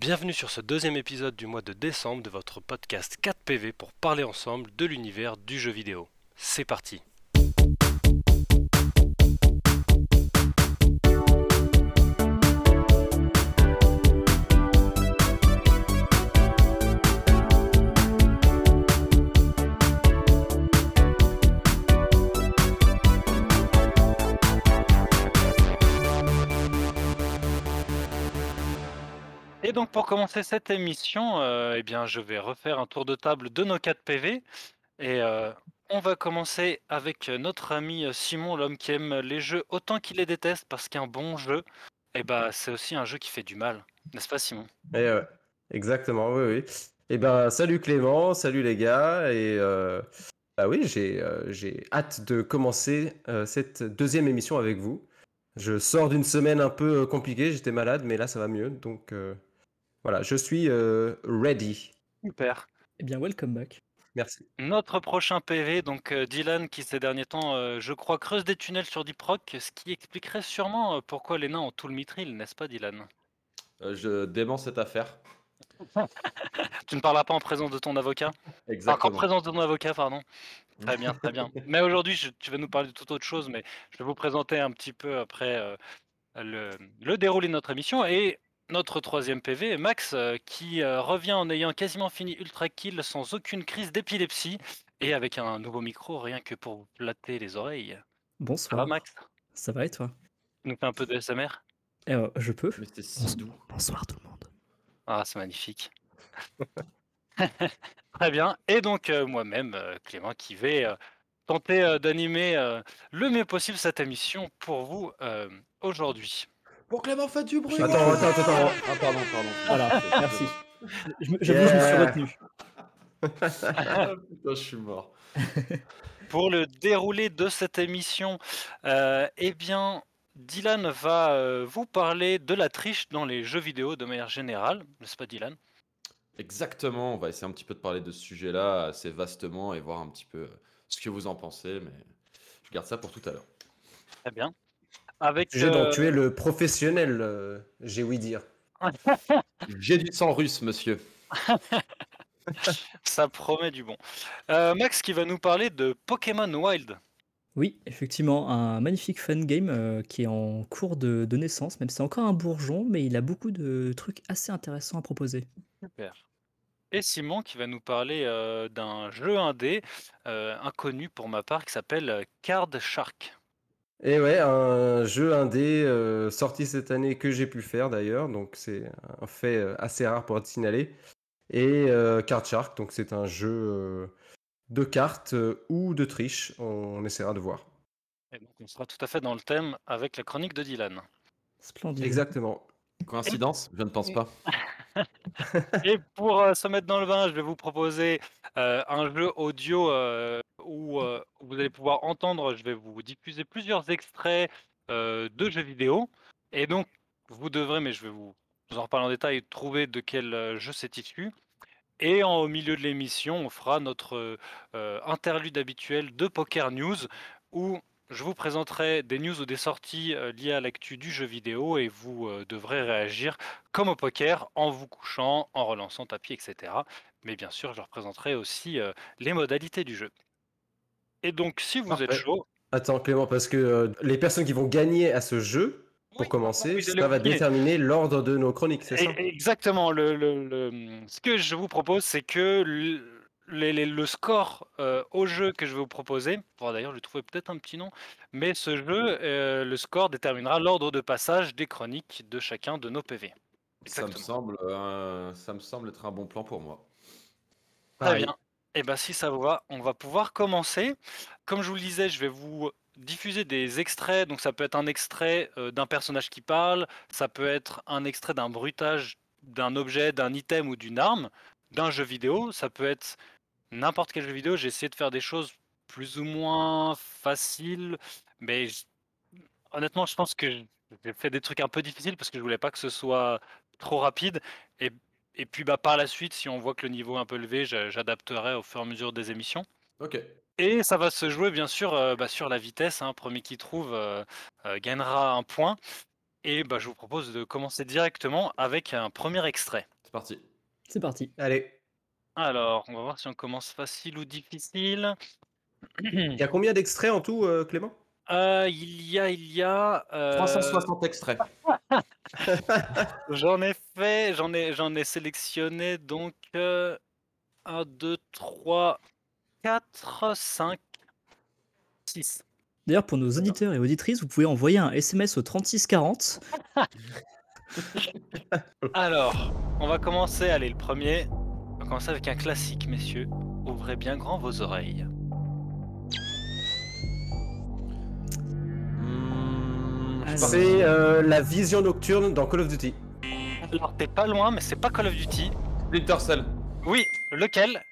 Bienvenue sur ce deuxième épisode du mois de décembre de votre podcast 4PV pour parler ensemble de l'univers du jeu vidéo. C'est parti donc pour commencer cette émission, euh, eh bien, je vais refaire un tour de table de nos 4 PV. Et euh, on va commencer avec notre ami Simon, l'homme qui aime les jeux autant qu'il les déteste, parce qu'un bon jeu, eh ben, c'est aussi un jeu qui fait du mal. N'est-ce pas Simon? Ouais, exactement, oui, oui. Et ben, salut Clément, salut les gars. Et euh, bah oui, j'ai j'ai hâte de commencer cette deuxième émission avec vous. Je sors d'une semaine un peu compliquée, j'étais malade, mais là ça va mieux. Donc voilà, je suis euh, ready. Super. Eh bien, welcome back. Merci. Notre prochain PV, donc euh, Dylan, qui ces derniers temps, euh, je crois, creuse des tunnels sur Diproc, ce qui expliquerait sûrement pourquoi les nains ont tout le mithril, n'est-ce pas, Dylan? Je dément cette affaire. tu ne parleras pas en présence de ton avocat? Exactement. en présence de ton avocat, pardon. Très bien, très bien. Mais aujourd'hui, tu vas nous parler de toute autre chose, mais je vais vous présenter un petit peu après le, le déroulé de notre émission. Et notre troisième PV, Max, euh, qui euh, revient en ayant quasiment fini Ultra Kill sans aucune crise d'épilepsie et avec un nouveau micro, rien que pour vous plater les oreilles. Bonsoir. Ça va, Max? Ça va et toi? Tu nous fais un peu de SMR eh, euh, Je peux. Mais c'était si doux. Bonsoir tout le monde. Ah, c'est magnifique. Très bien. Et donc, moi-même, Clément, qui vais tenter d'animer le mieux possible cette émission pour vous aujourd'hui. Pour Clément, faites du bruit Attends, attends, attends. Ah, pardon, pardon. Voilà, merci. Je, me- j'avoue, je me suis Yeah. retenu. Ah, putain, je suis mort. Pour le déroulé de cette émission, euh, eh bien, Dylan va euh, vous parler de la triche dans les jeux vidéo de manière générale, n'est-ce pas, Dylan? Exactement, on va essayer un petit peu de parler de ce sujet-là assez vastement et voir un petit peu euh, ce que vous en pensez, mais je garde ça pour tout à l'heure. Très bien. Avec Sujet euh, dont tu es le professionnel, euh, j'ai ouï dire. J'ai du sang russe, monsieur. ça promet du bon. Euh, Max qui va nous parler de Pokémon Wild. Oui, effectivement, un magnifique fun game euh, qui est en cours de, de naissance, même si c'est encore un bourgeon, mais il a beaucoup de trucs assez intéressants à proposer. Super. Et Simon qui va nous parler euh, d'un jeu indé euh, inconnu pour ma part qui s'appelle Card Shark. Et ouais, un jeu indé euh, sorti cette année que j'ai pu faire d'ailleurs, donc c'est un fait euh, assez rare pour être signalé. Et euh, Card Shark, donc c'est un jeu euh, de cartes euh, ou de triche, on essaiera de voir. Et donc on sera tout à fait dans le thème avec la chronique de Dylan. Splendide. Exactement. Coïncidence? Je ne pense pas. Et pour euh, se mettre dans le vin, je vais vous proposer euh, un jeu audio euh, où euh, vous allez pouvoir entendre, je vais vous diffuser plusieurs extraits euh, de jeux vidéo. Et donc, vous devrez, mais je vais vous, en reparler en détail, trouver de quel euh, jeu c'est issu. Et en, au milieu de l'émission, on fera notre interlude habituel de Poker News où je vous présenterai des news ou des sorties liées à l'actu du jeu vidéo et vous devrez réagir comme au poker, en vous couchant, en relançant tapis, etc. Mais bien sûr, je représenterai aussi les modalités du jeu. Et donc, si vous êtes chaud, Attends Clément, parce que euh, les personnes qui vont gagner à ce jeu, pour Oui, commencer, oui, ça va déterminer l'ordre de nos chroniques, c'est ça? Exactement. Le, le- le- ce que je vous propose, c'est que le, les- les- le score euh, au jeu que je vais vous proposer, bon, d'ailleurs, je vais trouver peut-être un petit nom, mais ce jeu, euh, le score déterminera l'ordre de passage des chroniques de chacun de nos PV. Ça me, semble, euh, ça me semble être un bon plan pour moi. Très Pareil. bien. Et bien, si ça vous va, on va pouvoir commencer. Comme je vous le disais, je vais vous diffuser des extraits. Donc, ça peut être un extrait euh, d'un personnage qui parle, ça peut être un extrait d'un bruitage d'un objet, d'un item ou d'une arme, d'un jeu vidéo. Ça peut être n'importe quel jeu vidéo. J'ai essayé de faire des choses plus ou moins faciles, mais honnêtement, je pense que j'ai fait des trucs un peu difficiles parce que je voulais pas que ce soit trop rapide. Et puis bah, par la suite, si on voit que le niveau est un peu élevé, j'a- j'adapterai au fur et à mesure des émissions. Ok. Et ça va se jouer bien sûr euh, bah, sur la vitesse. hein. Premier qui trouve euh, euh, gagnera un point. Et bah, je vous propose de commencer directement avec un premier extrait. C'est parti. C'est parti. Allez. Alors, on va voir si on commence facile ou difficile. Il y a combien d'extraits en tout, euh, Clément? Euh, il y a, il y a. euh, 360 extraits. J'en ai fait, j'en ai, j'en ai sélectionné donc 1, 2, 3, 4, 5, 6. D'ailleurs, pour nos auditeurs et auditrices, vous pouvez envoyer un SMS au 3640. Alors, on va commencer. Allez, le premier. On va commencer avec un classique, messieurs. Ouvrez bien grand vos oreilles. Hmm. C'est euh, la vision nocturne dans Call of Duty. Alors, t'es pas loin, mais c'est pas Call of Duty. Splinter Cell. Oui, lequel?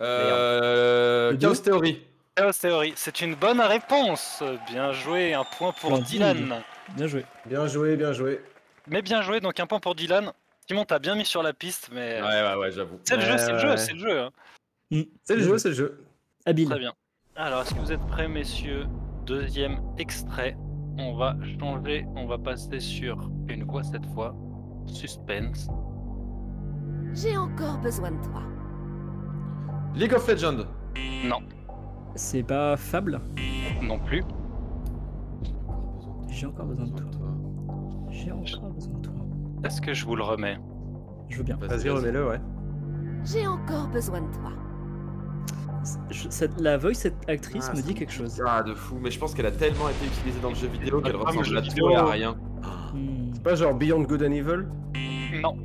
Euh, Le Chaos Theory. Chaos Theory. C'est une bonne réponse. Bien joué, un point pour Dylan. Bien joué. Bien joué, bien joué. Mais bien joué, donc un point pour Dylan. Simon, t'as bien mis sur la piste, mais Ouais, ouais, ouais, j'avoue. c'est le jeu, Ouais, c'est le jeu, c'est le jeu. hein. C'est le jeu, c'est le jeu. Habile. Très bien. Alors, est-ce que vous êtes prêts, messieurs? Deuxième extrait. On va changer, on va passer sur une voix cette fois. Suspense. J'ai encore besoin de toi. League of Legends. Non, C'est pas Fable? Non plus. J'ai encore besoin de toi. J'ai encore besoin de toi. Est-ce que je vous le remets? Je veux bien. Vas-y, remets-le, ouais. J'ai encore besoin de toi. Je- cette- la voice actrice Ah, me dit quelque chose. Ah, de fou. Mais je pense qu'elle a tellement été utilisée dans le jeu vidéo qu'elle ressemble jeu à vidéo. tout et à rien. Hmm. C'est pas genre Beyond Good and Evil? Non.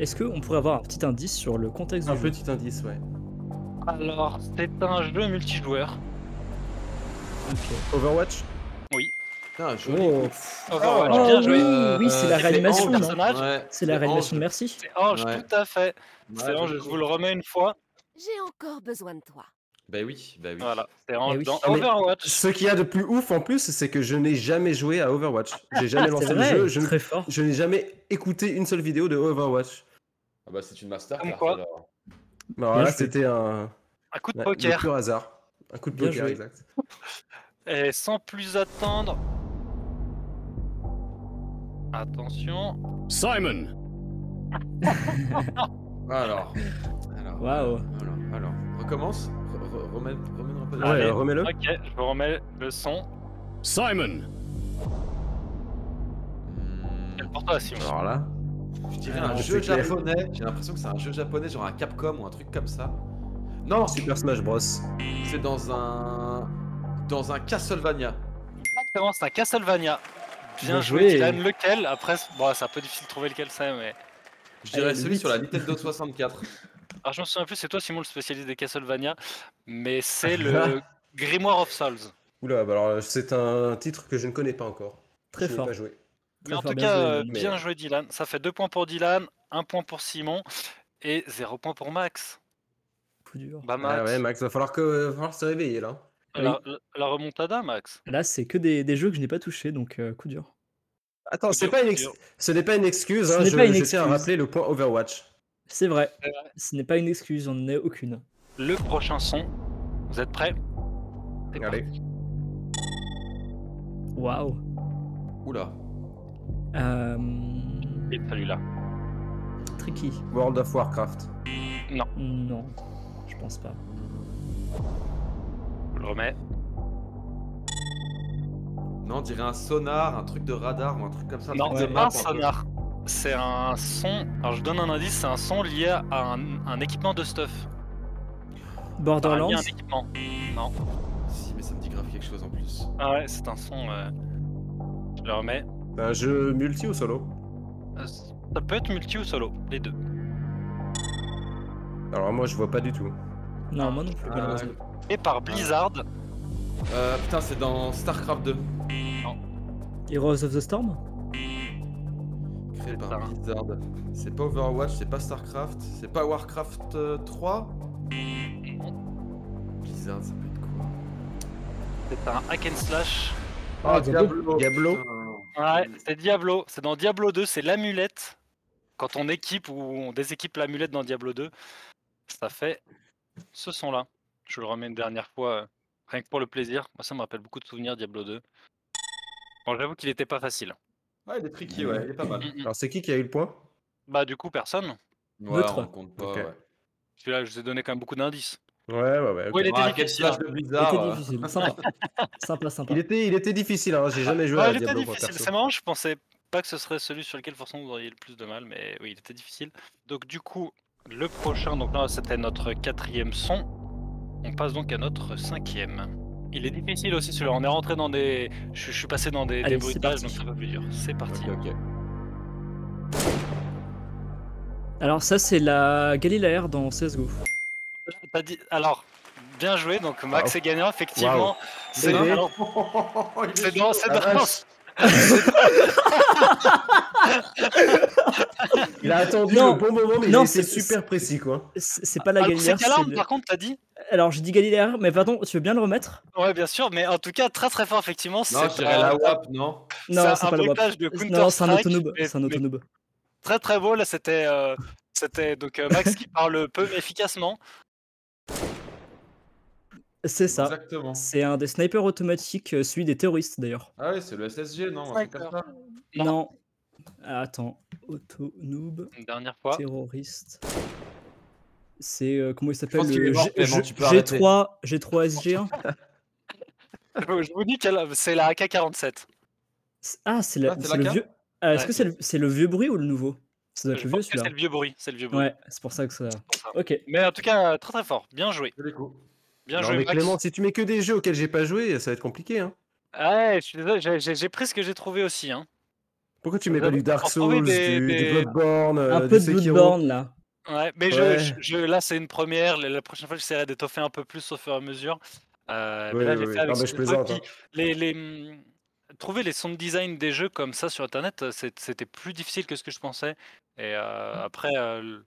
Est-ce qu'on pourrait avoir un petit indice sur le contexte Un du jeu? petit indice, ouais. Alors, c'est un jeu multijoueur. Ok. Overwatch? Putain, joli. Oh, Overwatch, Oh bien oui, joué. oui, c'est la réanimation, personnage. Ouais, C'est la réanimation de Merci. C'est Ange, Ouais. tout à fait. Ouais, c'est je vous le remets une fois. J'ai encore besoin de toi. Bah oui, bah oui. Voilà, c'est Ange Eh oui. dans mais- Overwatch. Ce qu'il y a de plus ouf en plus, c'est que je n'ai jamais joué à Overwatch. J'ai jamais lancé le jeu. Je, ne- très fort. je n'ai jamais écouté une seule vidéo de Overwatch. Ah bah c'est une master. Comme quoi. alors. Bien là, c'était un, Un coup de ouais, poker. pur hasard. Un coup de Bien poker, joué. exact. Et sans plus attendre. Attention. Simon! Alors. Alors. Waouh. Alors, alors. Recommence. Re- remets, remets Ouais, remets-le. Ok, je vous remets le son. Simon! C'est pour toi, Simon. Alors là, Je dirais Ah, un jeu japonais. J'ai l'impression que c'est un jeu japonais, genre un Capcom ou un truc comme ça. Non, Super Smash Bros. c'est dans un. Dans un Castlevania. Exactement, c'est un Castlevania. Bien Bien joué, joué. Dylan. Lequel? Après, c'est- bon, c'est un peu difficile de trouver lequel c'est, mais. Je dirais Allez, celui sur la Nintendo 64. Alors, je me souviens plus, c'est toi, Simon, le spécialiste des Castlevania. Mais c'est le Grimoire of Souls. Oula, bah alors c'est un titre que je ne connais pas encore. Très Je n'ai fort. pas joué. Mais en fort, tout bien cas, joué, euh, mais- bien joué, Dylan. Ça fait deux points pour Dylan, un point pour Simon et zéro point pour Max. Coup dur. Bah, Max. Ah ouais, Max, va falloir, que, va falloir se réveiller là. la, la- la remontada, Max. Là, c'est que des, des jeux que je n'ai pas touchés, donc euh, coup dur. Attends, c'est pas une ce n'est pas une excuse. Ce hein, n'est je, pas une je tiens à rappeler le point Overwatch. C'est vrai. Ce n'est pas une excuse, j'en ai aucune. Le prochain son. Vous êtes prêts? Allez. Waouh. Oula. Euh, Et celui-là. tricky. World of Warcraft. Non, je pense pas. Je le remets. Non, on dirait un sonar, un truc de radar ou un truc comme ça. un Non, c'est pas un sonar. C'est un son. Alors, je donne un indice c'est un son lié à un, un équipement de stuff. Borderlands. lié à un équipement. Non. Si, mais ça me dit grave quelque chose en plus. Ah ouais, c'est un son. euh, Je le remets. Un jeu multi ou solo Euh, Ça peut être multi ou solo, les deux. Alors moi, je vois pas du tout. Non, moi non plus, malheureusement. Et par Blizzard. Euh, putain, c'est dans StarCraft 2. Heroes of the Storm Créé C'est par ça. Blizzard. C'est pas Overwatch, c'est pas StarCraft, c'est pas Warcraft euh, 3 Blizzard, ça peut être quoi C'est un hack and slash. Ah, Diablo. Diablo. Ouais, c'est Diablo. C'est dans Diablo 2, c'est l'amulette. Quand on équipe ou on déséquipe l'amulette dans Diablo 2, ça fait ce son-là. Je le remets une dernière fois, euh, rien que pour le plaisir. Moi, ça me rappelle beaucoup de souvenirs Diablo 2. Bon, j'avoue qu'il était pas facile. Ouais, il est tricky, ouais, il est pas mal. Mm, mm. Alors, c'est qui qui a eu le point? Bah, du coup, personne. Ouais, Neutre. on compte pas, Ok. ouais. Celui-là, je vous ai donné quand même beaucoup d'indices. Ouais, ouais, ouais. ok. Ouais, il était Ah, quel difficile. flash de Il Blizzard. était euh. difficile. Sympa. sympa, sympa. Il était, il était difficile, hein. j'ai jamais joué Ouais, à il était Diablo moi, difficile. perso. C'est marrant, je pensais pas que ce serait celui sur lequel forcément vous auriez le plus de mal, mais oui, il était difficile. Donc du coup, le prochain, donc là c'était notre quatrième son. On passe donc à notre cinquième. Il est difficile aussi celui-là. On est rentré dans des. Je, je suis passé dans des, des Allez, c'est bruitages, donc c'est un peu plus dur. C'est parti. Ok, ok. Alors ça c'est la Galilée dans CSGO. T'as dit. Alors, bien joué. Donc Max Wow. est gagnant, effectivement. C'est Bébé. alors, Il est c'est dans. C'est Ah, dans. Il a attendu Non. le bon moment, mais Non, il était c'est- super précis, quoi. C'est c'est pas la Alors, Galilée. c'est quelle arme, le- par contre, t'as dit Alors j'ai dit Galilée, mais pardon, tu veux bien le remettre? Ouais, bien sûr, mais en tout cas, très très fort, effectivement. Non, c'est je dirais un- la WAP, non? Non, C'est un pas de Non, c'est un C'est. Très très beau, là c'était euh, c'était donc euh, Max qui parle peu mais efficacement. C'est ça. Exactement. C'est un des snipers automatiques, euh, celui des terroristes d'ailleurs. Ah oui, c'est le SSG, non comme ça? Non. Ah, Attends, auto-noob, Une dernière fois. terroriste. C'est euh, comment il s'appelle pense qu'il le est mort, G- Clément, G- tu peux arrêter. G3 G3 SG1 Je vous dis que c'est la AK-47. C'est- Ah, c'est la- Ah, c'est c'est la le vieux. Ah, Est-ce Ouais. que c'est le, c'est le vieux bruit ou le nouveau? Ça doit être le vieux que c'est celui-là. le vieux bruit, c'est le vieux bruit. Ouais, c'est pour ça que ça. Ok. Mais en tout cas, très très fort. Bien joué. Bien non, joué, mais Max. Clément, si tu mets que des jeux auxquels j'ai pas joué, ça va être compliqué. Hein. Ouais, je suis désolé, j'ai- j'ai j'ai pris ce que j'ai trouvé aussi. Hein. Pourquoi tu mets pas du Dark Souls, des- du, du des- Bloodborne, euh, Un du peu de Sekiro? Bloodborne là. Ouais, mais je- Ouais. je, je- là c'est une première. La, prochaine fois, j'essaierai d'étoffer un peu plus au fur et à mesure. Euh, mais là, ouais, j'ai ouais. fait avec Non, mais ce je plaisante, hein. les, les, hum, trouver les sound design des jeux comme ça sur internet, euh, c'était plus difficile que ce que je pensais. Et euh, après, euh, l-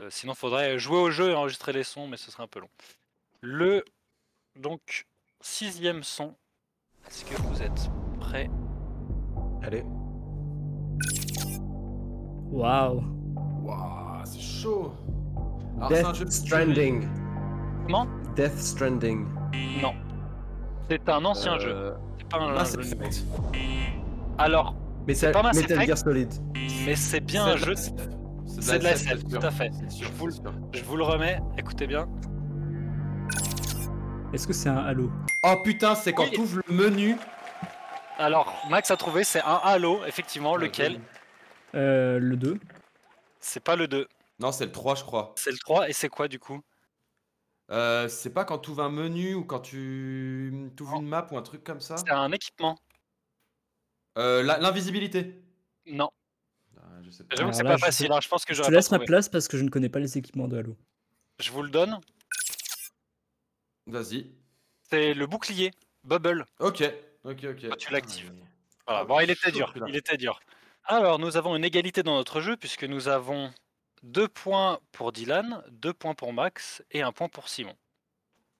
euh, sinon, faudrait jouer au jeu et enregistrer les sons, mais ce serait un peu long. Le donc sixième son. Est-ce que vous êtes prêts? Allez. Waouh. Waouh, c'est chaud. Alors, c'est un jeu Death Stranding. Comment? Death Stranding. Non. C'est un ancien jeu. Euh, C'est pas un, Mass jeu. Effect. Alors, Mais c'est pas Mass Metal Effect. Gear Solid. mais c'est bien un jeu. c'est de la SF, tout à fait. Sûr, Je vous le- c'est sûr. Je vous le remets. Écoutez bien. Est-ce que c'est un Halo? Oh putain, c'est quand Oui. tu ouvres le menu. Alors, Max a trouvé, c'est un Halo, effectivement. Lequel? euh, Le 2. C'est pas le 2, Non, c'est le 3, je crois. c'est le 3. Et c'est quoi du coup? Euh, c'est pas quand tu ouvres un menu ou quand tu ouvres une map ou un truc comme ça? C'est un équipement. Euh, la- L'invisibilité. Non. Ah, je sais pas. J'avoue que Alors c'est là, pas je facile. te- hein, Je pense que Je j'aurais te pas laisse ma trouvé. place parce que je ne connais pas les équipements de Halo. Je vous le donne. Vas-y. C'est le bouclier. Bubble. Ok, ok, ok. Quand tu l'actives. Ah, Voilà. Bon, il était dur. Il était dur. Alors, nous avons une égalité dans notre jeu puisque nous avons deux points pour Dylan, deux points pour Max et un point pour Simon.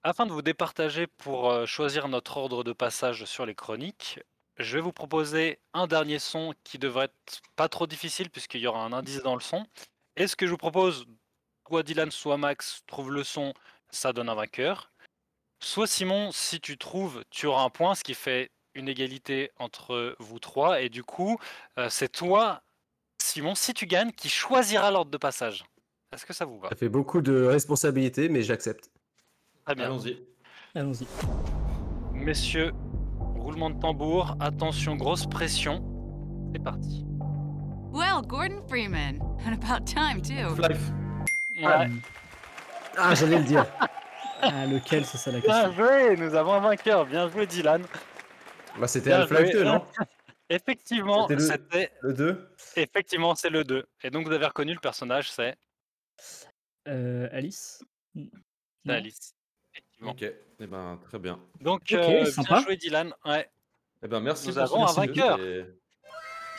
Afin de vous départager pour euh, choisir notre ordre de passage sur les chroniques, je vais vous proposer un dernier son qui devrait être pas trop difficile puisqu'il y aura un indice dans le son. Et ce que je vous propose, soit Dylan, soit Max trouve le son, ça donne un vainqueur. Soit Simon, si tu trouves, tu auras un point, ce qui fait une égalité entre vous trois. Et du coup, euh, c'est toi, Simon, si tu gagnes, qui choisira l'ordre de passage. Est-ce que ça vous va? Ça fait beaucoup de responsabilités, mais j'accepte. Très bien. Allons-y. Allons-y. Messieurs, roulement de tambour, attention, grosse pression. C'est parti. Well, Gordon Freeman. And about time, too. Life. Ouais. Ah, j'allais le dire. Ah, lequel, c'est ça la Bien question? joué, nous avons un vainqueur. Bien joué, Dylan. Bah, c'était Half-Life joué. 2, non Effectivement, C'était le- c'était Le 2 effectivement c'est le 2. Et donc vous avez reconnu le personnage, c'est Euh, Alice c'est. Alice. Effectivement. Ok, eh ben très bien. Donc Ok, euh, sympa. bien joué, Dylan. Ouais. Eh ben merci Nous avons un merci vainqueur. et-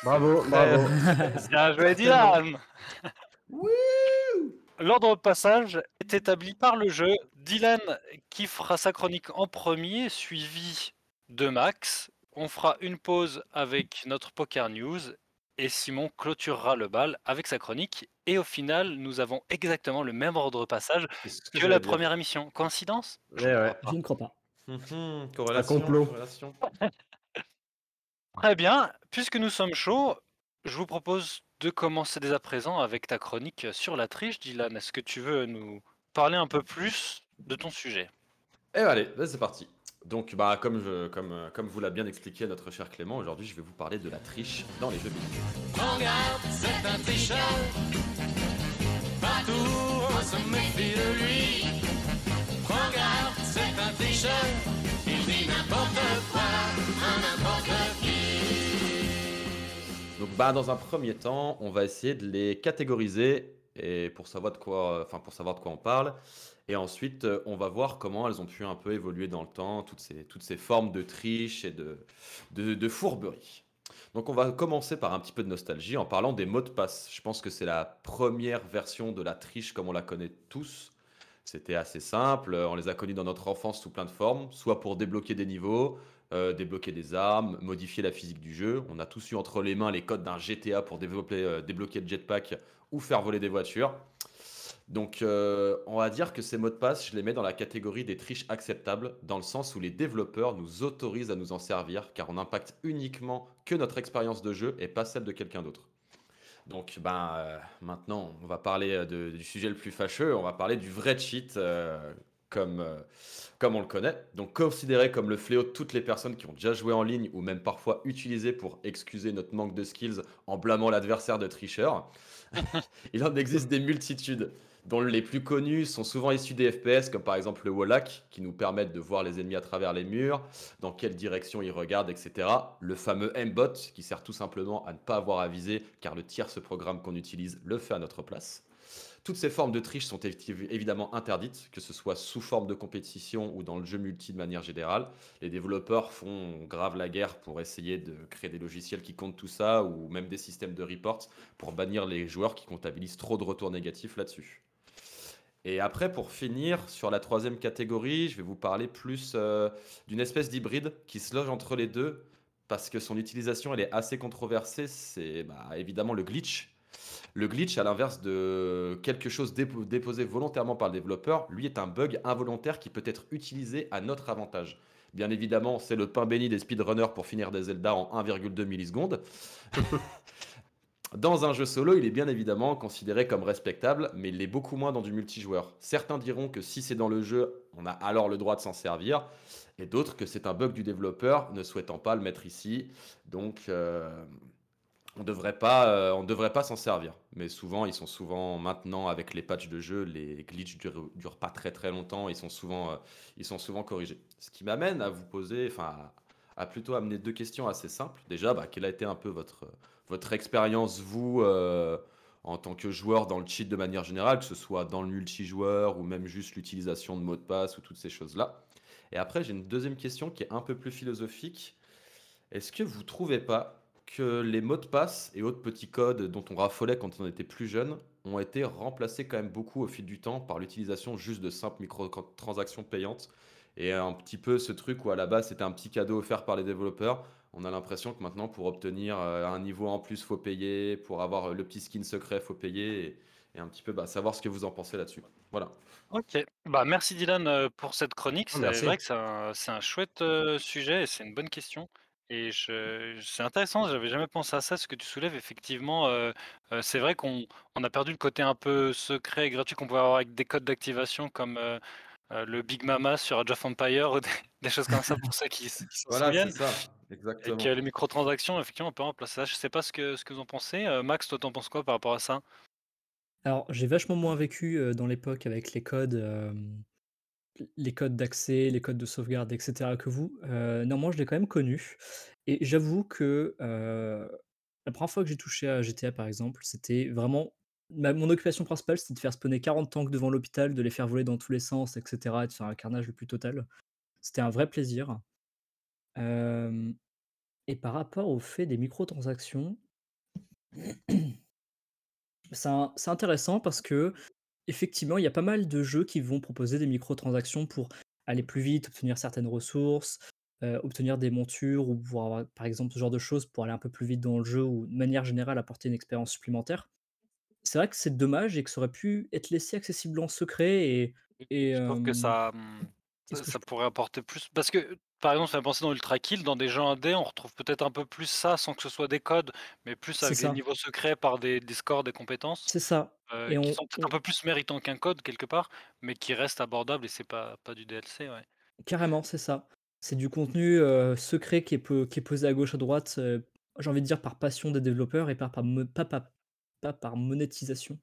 Bravo, bravo. Bien joué, Dylan. L'ordre de passage est établi par le jeu. Dylan qui fera sa chronique en premier, suivi de Max. On fera une pause avec notre Poker News et Simon clôturera le bal avec sa chronique. Et au final, nous avons exactement le même ordre de passage que la dire. première émission. Coïncidence? Ouais, ouais. Je ne crois pas. Mhm, corrélation, complot. corrélation. Très bien, puisque nous sommes chauds, je vous propose de commencer dès à présent avec ta chronique sur la triche, Dylan. Est-ce que tu veux nous parler un peu plus de ton sujet? Et allez, c'est parti. Donc, bah, comme, je, comme, euh, comme vous l'a bien expliqué notre cher Clément, aujourd'hui je vais vous parler de la triche dans les jeux vidéo. Regarde, c'est un tricheur. Partout, on se méfie de lui. Regarde, c'est un tricheur. Il dit n'importe quoi, à n'importe qui. Donc, bah, dans un premier temps, on va essayer de les catégoriser et pour savoir de quoi, enfin, pour savoir de quoi on parle. Et ensuite, euh, on va voir comment elles ont pu un peu évoluer dans le temps, toutes ces, toutes ces formes de triche et de, de, fourberie. Donc on va commencer par un petit peu de nostalgie en parlant des mots de passe. Je pense que c'est la première version de la triche comme on la connaît tous. C'était assez simple, on les a connus dans notre enfance sous plein de formes, soit pour débloquer des niveaux, euh, débloquer des armes, modifier la physique du jeu. On a tous eu entre les mains les codes d'un GTA pour euh, débloquer le jetpack ou faire voler des voitures. Donc, euh, on va dire que ces mots de passe, je les mets dans la catégorie des triches acceptables, dans le sens où les développeurs nous autorisent à nous en servir, car on impacte uniquement que notre expérience de jeu et pas celle de quelqu'un d'autre. Donc, ben, euh, maintenant, on va parler euh, du sujet le plus fâcheux, on va parler du vrai cheat, comme, comme on le connaît. Donc, considéré comme le fléau de toutes les personnes qui ont déjà joué en ligne, ou même parfois utilisé pour excuser notre manque de skills en blâmant l'adversaire de tricheur. Il en existe des multitudes, dont les plus connus sont souvent issus des FPS, comme par exemple le Wallach, qui nous permettent de voir les ennemis à travers les murs, dans quelle direction ils regardent, etc. Le fameux M-Bot, qui sert tout simplement à ne pas avoir à viser, car le tierce programme qu'on utilise le fait à notre place. Toutes ces formes de triche sont évi- évidemment interdites, que ce soit sous forme de compétition ou dans le jeu multi de manière générale. Les développeurs font grave la guerre pour essayer de créer des logiciels qui comptent tout ça, ou même des systèmes de reports pour bannir les joueurs qui comptabilisent trop de retours négatifs là-dessus. Et après, pour finir, sur la troisième catégorie, je vais vous parler plus euh, d'une espèce d'hybride qui se loge entre les deux, parce que son utilisation, elle est assez controversée. C'est bah, évidemment le glitch. Le glitch, à l'inverse de quelque chose dépo- déposé volontairement par le développeur, lui est un bug involontaire qui peut être utilisé à notre avantage. Bien évidemment, c'est le pain béni des speedrunners pour finir des Zelda en 1,2 millisecondes. Dans un jeu solo, il est bien évidemment considéré comme respectable, mais il l'est beaucoup moins dans du multijoueur. Certains diront que si c'est dans le jeu, on a alors le droit de s'en servir, et d'autres que c'est un bug du développeur ne souhaitant pas le mettre ici. Donc, euh, on euh, on devrait pas s'en servir. Mais souvent, ils sont souvent maintenant avec les patchs de jeu, les glitches durent, durent pas très très longtemps. Ils sont souvent, euh, ils sont souvent corrigés. Ce qui m'amène à vous poser, enfin, à, plutôt amener deux questions assez simples. Déjà, bah, a été un peu votre, votre expérience vous euh, en tant que joueur dans le cheat de manière générale, que ce soit dans le multijoueur ou même juste l'utilisation de mots de passe ou toutes ces choses-là. Et après, j'ai une deuxième question qui est un peu plus philosophique. Est-ce que vous trouvez pas que les mots de passe et autres petits codes dont on raffolait quand on était plus jeune ont été remplacés quand même beaucoup au fil du temps par l'utilisation juste de simples microtransactions payantes? Et un petit peu ce truc où à la base c'était un petit cadeau offert par les développeurs. On a l'impression que maintenant pour obtenir euh, un niveau en plus faut payer, pour avoir euh, le petit skin secret faut payer et, et un petit peu bah, savoir ce que vous en pensez là-dessus. Voilà. Ok, bah merci Dylan euh, pour cette chronique. Ah, C'est vrai que c'est un, chouette sujet et c'est une bonne question. Et c'est intéressant, j'avais jamais pensé à ça, ce que tu soulèves. Effectivement, euh, euh, c'est vrai qu'on on a perdu le côté un peu secret et gratuit qu'on pouvait avoir avec des codes d'activation comme euh, euh, le Big Mama sur Age of Empire ou des, des choses comme ça pour ceux qui, qui s'en Voilà, c'est souviennent. ça, Et que les microtransactions, effectivement, on peut remplacer ça. Je sais pas ce que, ce que vous en pensez. Euh, Max, toi, t'en penses quoi par rapport à ça? Alors, j'ai vachement moins vécu euh, dans l'époque avec les codes, euh, les codes d'accès, les codes de sauvegarde, etc. que vous. Euh, néanmoins, je l'ai quand même connu. Et j'avoue que euh, la première fois que j'ai touché à GTA, par exemple, c'était vraiment. Ma- mon occupation principale, c'était de faire spawner 40 tanks devant l'hôpital, de les faire voler dans tous les sens, etc. et de faire un carnage le plus total. C'était un vrai plaisir. Et par rapport au fait des microtransactions, c'est intéressant parce que effectivement, il y a pas mal de jeux qui vont proposer des microtransactions pour aller plus vite, obtenir certaines ressources, obtenir des montures ou pour avoir, par exemple, ce genre de choses pour aller un peu plus vite dans le jeu ou de manière générale apporter une expérience supplémentaire. C'est vrai que c'est dommage et que ça aurait pu être laissé accessible en secret et, et Je trouve que ça, Ça que ça p pourrait apporter plus parce que, par exemple, ça me penser dans Ultra Kill, dans des jeux indés, on retrouve peut-être un peu plus ça, sans que ce soit des codes, mais plus avec des ça. niveaux secrets par des des scores, des compétences, C'est ça et qui on sont peut-être un peu plus méritants qu'un code quelque part, mais qui restent abordables et c'est pas pas du DLC, ouais. Carrément, c'est ça. C'est du contenu, secret qui est peu qui est posé à gauche, à droite, j'ai envie de dire par passion des développeurs et par mo pas pas pas par monétisation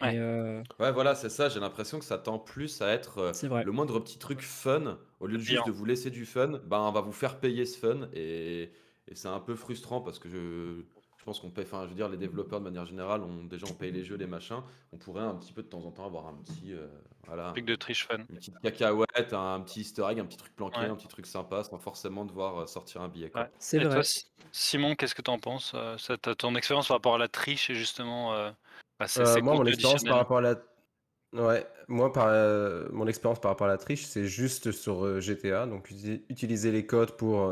et Ouais. heu Ouais, voilà, c'est ça, j'ai l'impression que ça tend plus à être, vrai. le moindre petit truc fun, au lieu de juste de vous laisser du fun, ben, on va vous faire payer ce fun et et c'est un peu frustrant parce que je je pense qu'on paye enfin, je veux dire, les développeurs de manière générale, on déjà, on paye les jeux, les machins. On pourrait un petit peu de temps en temps avoir un petit, voilà, Truc de triche fun. une petite cacahuète, un petit easter egg, un petit truc planqué, Ouais. un petit truc sympa, sans forcément devoir, heu, sortir un billet, Ouais. C'est toi, Simon, qu'est-ce que tu en penses, ta ton expérience par rapport à la triche et justement, bah, moi, mon expérience par rapport à la ouais, moi, par, mon expérience par rapport à la triche, c'est juste sur, GTA, donc uti utiliser les codes pour,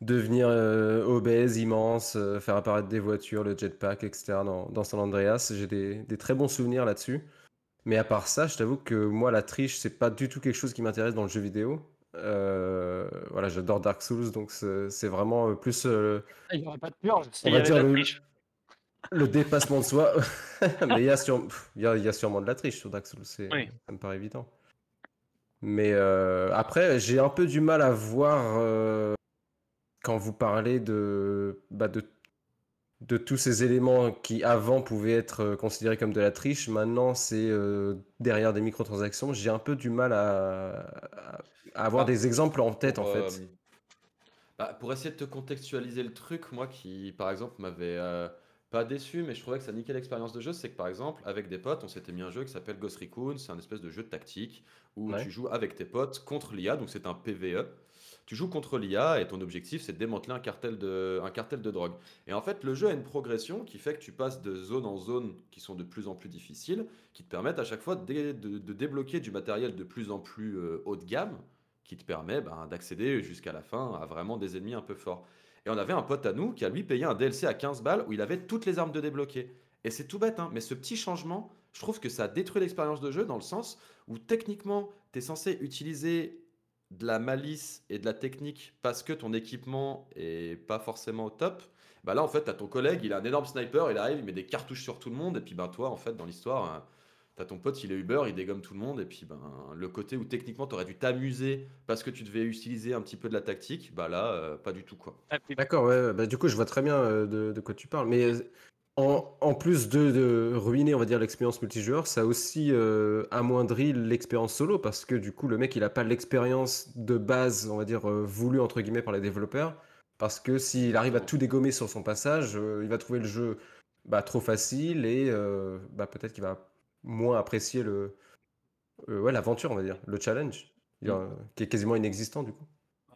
devenir, heu, obèse, immense, heu, faire apparaître des voitures, le jetpack et cetera dans dans San Andreas. J'ai des des très bons souvenirs là-dessus, mais à part ça, je t'avoue que moi, la triche, c'est pas du tout quelque chose qui m'intéresse dans le jeu vidéo. Heu, voilà, j'adore Dark Souls, donc c'est vraiment, plus, Ah, il y aurait pas de purge on va dire la le triche? le dépassement de soi, mais il y a sûre il y a y a sûrement de la triche sur Dark Souls, Oui. ça me paraît évident. Mais après, j'ai un peu du mal à voir, quand vous parlez de, bah, de de tous ces éléments qui, avant, pouvaient être, heu, considérés comme de la triche, maintenant c'est, heu, derrière des microtransactions. J'ai un peu du mal à avoir Bah, des exemples en tête, en fait. hem, bah, pour essayer de te contextualiser le truc, moi qui, par exemple, m'avait, pas déçu, mais je trouvais que ça niquait l'expérience de jeu, c'est que, par exemple, avec des potes, on s'était mis un jeu qui s'appelle Ghost Recon. C'est un espèce de jeu de tactique où Ouais. tu joues avec tes potes contre l'IA, donc c'est un PvE. Tu joues contre l'IA et ton objectif, c'est de démanteler un cartel de un cartel de drogue. Et en fait, le jeu a une progression qui fait que tu passes de zone en zone qui sont de plus en plus difficiles, qui te permettent à chaque fois de dé de de débloquer du matériel de plus en plus, heu, haut de gamme, qui te permet, ben, d'accéder jusqu'à la fin à vraiment des ennemis un peu forts. Et on avait un pote à nous qui a lui payé un DLC à 15 balles où il avait toutes les armes de débloquer. Et c'est tout bête, hein, mais ce petit changement, je trouve que ça détruit l'expérience de jeu dans le sens où techniquement, tu es censé utiliser de la malice et de la technique parce que ton équipement est pas forcément au top. Bah là, en fait, tu as ton collègue, il a un énorme sniper, il arrive, il met des cartouches sur tout le monde et puis ben toi, en fait, dans l'histoire, hein, tu as ton pote, il est Uber, il dégomme tout le monde et puis ben le côté où techniquement tu aurais dû t'amuser parce que tu devais utiliser un petit peu de la tactique, bah là, heu, pas du tout, quoi. Ah D'accord, ouais, bah, du coup, je vois très bien, heu, de de quoi tu parles, mais heu, en en plus de de ruiner, on va dire, l'expérience multijoueur, ça a aussi, heu, amoindri l'expérience solo parce que, du coup, le mec, il a pas l'expérience de base, on va dire, heu, «voulue» entre guillemets par les développeurs. Parce que s'il arrive à tout dégommer sur son passage, heu, il va trouver le jeu, bah, trop facile et bah, peut-être qu'il va moins apprécier le, ouais, l'aventure, on va dire, le challenge, Mmh. a qui est quasiment inexistant, du coup.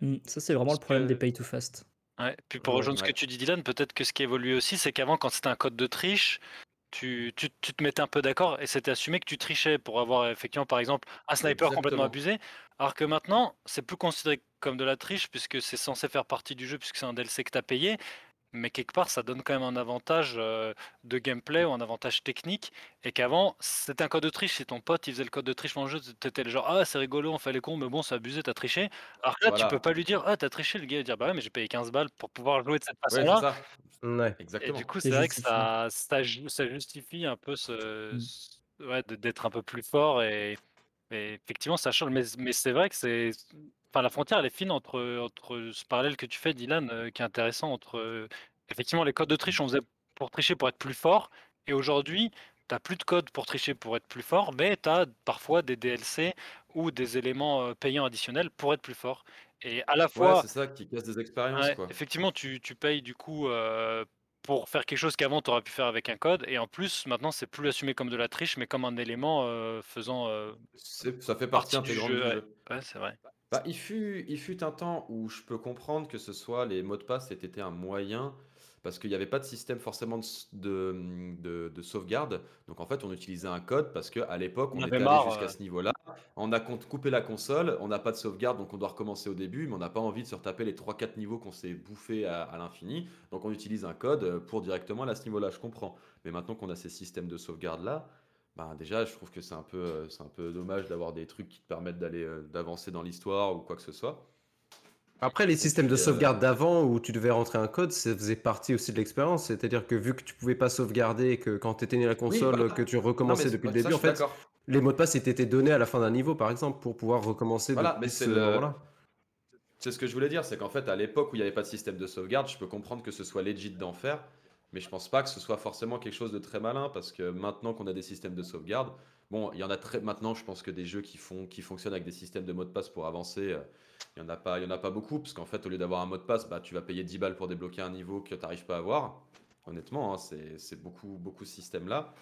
Mmh, ça, c'est vraiment le problème des que pay to fast. Ouais, puis pour Ouais. rejoindre ce que tu dis Dylan, peut-être que ce qui a évolué aussi, c'est qu'avant quand c'était un code de triche, tu tu tu te mettais un peu d'accord et c'était assumé que tu trichais pour avoir effectivement, par exemple, un sniper complètement abusé. Alors que maintenant, c'est plus considéré comme de la triche puisque c'est censé faire partie du jeu puisque c'est un DLC que tu as payé. Mais quelque part, ça donne quand même un avantage, heu, de gameplay ou un avantage technique et qu'avant, c'était un code de triche. Si ton pote, il faisait le code de triche dans le jeu, tu étais le genre: «Ah, c'est rigolo, on fait les cons, mais bon, c'est abusé, tu as triché». Alors que là, tu peux Voilà. pas lui dire: «Ah, tu as triché», le gars, il va dire: «Bah ouais, mais j'ai payé 15 balles pour pouvoir jouer de cette Ouais, façon-là» ça. Mouais. et du Exactement. coup, C'est vrai que ça ça ju ça justifie un peu ce Mmh. ouais, d'être un peu plus fort et et effectivement, ça change. Mais mais c'est vrai que c'est enfin, la frontière, elle est fine entre, entre ce parallèle que tu fais, Dylan, heu, qui est intéressant entre, heu, effectivement, les codes de triche, on faisait pour tricher, pour être plus fort et aujourd'hui, tu as plus de codes pour tricher, pour être plus fort, mais tu as parfois des DLC ou des éléments, heu, payants additionnels pour être plus fort et à la Ouais, fois c'est ça qui casse des expériences, ouais, quoi. effectivement, tu tu payes du coup, pour faire quelque chose qu'avant tu aurais pu faire avec un code et en plus, maintenant, c'est plus assumé comme de la triche, mais comme un élément, faisant, ça fait partie partie du intégrante jeu, du jeu. Ouais, c'est vrai. Bah, il fut il fut un temps où je peux comprendre que ce soit les mots de passe aient été un moyen, parce qu'il y avait pas de système forcément de s de, de de sauvegarde. Donc en fait, on utilisait un code parce qu'à l'époque, On on avait était allé marre, jusqu'à ce niveau-là. On a coupé la console, on n'a pas de sauvegarde, donc on doit recommencer au début, mais on n'a pas envie de se retaper les 3-4 niveaux qu'on s'est bouffés à à l'infini. Donc on utilise un code, heu, pour directement aller à ce niveau-là, je comprends. Mais maintenant qu'on a ces systèmes de sauvegarde-là, ben, déjà, je trouve que c'est un peu, euh, c'est un peu dommage d'avoir des trucs qui te permettent d'aller, euh, d'avancer dans l'histoire ou quoi que ce soit. Après, les systèmes de euh, sauvegarde d'avant où tu devais rentrer un code, ça faisait partie aussi de l'expérience. C'est-à-dire que vu que tu pouvais pas sauvegarder, que quand tu éteignais la console, voilà. que tu recommençais depuis le début, en fait, les mots de passe ils t'étaient donnés à la fin d'un niveau, par exemple, pour pouvoir recommencer Voilà, depuis mais c'est ce le, moment-là. c'est ce que je voulais dire, c'est qu'en fait, à l'époque où il n'y avait pas de système de sauvegarde, je peux comprendre que ce soit legit d'en faire, mais je pense pas que ce soit forcément quelque chose de très malin, parce que maintenant qu'on a des systèmes de sauvegarde, bon, il y en a très, maintenant, je pense que des jeux qui font, qui fonctionnent avec des systèmes de mots de passe pour avancer, euh, il y en a pas, il y en a pas beaucoup, parce qu'en fait, au lieu d'avoir un mot de passe, bah, tu vas payer 10 balles pour débloquer un niveau que tu n'arrives pas à avoir. Honnêtement, hein, c'est, beaucoup, beaucoup ce système-là.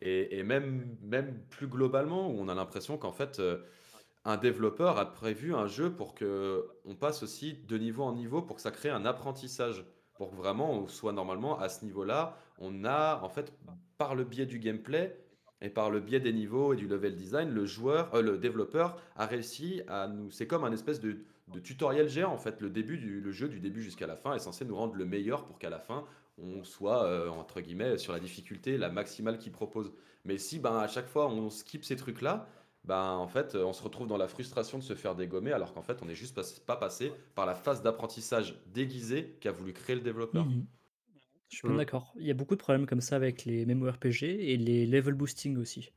Et, et même, même plus globalement, où on a l'impression qu'en fait, euh, un développeur a prévu un jeu pour que on passe aussi de niveau en niveau pour que ça crée un apprentissage. Pour que vraiment on soit normalement à ce niveau-là, on a en fait par le biais du gameplay et par le biais des niveaux et du level design, le joueur, euh, le développeur a réussi à nous. C'est comme un espèce de, tutoriel géant en fait. Le début du jeu du début jusqu'à la fin est censé nous rendre le meilleur pour qu'à la fin on soit euh, entre guillemets sur la difficulté la maximale qu'il propose. Mais si ben à chaque fois on skip ces trucs-là, ben en fait on se retrouve dans la frustration de se faire dégommer alors qu'en fait on n'est juste pas, pas passé par la phase d'apprentissage déguisée qu'a voulu créer le développeur. Mhm. Je suis bien Mm. d'accord. Il y a beaucoup de problèmes comme ça avec les MMORPG et les level boosting aussi.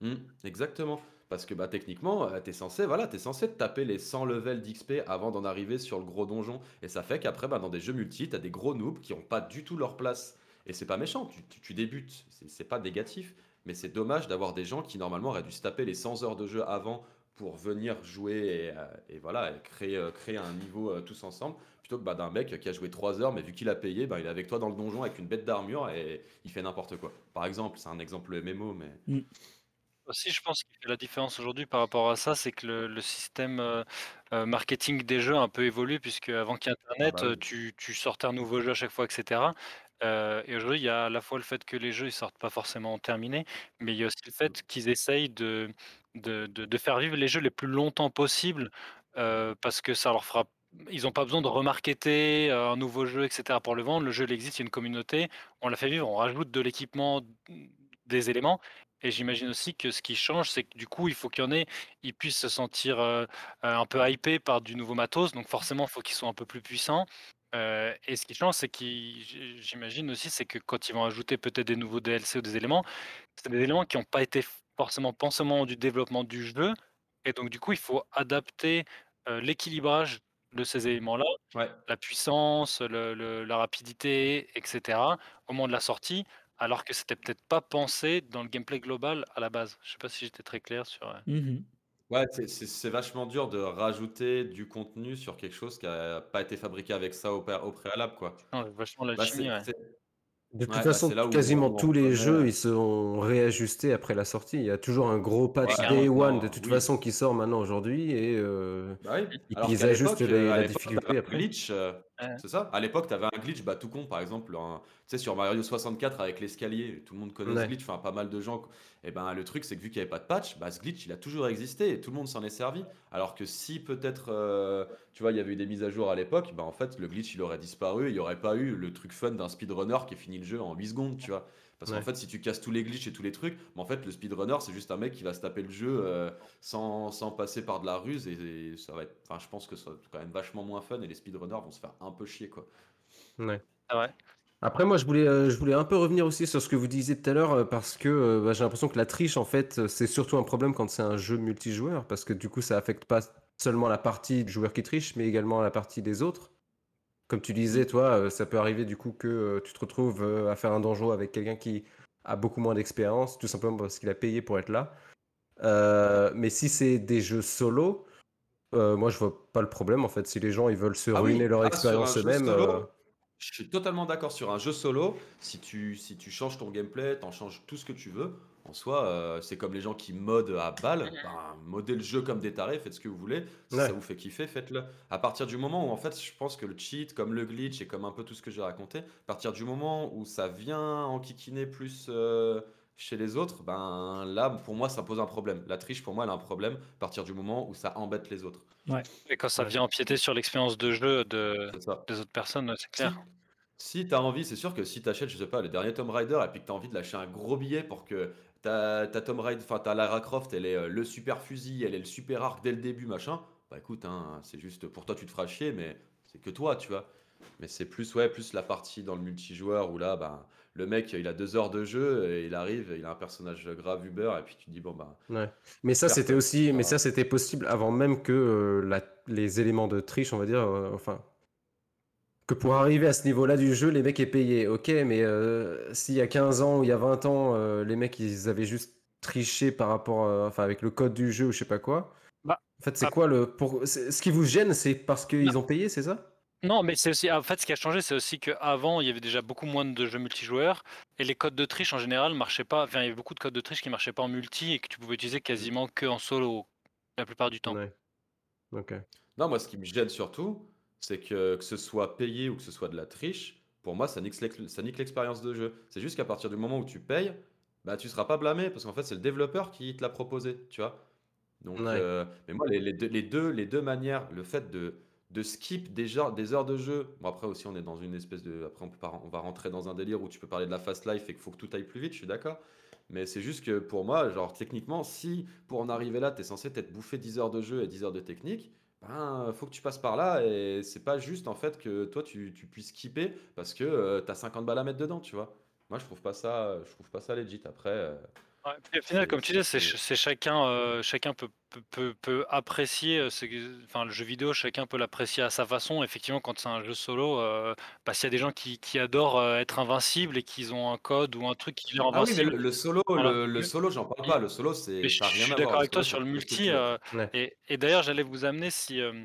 Hmm, exactement. Parce que bah, techniquement, tu es censé, voilà, t'es censé te taper les 100 levels d'XP avant d'en arriver sur le gros donjon. Et ça fait qu'après, bah, dans des jeux multi, tu as des gros noobs qui n'ont pas du tout leur place. Et c'est pas méchant, tu, tu- tu débutes, c'est c'est pas négatif. Mais c'est dommage d'avoir des gens qui normalement auraient dû se taper les 100 heures de jeu avant pour venir jouer et, euh, et voilà, et créer, euh, créer un niveau euh, tous ensemble. Plutôt que bah, d'un mec qui a joué 3 heures, mais vu qu'il a payé, bah, il est avec toi dans le donjon avec une bête d'armure et il fait n'importe quoi. Par exemple, c'est un exemple MMO, mais. Mm. Aussi, je pense que la différence aujourd'hui par rapport à ça, c'est que le, le système euh, euh, marketing des jeux a un peu évolué, puisque avant qu'il y ait Ah Internet, bah oui. tu, tu sortais un nouveau jeu à chaque fois, etc. Euh, et aujourd'hui, il y a à la fois le fait que les jeux ils sortent pas forcément terminés, mais il y a aussi le Mm. fait qu'ils essayent de, de, de- de faire vivre les jeux les plus longtemps possible, euh, parce que ça leur fera. Ils n'ont pas besoin de remarketer euh, un nouveau jeu, etc. pour le vendre. Le jeu il existe, il y a une communauté, on l'a fait vivre, on rajoute de l'équipement, des éléments. Et j'imagine aussi que ce qui change, c'est que du coup, il faut qu'il y en ait, ils puissent se sentir euh, un peu hypés par du nouveau matos. Donc forcément, il faut qu'ils soient un peu plus puissants. Euh, et ce qui change, c'est qu'ils, j'imagine aussi, c'est que quand ils vont ajouter peut-être des nouveaux DLC ou des éléments, c'est des éléments qui n'ont pas été forcément pensés au moment du développement du jeu. Et donc, du coup, il faut adapter euh, l'équilibrage de ces éléments-là, Ouais. la puissance, le- le- la rapidité, etc., au moment de la sortie, alors que c'était peut-être pas pensé dans le gameplay global à la base. Je sais pas si j'étais très clair sur. euh, Mhm. Ouais, c'est c'est- c'est vachement dur de rajouter du contenu sur quelque chose qui a pas été fabriqué avec ça au, pré- au préalable, quoi. non, vachement Bah, l'alchimie, c'est ouais. c'est- De toute ouais, bah, façon, c'est là où quasiment on, on tous les jeux, ils sont réajustés après la sortie. Il y a toujours un gros patch Ouais, Day carrément. One de toute Oui. façon qui sort maintenant aujourd'hui et euh, Bah oui. ils Alors ils qu'à ajustent les- euh, à la l'époque, difficulté t'avais après. glitch, euh, Ouais. c'est ça? À l'époque, t'avais un glitch, bah tout con, par exemple, un- tu sais, sur Mario 64 avec l'escalier, tout le monde connaît ce Ouais. glitch, enfin pas mal de gens. Et ben le truc, c'est que vu qu'il n'y avait pas de patch, bah ce glitch, il a toujours existé et tout le monde s'en est servi. Alors que si peut-être, euh, tu vois, il y avait eu des mises à jour à l'époque, bah en fait, le glitch, il aurait disparu, il n'y aurait pas eu le truc fun d'un speedrunner qui finit le jeu en 8 secondes, tu vois. Parce qu'en fait, si tu casses tous les glitches et tous les trucs, mais en fait, le speedrunner, c'est juste un mec qui va se taper le jeu euh, sans, sans passer par de la ruse et, et ça va être, enfin, je pense que ça va être quand même vachement moins fun et les speedrunners vont se faire un peu chier, quoi. Ouais. Vrai. Après, moi, je voulais, euh, je voulais un peu revenir aussi sur ce que vous disiez tout à l'heure, euh, parce que euh, bah, j'ai l'impression que la triche, en fait, c'est surtout un problème quand c'est un jeu multijoueur, parce que du coup, ça affecte pas seulement la partie du joueur qui triche, mais également la partie des autres. Comme tu disais, toi, euh, ça peut arriver du coup que euh, tu te retrouves euh, à faire un donjon avec quelqu'un qui a beaucoup moins d'expérience, tout simplement parce qu'il a payé pour être là. Euh, mais si c'est des jeux solo, euh, moi, je vois pas le problème, en fait. Si les gens, ils veulent se Ah oui, ruiner leur ah, expérience eux-mêmes... euh, Je suis totalement d'accord sur un jeu solo. Si tu, si tu changes ton gameplay, t'en changes tout ce que tu veux. En soi, euh, c'est comme les gens qui modent à balle. Ben, modez le jeu comme des tarés, faites ce que vous voulez. Si Ouais. ça vous fait kiffer, faites-le. À partir du moment où, en fait, je pense que le cheat, comme le glitch et comme un peu tout ce que j'ai raconté, à partir du moment où ça vient enquiquiner plus euh, chez les autres, ben là, pour moi, ça pose un problème. La triche, pour moi, elle a un problème à partir du moment où ça embête les autres. Et quand ça Ouais. vient empiéter sur l'expérience de jeu de, C'est ça. des autres personnes, ouais, c'est Si, clair. Si t'as envie, c'est sûr que si t'achètes, je sais pas, le dernier Tomb Raider et puis que t'as envie de lâcher un gros billet pour que ta, ta Tomb Raider, enfin ta Lara Croft, elle est euh, le super fusil, elle est le super arc dès le début, machin. Bah écoute, hein, c'est juste pour toi, tu te feras chier, mais c'est que toi, tu vois. Mais c'est plus, ouais, plus la partie dans le multijoueur où là, bah, le mec, il a deux heures de jeu et il arrive, il a un personnage grave Uber et puis tu te dis, bon, bah, Ouais. Mais ça, c'était aussi, mais ça, c'était possible avant même que euh, la- les éléments de triche, on va dire, euh, enfin, que pour arriver à ce niveau-là du jeu, les mecs aient payé. Ok, mais euh, s'il y a 15 ans ou il y a 20 ans, euh, les mecs, ils avaient juste triché par rapport, euh, enfin, avec le code du jeu ou je sais pas quoi. Bah, En fait, c'est ah. quoi le, pour, ce qui vous gêne, c'est parce qu'ils ont payé, c'est ça? Non, mais c'est aussi, en fait, ce qui a changé, c'est aussi qu'avant, il y avait déjà beaucoup moins de jeux multijoueurs et les codes de triche en général marchaient pas. Enfin, il y avait beaucoup de codes de triche qui marchaient pas en multi et que tu pouvais utiliser quasiment que en solo la plupart du temps. Ouais. Ok. Non, moi, ce qui me gêne surtout, c'est que que ce soit payé ou que ce soit de la triche, pour moi, ça nique l'ex- ça nique l'expérience de jeu. C'est juste qu'à partir du moment où tu payes, bah, tu seras pas blâmé parce qu'en fait, c'est le développeur qui te l'a proposé, tu vois. Donc, Ouais. euh, mais moi, les, les deux, les, deux, les deux manières, le fait de, de skip des, genres- des heures de jeu, bon, après aussi, on est dans une espèce de. Après, on, peut pas, on va rentrer dans un délire où tu peux parler de la fast life et qu'il faut que tout aille plus vite, je suis d'accord. Mais c'est juste que pour moi, genre, techniquement, si pour en arriver là, tu es censé t'être bouffé 10 heures de jeu et 10 heures de technique, ben, faut que tu passes par là et c'est pas juste en fait que toi tu, puisses skipper parce que tu t'as 50 balles à mettre dedans, tu vois. Moi je trouve pas ça, je trouve pas ça legit. Après, euh, Ouais, puis au final, comme tu dis, c'est c'est- ch- c'est chacun, euh, chacun peut, peut, peut, peut apprécier, euh, enfin le jeu vidéo, chacun peut l'apprécier à sa façon. Effectivement, quand c'est un jeu solo, euh, bah, s'il y a des gens qui, qui adorent euh, être invincibles et qu'ils ont un code ou un truc qui les rend ah oui, mais invincibles, le, le solo, Voilà. le, le solo, j'en parle pas. Le solo, c'est je suis d'accord avec toi sur le multi. euh, Ouais. et et d'ailleurs, j'allais vous amener si, euh,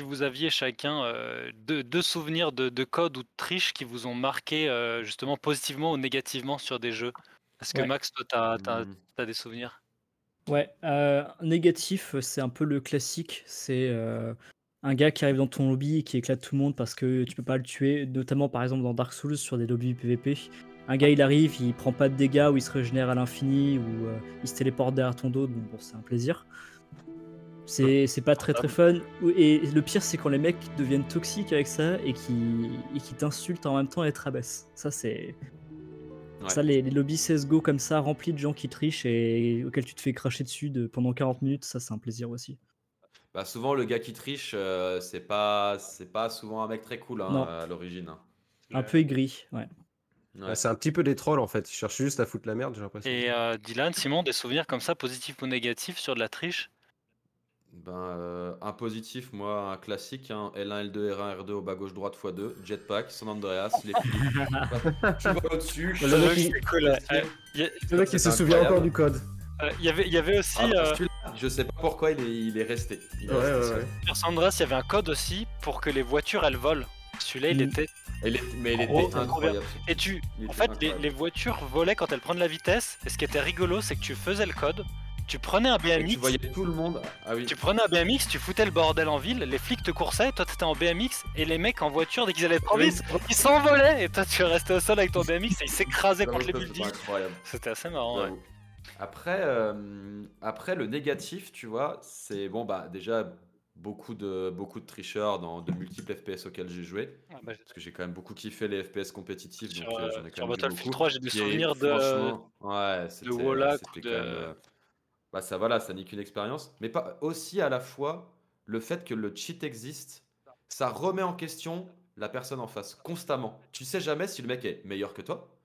si vous aviez chacun euh, deux, deux souvenirs de, de codes ou de triches qui vous ont marqué euh, justement positivement ou négativement sur des jeux. Est-ce que Ouais. Max, toi, t'as as, Hmm. des souvenirs? Ouais, euh, négatif, c'est un peu le classique. C'est euh, un gars qui arrive dans ton lobby et qui éclate tout le monde parce que tu peux pas le tuer, notamment par exemple dans Dark Souls sur des lobbies PvP. Un gars il arrive, il prend pas de dégâts ou il se régénère à l'infini ou euh, il se téléporte derrière ton dos, donc bon, c'est un plaisir. C'est pas très très fun. Et le pire, c'est quand les mecs deviennent toxiques avec ça et qui, et qui t'insultent en même temps et te rabaissent. Ça, c'est. Ouais. Ça, les, les lobbies CSGO comme ça, remplis de gens qui trichent et auxquels tu te fais cracher dessus de, pendant 40 minutes, ça, c'est un plaisir aussi. Bah, souvent, le gars qui triche, euh, c'est pas, c'est pas souvent un mec très cool hein, à l'origine. hein. Un peu aigri, ouais. Ouais. Ouais, c'est un petit peu des trolls en fait. Ils cherchent juste à foutre la merde, j'ai l'impression. Et euh, Dylan, Simon, des souvenirs comme ça, positifs ou négatifs, sur de la triche? Ben, euh, un positif, moi, un classique, hein, L1, L2, R1, R2 au bas gauche droite x2, Jetpack, San Andreas, les flics. tu vas au-dessus, Le je mec, que cool. Le c'est il se souvient encore du code. euh, il y avait, il y avait aussi, Ah, euh, je sais pas pourquoi il est, il est resté. Il est Ouais, resté, ouais, celui-là. ouais. sur Sandras, il y avait un code aussi pour que les voitures, elles volent. Celui-là, il Mm. était... Il est- mais il était incroyable. Et tu, en fait, les, les voitures volaient quand elles prennent la vitesse. Et ce qui était rigolo, c'est que tu faisais le code, tu prenais un Et BMX, tu voyais tout le monde. Ah oui. tu prenais un BMX, tu foutais le bordel en ville, les flics te coursaient, toi t'étais en BMX, et les mecs en voiture, dès qu'ils allaient Oui, vite, ils s'envolaient, et toi tu restais au sol avec ton BMX et ils s'écrasaient contre les buildings. C'était assez marrant, ouais. Après, euh, après, le négatif, tu vois, c'est bon, bah déjà beaucoup de, beaucoup de tricheurs dans de multiples FPS auxquels j'ai joué. Ah, bah, Parce que j'ai quand même beaucoup kiffé les FPS compétitifs. Sur, donc, euh, euh, j'en ai quand sur même vu Battlefield beaucoup. 3, j'ai des souvenirs de- ouais, c'était- Wallach ou quand de- même, euh, Bah ça voilà, ça nique une expérience. Mais pas aussi à la fois le fait que le cheat existe, ça remet en question la personne en face constamment. Tu sais jamais si le mec est meilleur que toi.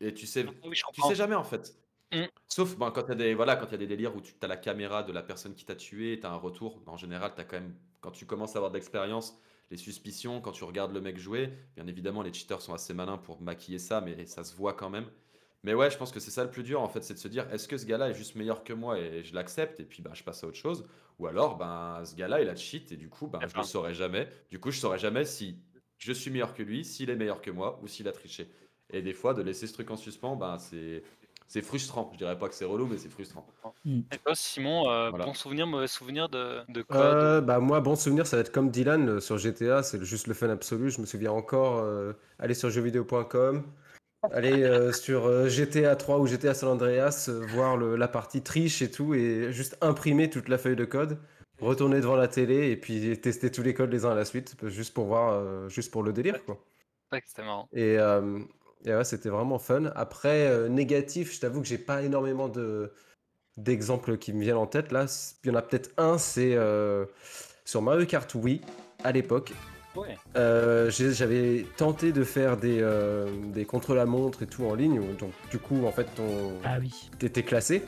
Et tu sais, Oui, je tu sais jamais en fait. Mm. Sauf ben, quand il y a des voilà, quand il y a des délires où tu as la caméra de la personne qui t'a tué, tu as un retour. En général, tu as quand même quand tu commences à avoir de l'expérience, les suspicions, quand tu regardes le mec jouer, bien évidemment, les cheaters sont assez malins pour maquiller ça, mais ça se voit quand même. Mais ouais, je pense que c'est ça le plus dur en fait, c'est de se dire est-ce que ce gars-là est juste meilleur que moi et je l'accepte et puis ben, je passe à autre chose? Ou alors ben ce gars-là il a cheat et du coup ben, je le saurai jamais. Du coup, je saurai jamais si je suis meilleur que lui, s'il est meilleur que moi ou s'il a triché. Et des fois de laisser ce truc en suspens, ben c'est c'est frustrant. Je dirais pas que c'est relou, mais c'est frustrant. Et toi, Simon, euh, Voilà. bon souvenir, mauvais souvenir de, de code Euh, bah moi, bon souvenir, ça va être comme Dylan euh, sur GTA, c'est le- juste le fun absolu. Je me souviens encore euh, aller sur jeuxvideo.com, aller euh, sur euh, GTA 3 ou GTA San Andreas, euh, voir le- la partie triche et tout, et juste imprimer toute la feuille de code, retourner devant la télé et puis tester tous les codes les uns à la suite, juste pour voir, juste pour le délire quoi. que c'était marrant. Et, et ouais, c'était vraiment fun. Après, négatif, je t'avoue que j'ai pas énormément de d'exemples qui me viennent en tête. Là, il y en a peut-être un, c'est sur Mario Kart Wii à l'époque. Ouais. Euh, J'avais tenté de faire des, euh, des contre-la-montre et tout en ligne. où, Donc, du coup, en fait, ton... Ah oui. t'étais classé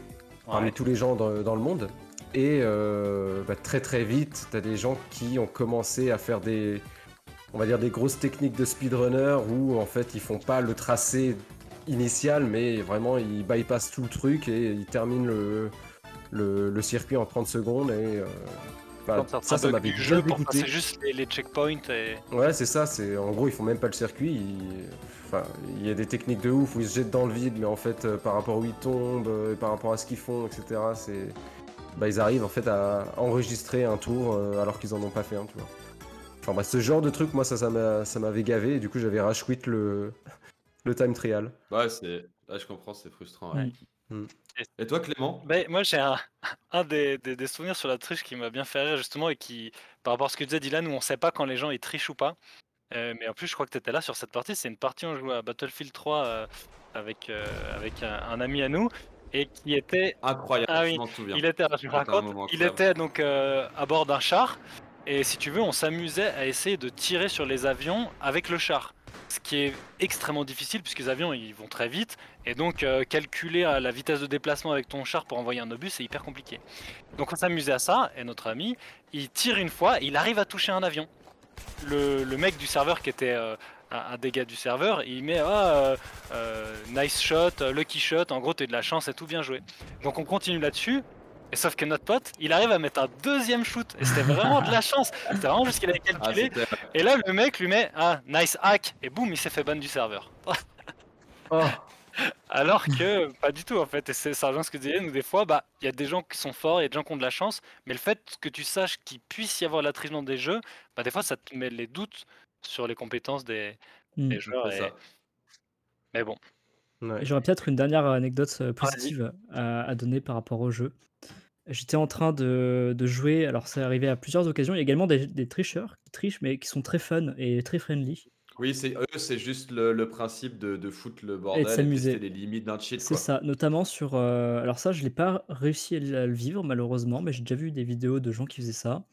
parmi tous les gens dans, dans le monde. Et euh, bah, très très vite, t'as des gens qui ont commencé à faire des, on va dire des grosses techniques de speedrunner où en fait ils font pas le tracé initial, mais vraiment ils bypassent tout le truc et ils terminent le, le, le circuit en 30 secondes. Et euh, bah, ça, ça m'avait pour dégoûté. passer juste les, les checkpoints et. Ouais, c'est ça. C'est en gros, ils font même pas le circuit. ils- Enfin, il y a des techniques de ouf où ils se jettent dans le vide, mais en fait, euh, par rapport où ils tombent, euh, et par rapport à ce qu'ils font, etc. C'est, bah, ils arrivent en fait à enregistrer un tour euh, alors qu'ils en ont pas fait un, tu vois. Enfin, bah, ce genre de truc, moi, ça, ça m'a, ça m'avait gavé. Et du coup, j'avais rage quit le le time trial. Ouais, c'est. Là, je comprends, c'est frustrant. ouais. Mm. Et toi, Clément? Ben, moi, j'ai un, un des, des- des souvenirs sur la triche qui m'a bien fait rire, justement, et qui, par rapport à ce que disait Dylan, où on sait pas quand les gens ils trichent ou pas. Euh, mais en plus, je crois que tu étais là sur cette partie. C'est une partie, on jouait à Battlefield 3 euh, avec, euh, avec un, un ami à nous, et qui était. Incroyable, Ah je oui, m'en souviens. Il était, je raconte, moment il était donc euh, à bord d'un char, et si tu veux, on s'amusait à essayer de tirer sur les avions avec le char. Ce qui est extrêmement difficile puisque les avions ils vont très vite et donc euh, calculer euh, la vitesse de déplacement avec ton char pour envoyer un obus c'est hyper compliqué. Donc on s'amusait à ça et notre ami il tire une fois et il arrive à toucher un avion. Le, le mec du serveur qui était euh, un, gars du serveur il met ah, euh, euh, nice shot, lucky shot, en gros t'as de la chance et tout bien joué. Donc on continue là-dessus et sauf que notre pote, il arrive à mettre un deuxième shoot. Et c'était vraiment de la chance. C'était vraiment juste qu'il avait Ah, calculé. et là, le mec lui met un nice hack. Et boum, il s'est fait ban du serveur. Oh, Alors que pas du tout en fait. Et c'est ça rejoint ce que disait nous des fois, bah il y a des gens qui sont forts, il y a des gens qui ont de la chance, mais le fait que tu saches qu'il puisse y avoir la triche dans des jeux, bah des fois ça te met les doutes sur les compétences des, Mm. des joueurs. et- ça. Mais bon, ouais. J'aurais peut-être une dernière anecdote euh, positive à, à donner par rapport au jeu. J'étais en train de, de jouer, alors c'est arrivé à plusieurs occasions. Il y a également des, des tricheurs qui trichent, mais qui sont très fun et très friendly. Oui, c'est eux, c'est juste le, le principe de, de foutre le bordel et, s'amuser. tester les limites d'un cheat. C'est quoi. ça, notamment sur. euh, alors, ça, je l'ai pas réussi à le à le vivre, malheureusement, mais j'ai déjà vu des vidéos de gens qui faisaient ça.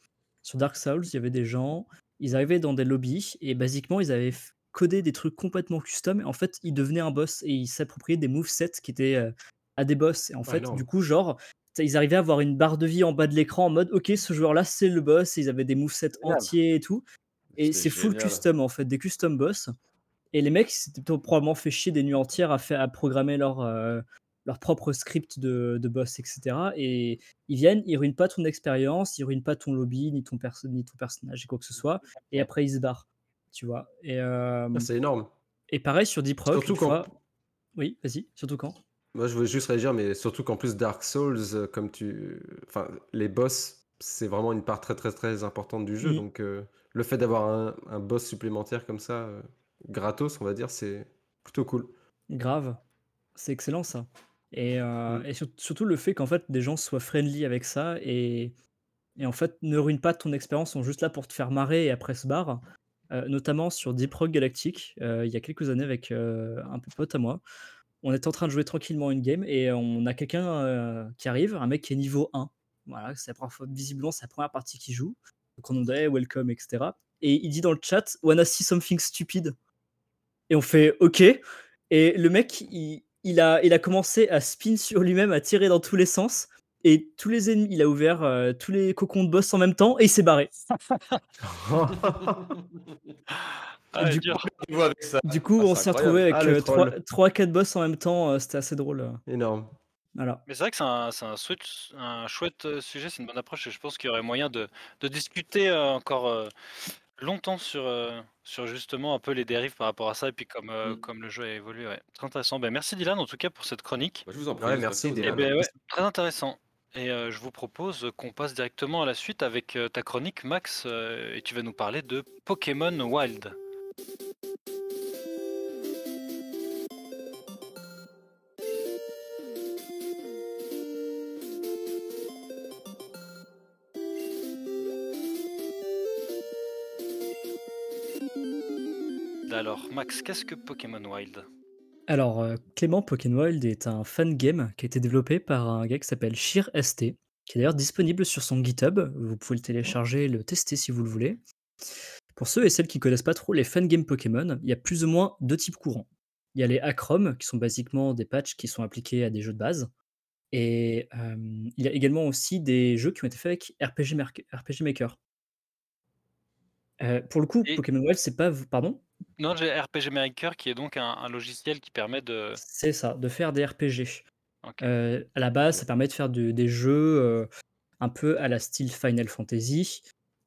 Sur Dark Souls, il y avait des gens, ils arrivaient dans des lobbies et basiquement, ils avaient f- codé des trucs complètement custom. Et en fait, ils devenaient un boss et ils s'appropriaient des movesets qui étaient euh, à des boss. Et en fait, énorme. du coup, genre, ils arrivaient à avoir une barre de vie en bas de l'écran en mode, ok, ce joueur-là, c'est le boss. Et ils avaient des movesets entiers et tout. Et c'est full custom en fait, des custom boss. Et les mecs, s'étaient probablement fait chier des nuits entières à, faire, à programmer leur, euh, leur propre script de, de boss, etc. Et ils viennent, ils ruinent pas ton expérience, ils ruinent pas ton lobby, ni ton, ni ton personnage, quoi que ce soit. Et après, ils se barrent. Tu vois. Et, euh, Ah, c'est énorme. et pareil sur Deep Rock, Surtout quand- fois- Oui, vas-y, surtout quand Moi, je voulais juste réagir, mais surtout qu'en plus Dark Souls, euh, comme tu, enfin, les boss, c'est vraiment une part très très très importante du jeu. Mhm. Donc, euh, le fait d'avoir un, un boss supplémentaire comme ça, euh, gratos, on va dire, c'est plutôt cool. Grave. C'est excellent ça. Et, euh, Mm. et sur- surtout le fait qu'en fait des gens soient friendly avec ça et, et en fait ne ruinent pas ton expérience, sont juste là pour te faire marrer et après se barrent. Euh, notamment sur Deep Rock Galactic, il y a quelques années avec un pote à moi. On était en train de jouer tranquillement une game et on a quelqu'un qui arrive, un mec qui est niveau 1. Voilà, c'est visiblement c'est la première partie qu'il joue. Donc on hey, welcome, etc. Et il dit dans le chat Wanna see something stupid? Et on fait OK. Et le mec, il, il a, il a commencé à spin sur lui-même, à tirer dans tous les sens. Et tous les ennemis, il a ouvert euh, tous les cocons de boss en même temps et il s'est barré. Ah, du, coup, Ah, on s'est retrouvé avec. Ah, le troll. 3-4 boss en même temps. euh, C'était assez drôle. euh, Énorme. Voilà. Mais c'est vrai que c'est un, c'est un, switch- un chouette sujet, c'est une bonne approche et je pense qu'il y aurait moyen de, de discuter encore longtemps sur, sur justement un peu les dérives par rapport à ça et puis comme, euh, Mm. comme le jeu a évolué. Ouais. Très intéressant. Ben, merci Dylan en tout cas pour cette chronique. Bah, je vous en prie. Ouais, merci, a Eh Dylan. ben ouais, très intéressant. Et euh, je vous propose qu'on passe directement à la suite avec ta chronique, Max, euh, et tu vas nous parler de Pokémon Wild. Wild alors. Max, qu'est-ce que Pokémon Wild? Alors, euh, Clément Pokémon Wild est un fan game qui a été développé par un gars qui s'appelle Shir ST, qui est d'ailleurs disponible sur son GitHub. Vous pouvez le télécharger, le tester si vous le voulez. Pour ceux et celles qui connaissent pas trop les fan games Pokémon, il y a plus ou moins deux types courants. Il y a les Acrom, qui sont basiquement des patchs qui sont appliqués à des jeux de base. Et euh, il y a également aussi des jeux qui ont été faits avec RPG, Maker. Euh, pour le coup, Et- Pokémon Wild, c'est pas. Pardon? Non, j'ai RPG Maker qui est donc un, un logiciel qui permet de. C'est ça, de faire des RPG. Euh, à la base, ça permet de faire de- des jeux euh, un peu à la style Final Fantasy.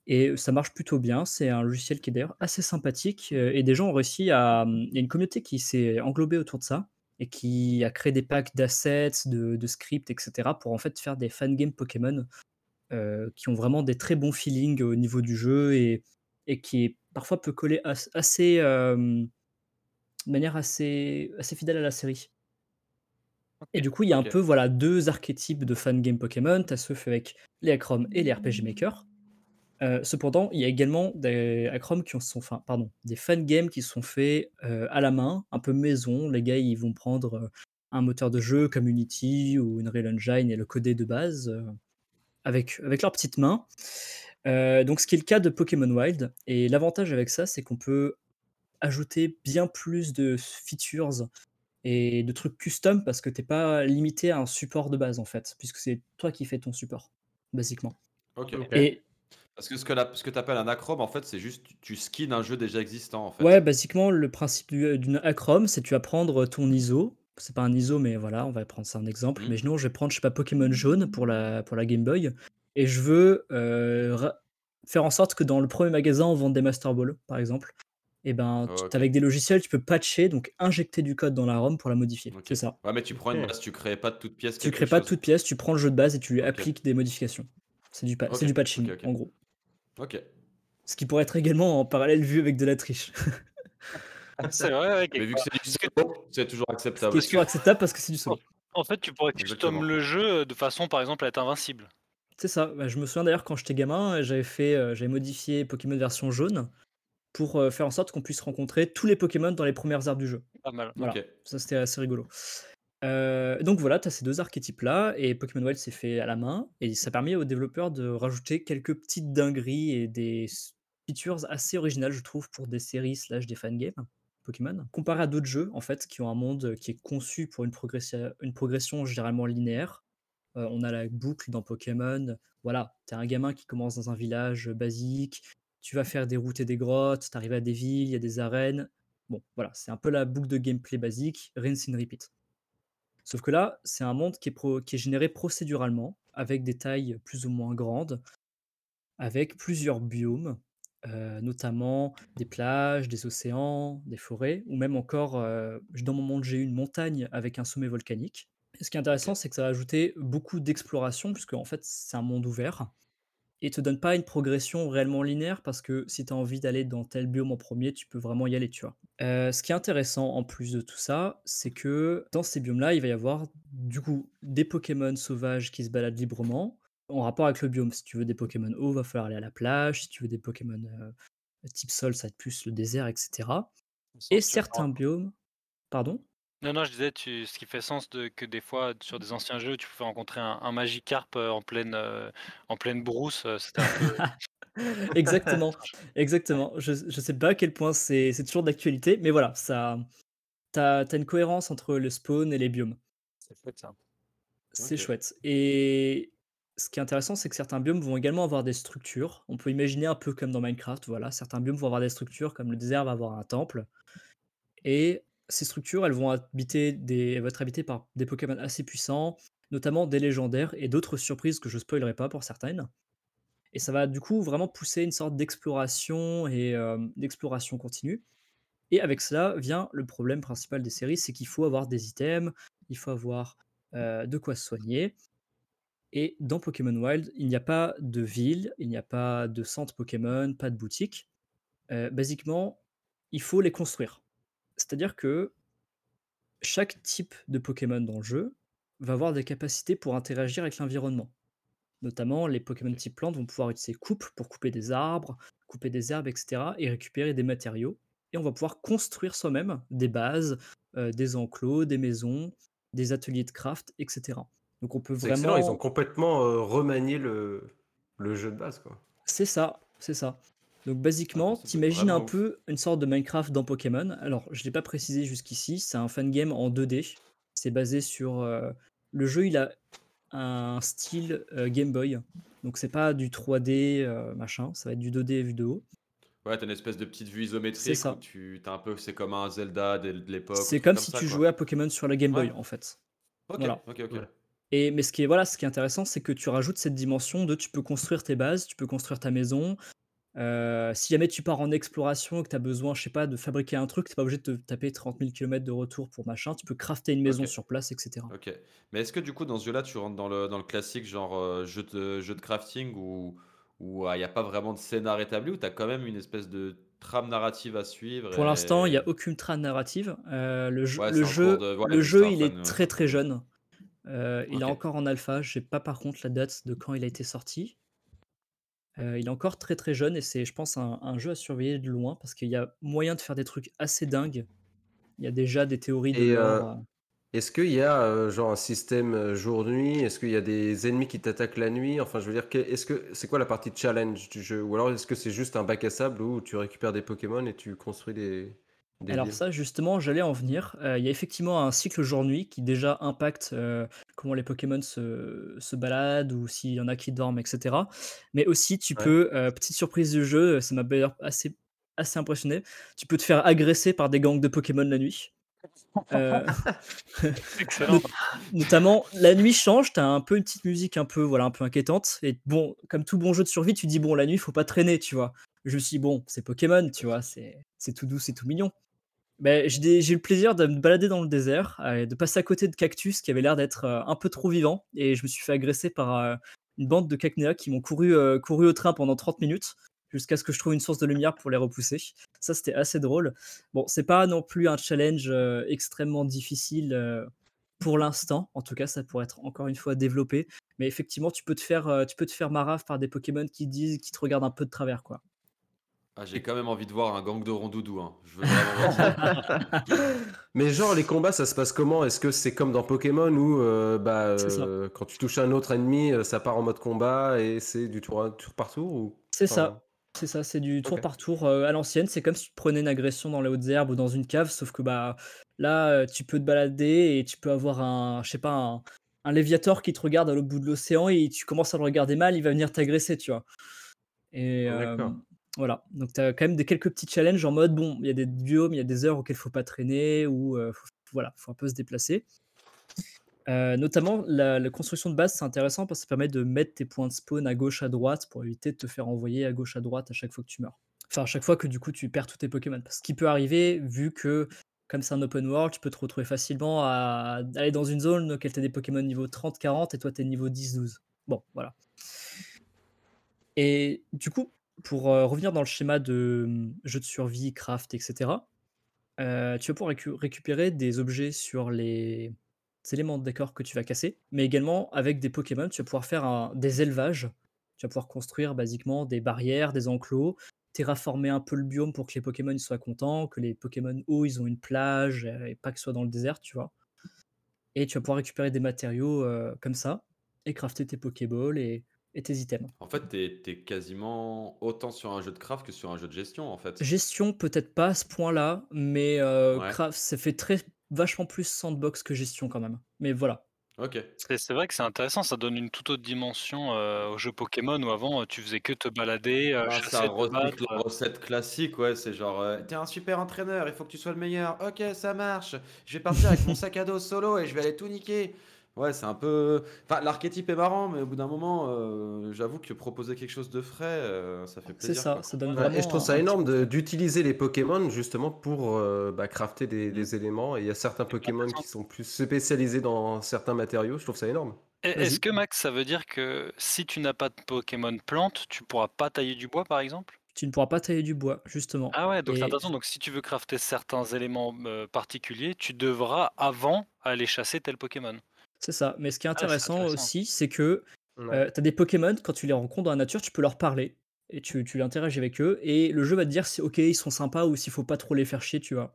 Et ça marche plutôt bien. C'est un logiciel qui est d'ailleurs assez sympathique. euh, et des gens ont réussi à. Il y a une communauté qui s'est englobée autour de ça et qui a créé des packs d'assets, de, de scripts, etc. pour en fait faire des fangames Pokémon euh, qui ont vraiment des très bons feelings au niveau du jeu et, et qui parfois peut coller as- assez. de manière assez, assez fidèle à la série. Et du coup, il y a un peu voilà, deux archétypes de fangame Pokémon. Tu as ceux faits avec les Acrom et les RPG Maker. Euh, cependant, il y a également des Acrom qui ont- sont, enfin, pardon, des fangames qui sont faits euh, à la main, un peu maison. Les gars, ils vont prendre euh, un moteur de jeu comme Unity ou Unreal Engine et le coder de base avec, avec leurs petites mains. Euh, donc, ce qui est le cas de Pokémon Wild. Et l'avantage avec ça, c'est qu'on peut ajouter bien plus de features et de trucs custom parce que t'es pas limité à un support de base en fait, puisque c'est toi qui fais ton support, basiquement. Ok. Ok. Et Parce que ce que, la- ce que tu appelles un acrom, en fait, c'est juste tu, tu skins un jeu déjà existant, en fait. ouais, basiquement, le principe du- d'une Acrom, c'est tu vas prendre ton ISO. C'est pas un ISO, mais voilà, on va prendre ça un exemple. Mhm. Imaginons, je vais prendre, je sais pas, Pokémon jaune pour la, pour la Game Boy, et je veux euh, faire en sorte que dans le premier magasin, on vende des Master Ball, par exemple. Et ben, Oh, tu- ok. avec des logiciels, tu peux patcher, donc injecter du code dans la ROM pour la modifier. C'est ça. Ouais, mais tu prends une base, tu crées pas de toute pièce. Tu crées pas de toute pièce, tu prends le jeu de base et tu lui appliques des modifications. C'est du, pa- c'est Ok, du patching, en gros. Ok. Ce qui pourrait être également en parallèle vu avec de la triche. C'est vrai, ouais, Mais vu que c'est du solo, c'est toujours Ce acceptable. qui est toujours acceptable parce que c'est du solo. En fait, tu pourrais custom le jeu de façon, par exemple, à être invincible. C'est ça. Bah, je me souviens d'ailleurs quand j'étais gamin, j'avais fait, euh, j'avais modifié Pokémon version jaune pour euh, faire en sorte qu'on puisse rencontrer tous les Pokémon dans les premières aires du jeu. Pas mal. Voilà. Ok. Ça, c'était assez rigolo. Euh, donc voilà, tu as ces deux archétypes-là, et Pokémon Wild s'est fait à la main, et ça a permis aux développeurs de rajouter quelques petites dingueries et des features assez originales, je trouve, pour des séries slash des fangames Pokémon. Comparé à d'autres jeux, en fait, qui ont un monde qui est conçu pour une, progression, une progression généralement linéaire. Euh, on a la boucle dans Pokémon. Voilà, tu es un gamin qui commence dans un village basique, tu vas faire des routes et des grottes, tu arrives à des villes, il y a des arènes. Bon, voilà, c'est un peu la boucle de gameplay basique, rinse and repeat. Sauf que là, c'est un monde qui est, généré procéduralement, avec des tailles plus ou moins grandes, avec plusieurs biomes, euh, notamment des plages, des océans, des forêts, ou même encore, euh, dans mon monde, j'ai une montagne avec un sommet volcanique. Et ce qui est intéressant, c'est que ça a ajouté beaucoup d'exploration, puisque en fait, c'est un monde ouvert, et te donne pas une progression réellement linéaire, parce que si tu as envie d'aller dans tel biome en premier, tu peux vraiment y aller, tu vois. Euh, ce qui est intéressant en plus de tout ça, c'est que dans ces biomes-là, il va y avoir du coup des Pokémon sauvages qui se baladent librement en rapport avec le biome. Si tu veux des Pokémon eau, va falloir aller à la plage. Si tu veux des Pokémon euh, type sol, ça va être plus le désert, etc. Et certains biomes. Pardon? Non, non, je disais, tu... ce qui fait sens de... que des fois, sur des anciens jeux, tu pouvais rencontrer un, un Magikarp euh, en pleine, euh, en pleine brousse. euh, C'était un peu. Exactement, exactement. Je, je sais pas à quel point c'est c'est toujours d'actualité, mais voilà, ça, t'as as une cohérence entre le spawn et les biomes. C'est chouette, ça. C'est Ok. chouette. Et ce qui est intéressant, c'est que certains biomes vont également avoir des structures. On peut imaginer un peu comme dans Minecraft, voilà, certains biomes vont avoir des structures, comme le désert va avoir un temple. Et ces structures, elles vont habiter être habitées par des Pokémon assez puissants, notamment des légendaires et d'autres surprises que je spoilerai pas pour certaines. Et ça va du coup vraiment pousser une sorte d'exploration et euh, d'exploration continue. Et avec cela vient le problème principal des séries, c'est qu'il faut avoir des items, il faut avoir euh, de quoi se soigner. Et dans Pokémon Wild, il n'y a pas de ville, il n'y a pas de centre Pokémon, pas de boutique. Euh, basiquement, il faut les construire. C'est-à-dire que chaque type de Pokémon dans le jeu va avoir des capacités pour interagir avec l'environnement. Notamment, les Pokémon Ok. type plante vont pouvoir utiliser coupe pour couper des arbres, couper des herbes, etc. et récupérer des matériaux. et on va pouvoir construire soi-même des bases, heu, des enclos, des maisons, des ateliers de craft, et cetera. Donc on peut excellent, ils ont vraiment complètement, heu, remanié le le jeu de base, c'est ça, c'est ça. Donc Ah basiquement, ça tu peut être imagines un peu une sorte de Minecraft dans Pokémon. Alors, je l'ai pas précisé jusqu'ici, c'est un fan game en 2D. C'est basé sur, heu le jeu, il a un style, heu, Game Boy. Donc c'est pas du 3D, heu, machin, ça va être du 2D vu de haut. Ouais, tu une espèce de petite vue C'est isométrique où ça. tu un peu c'est comme un Zelda de de l'époque C'est comme comme si ça, tu quoi? jouais à Pokémon sur la Game Ouais. Boy, en fait. OK, Voilà. OK, OK. Ouais. Et mais ce qui est voilà, ce qui est intéressant, c'est que tu rajoutes cette dimension de tu peux construire tes bases, tu peux construire ta maison. Heu, si jamais tu pars en exploration et que tu as besoin, je sais pas, de fabriquer un truc, tu pas obligé de te taper 30 000 kilomètres de retour pour machin, tu peux crafter une maison sur place, et cetera. OK. Mais est-ce que du coup dans ce jeu-là, tu rentres dans le dans le classique genre, heu, jeu de jeu de crafting où où, ah, il y a pas vraiment de scénar établi, où tu as quand même une espèce de trame narrative à suivre Pour l'instant, il y a aucune trame narrative. Heu, le jeu Ouais, le jeu de voilà, le juste jeu, un il fan, est très, très jeune. Il est encore en alpha, j'ai pas par contre la date de quand il a été sorti. Il est encore très, très jeune et c'est je pense un un jeu à surveiller de loin parce qu'il y a moyen de faire des trucs assez dingues. Il y a déjà des théories de Et heu, lore, heu est-ce qu'il y a, genre un système, jour-nuit? Est-ce qu'il y a des ennemis qui t'attaquent la nuit? Enfin, je veux dire, est-ce que c'est quoi la partie challenge du jeu? Ou alors est-ce que c'est juste un bac à sable où tu récupères des Pokémon et tu construis des des Alors villes? ça justement, j'allais en venir. Heu, il y a effectivement un cycle jour-nuit qui déjà impacte, heu, comment les Pokémon se se baladent ou s'il y en a qui dorment et cetera. Mais aussi tu Ouais. peux, heu, petite surprise du jeu, ça m'a d'ailleurs assez assez impressionné, tu peux te faire agresser par des gangs de Pokémon la nuit. Excellent. not notamment la nuit change, tu as un peu une petite musique un peu, voilà, un peu inquiétante et bon, comme tout bon jeu de survie, tu dis: «Bon, la nuit, il faut pas traîner», tu vois? Je me suis dit: «Bon, c'est Pokémon», tu vois? C'est c'est tout doux, c'est tout mignon. Beh, j'ai eu le plaisir de me balader dans le désert, et de passer à côté de cactus qui avaient l'air d'être, heu, un peu trop vivants et je me suis fait agresser par, heu, une bande de cacnéas qui m'ont couru, au train pendant 30 minutes, jusqu'à ce que je trouve une source de lumière pour les repousser. Ça, c'était assez drôle. Bon, c'est pas non plus un challenge, extrêmement difficile, pour l'instant. En tout cas, ça pourrait être encore une fois développé. Mais effectivement, tu peux te faire, faire marave par des Pokémon qui disent qui te regardent un peu de travers, quoi. Ah, j'ai quand même envie de voir un gang de rondoudous, hein. Je veux vraiment voir ça. Mais genre les combats, ça se passe comment? Est-ce que c'est comme dans Pokémon où, heu, bah, heu, quand tu touches un autre ennemi, heu, ça part en mode combat et c'est du tour à tour par tour ou? C'est ça, c'est ça, c'est du tour par tour, heu, à l'ancienne. C'est comme si tu prenais une agression dans les hautes herbes ou dans une cave, sauf que, bah, là, tu peux te balader et tu peux avoir un je sais pas, un un Léviator qui te regarde à l'autre bout de l'océan et tu commences à le regarder mal, il va venir t'agresser, tu vois? Et D'accord. Voilà, donc tu as quand même des quelques petits challenges en mode, bon, il y a des biomes, il y a des heures auxquelles il faut pas traîner ou, heu, faut voilà, faut un peu se déplacer. Heu, notamment la construction de base, c'est intéressant parce que ça permet de mettre tes points de spawn à gauche, à droite pour éviter de te faire envoyer à gauche, à droite à chaque fois que tu meurs. Enfin, à chaque fois que du coup tu perds tous tes Pokémon. Parce ce qui peut arriver, vu que comme c'est un open world, tu peux te retrouver facilement à aller dans une zone auquel tu as des Pokémon niveau 30-40 et toi tu es niveau 10-12. Bon, voilà. Et du coup, pour, heu, revenir dans le schéma de, mmh, jeu de survie, craft et cetera, heu, tu vas pouvoir récu récupérer des objets sur les éléments de décor que tu vas casser, mais également avec des Pokémon, tu vas pouvoir faire des élevages. Tu vas pouvoir construire basiquement des barrières, des enclos, terraformer un peu le biome pour que les Pokémon soient contents, que les Pokémon eau, ils ont une plage, heu, et pas qu'ils soient dans le désert, tu vois? Et tu vas pouvoir récupérer des matériaux, comme ça et crafter tes Pokéballs et et tes items. En fait, tu es quasiment autant sur un jeu de craft que sur un jeu de gestion, en fait. Gestion, peut-être pas à ce point-là, mais Ouais. craft, ça fait très vachement plus sandbox que gestion quand même. Mais voilà. OK. C'est vrai que c'est intéressant, ça donne une toute autre dimension, heu, au jeu Pokémon où avant, tu faisais que te balader, heu, Ben, ça recycle la recette classique, ouais, c'est genre, heu: «Tu es un super entraîneur, il faut que tu sois le meilleur. OK, ça marche. Je vais partir avec mon sac à dos solo et je vais aller tout niquer». Ouais, c'est un peu enfin, l'archétype est marrant, mais au bout d'un moment, heu, j'avoue que proposer quelque chose de frais, heu, ça fait C'est plaisir, ça, quoi. ça donne Ouais, et je trouve vraiment ça énorme de d'utiliser les Pokémon justement pour, heu, bah, crafter des des éléments et il y a certains Pokémon qui sont plus spécialisés dans certains matériaux, je trouve ça énorme. Et est-ce que Max, ça veut dire que si tu n'as pas de Pokémon plantes, tu pourras pas tailler du bois, par exemple? Tu ne pourras pas tailler du bois, justement Ah ouais, donc c'est et intéressant, donc si tu veux crafter certains éléments, particuliers, tu devras avant aller chasser tel Pokémon? C'est ça, mais ce qui est Ah, intéressant aussi, c'est que, heu, tu as des Pokémon, quand tu les rencontres dans la nature, tu peux leur parler et tu tu interagis avec eux et le jeu va te dire si OK, ils sont sympas ou s'il faut pas trop les faire chier, tu vois?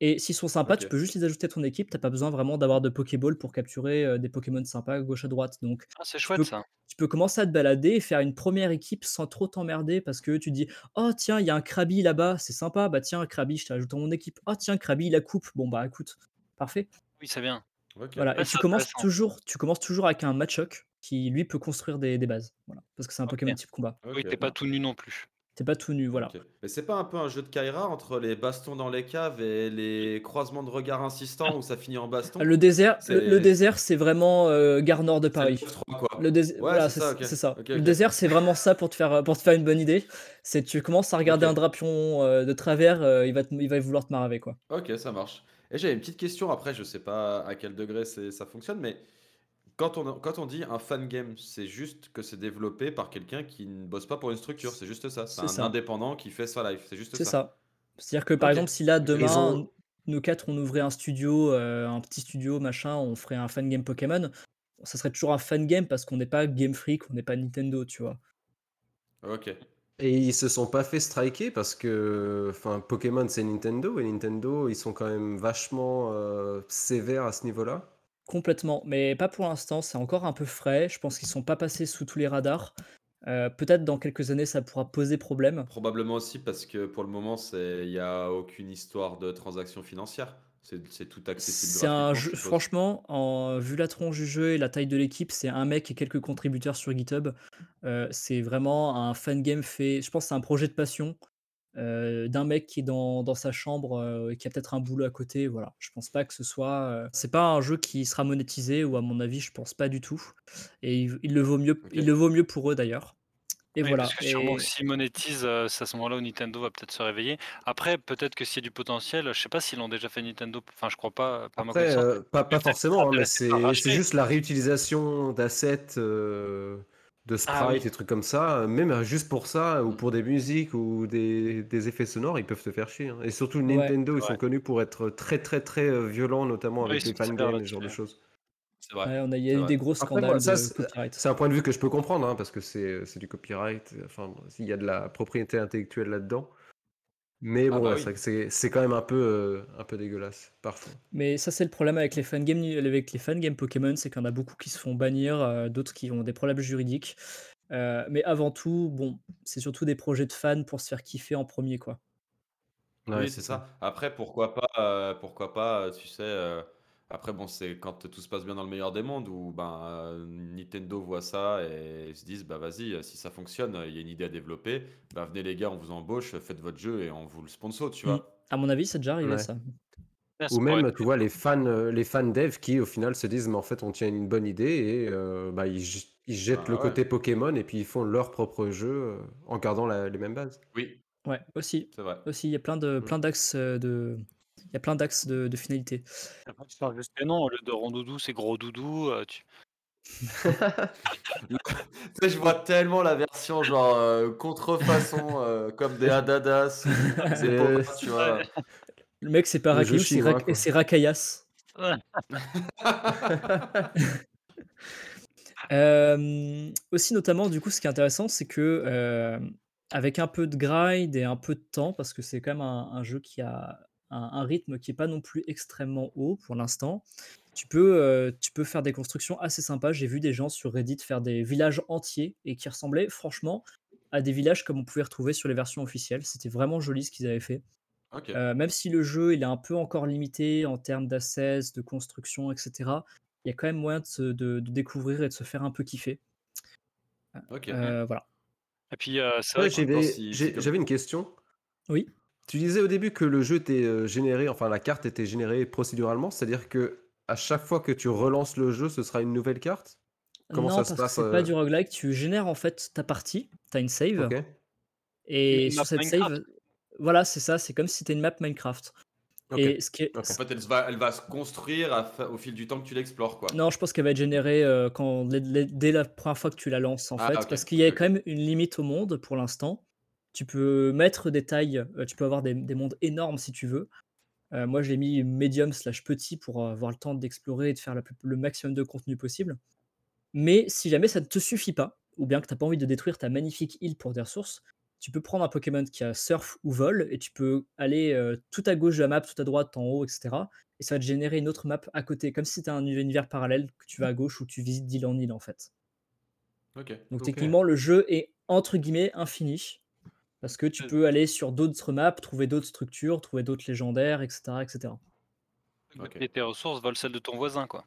Et s'ils sont sympas, tu peux juste les ajouter à ton équipe, tu pas besoin vraiment d'avoir de Pokéball pour capturer, des Pokémon sympas à gauche à droite. Donc Ah, c'est tu chouette peux ça. tu peux commencer à te balader et faire une première équipe sans trop t'emmerder parce que tu dis: «Oh tiens, il y a un Krabi là-bas, c'est sympa, bah tiens Krabi, je t'ajoute dans mon équipe. Oh tiens Krabi, il a coupe, bon bah écoute, parfait». Oui, c'est bien. Voilà Ouais, et tu commences toujours tu commences toujours avec un Machoke qui lui peut construire des des bases, voilà, parce que c'est un OK. Pokémon type combat. Oui, OK. tu pas tout nu non plus. Tu pas tout nu, voilà. Mais c'est pas un peu un jeu de Kaira entre les bastons dans les caves et les croisements de regards insistants où ça finit en baston? Le désert le désert, c'est vraiment, heu, gare nord de Paris. 9-3 quoi. Le dés Ouais, voilà, c'est ça, Le désert, c'est vraiment ça pour te faire, pour te faire une bonne idée. C'est tu commences à regarder un drapion, heu, de travers, heu, il va te il va vouloir te maraver, quoi. OK, ça marche. Et j'avais une petite question après, je sais pas à quel degré ça fonctionne, mais quand on quand on dit un fan game, c'est juste que c'est développé par quelqu'un qui ne bosse pas pour une structure, c'est juste ça? C'est un ça. indépendant qui fait sa life, c'est juste C'est ça? ça. C'est-à-dire que, par exemple, si là, demain, ont nous 4, on ouvrait un studio, heu, un petit studio machin, on ferait un fan game Pokémon, ça serait toujours un fan game parce qu'on n'est pas Game Freak, on n'est pas Nintendo, tu vois? OK. Et ils se sont pas fait striker parce que enfin Pokémon c'est Nintendo et Nintendo ils sont quand même vachement euh, sévères à ce niveau-là. Complètement, mais pas pour l'instant, c'est encore un peu frais. Je pense qu'ils sont pas passés sous tous les radars. Heu, peut-être dans quelques années, ça pourra poser problème. Probablement aussi parce que pour le moment, c'est il y a aucune histoire de transaction financière. C'est c'est tout accessible C'est un gratuitement, je jeu suppose? franchement, en vu la tronche du jeu et la taille de l'équipe, c'est un mec et quelques contributeurs sur GitHub. Heu, c'est vraiment un fan game fait je pense que c'est un projet de passion, heu, d'un mec qui est dans dans sa chambre, heu, et qui a peut-être un boulot à côté, voilà. Je pense pas que ce soit, heu c'est pas un jeu qui sera monétisé ou à mon avis, je pense pas du tout et il il le vaut mieux il OK. le vaut mieux pour eux d'ailleurs et Oui, parce voilà que sûrement et s'ils monétisent, heu, c'est à ce moment-là où Nintendo va peut-être se réveiller. Après, peut-être que s'il y a du potentiel, je sais pas s'ils l'ont déjà fait Nintendo, enfin je crois pas, pas ma Après euh, pas, forcément hein, mais c'est juste la réutilisation d'assets euh, de Ah oui. sprites et trucs comme ça même euh, juste pour ça ou pour des musiques ou des, des effets sonores ils peuvent te faire chier hein. et surtout ouais. Nintendo ils sont connus pour être très très très euh, violents notamment Oui, avec ils les fangames et ce genre de choses. C'est vrai, Ouais, on a il y a eu vrai. des gros scandales ça, de c'est copyright. c'est un point de vue que je peux comprendre, hein, parce que c'est c'est du copyright. Enfin, il y a de la propriété intellectuelle là-dedans. Mais Ah bon, bah ouais, oui. c'est quand même un peu, euh, un peu dégueulasse, parfois. Mais ça, c'est le problème avec les fan games avec les fan games Pokémon, c'est qu'il y en a beaucoup qui se font bannir, heu, d'autres qui ont des problèmes juridiques. Heu, mais avant tout, bon, c'est surtout des projets de fans pour se faire kiffer en premier quoi. Ouais, Oui, c'est c'est ça. ça. Après, pourquoi pas, pourquoi pas, tu sais, après bon, c'est quand tout se passe bien dans le meilleur des mondes où ben, Nintendo voit ça et ils se disent: «Bah vas-y, si ça fonctionne, il y a une idée à développer, bah venez les gars, on vous embauche, faites votre jeu et on vous le sponsor», tu vois? À mon avis, c'est déjà arrivé Ouais. ça. Ou ça pourrait même, être tu vois, les fans, euh, les fans dev qui, au final, se disent, mais en fait, on tient une bonne idée et euh, bah, ils, j- ils jettent le Bah ouais. côté Pokémon et puis ils font leur propre jeu euh, en gardant la- les mêmes bases. Oui, Ouais, aussi. c'est vrai. Aussi, il y a plein de Mm. plein d'axes, de y a plein d'axes de de finalité. Au lieu de Rondoudou, c'est Gros Doudou, tu sais, je vois tellement la version genre, heu, contrefaçon, heu, comme des Adadas des euh, tu vois? Le mec, c'est pas le Rakim, c'est c'est Rakayas. ouais. Aussi notamment du coup ce qui est intéressant c'est que, avec un peu de grind et un peu de temps parce que c'est quand même un un jeu qui a un un rythme qui est pas non plus extrêmement haut pour l'instant. Tu peux, heu, tu peux faire des constructions assez sympas. J'ai vu des gens sur Reddit faire des villages entiers et qui ressemblaient franchement à des villages comme on pouvait retrouver sur les versions officielles. C'était vraiment joli ce qu'ils avaient fait. Heu, même si le jeu, il est un peu encore limité en termes d'assets, de construction et cetera, il y a quand même moyen de se de de découvrir et de se faire un peu kiffer. OK. Heu, voilà. Et puis, Ouais, j'avais si comme j'avais une question. Oui? Tu disais au début que le jeu était euh, généré, enfin la carte était générée procéduralement, c'est-à-dire que à chaque fois que tu relances le jeu, ce sera une nouvelle carte? Comment Non, ça se parce que passe? c'est pas euh, du roguelike, tu génères en fait ta partie, tu as une save et une sur cette Minecraft. save voilà, c'est ça, c'est comme si tu une map Minecraft et ce qui est en fait, elle va elle va se construire à au fil du temps que tu l'explores, quoi? non, je pense qu'elle va être générée, quand dès la première fois que tu la lances en Ah fait, parce qu'il y a quand même une limite au monde pour l'instant. Tu peux mettre des tailles, heu, tu peux avoir des des mondes énormes si tu veux. Heu, moi, je l'ai mis médium slash petit pour avoir le temps d'explorer et de faire la le maximum de contenu possible. Mais si jamais ça ne te suffit pas ou bien que tu as pas envie de détruire ta magnifique île pour des ressources, tu peux prendre un Pokémon qui a surf ou vol et tu peux aller euh, tout à gauche de la map, tout à droite, en haut, etc. Et ça va te générer une autre map à côté, comme si c'était un univers parallèle que tu vas à gauche ou tu visites d'île en île en fait. Donc techniquement, le jeu est entre guillemets infini. Parce que tu Euh. peux aller sur d'autres maps, trouver d'autres structures, trouver d'autres légendaires, etc. etc. Et tes ressources volent celles de ton voisin, quoi.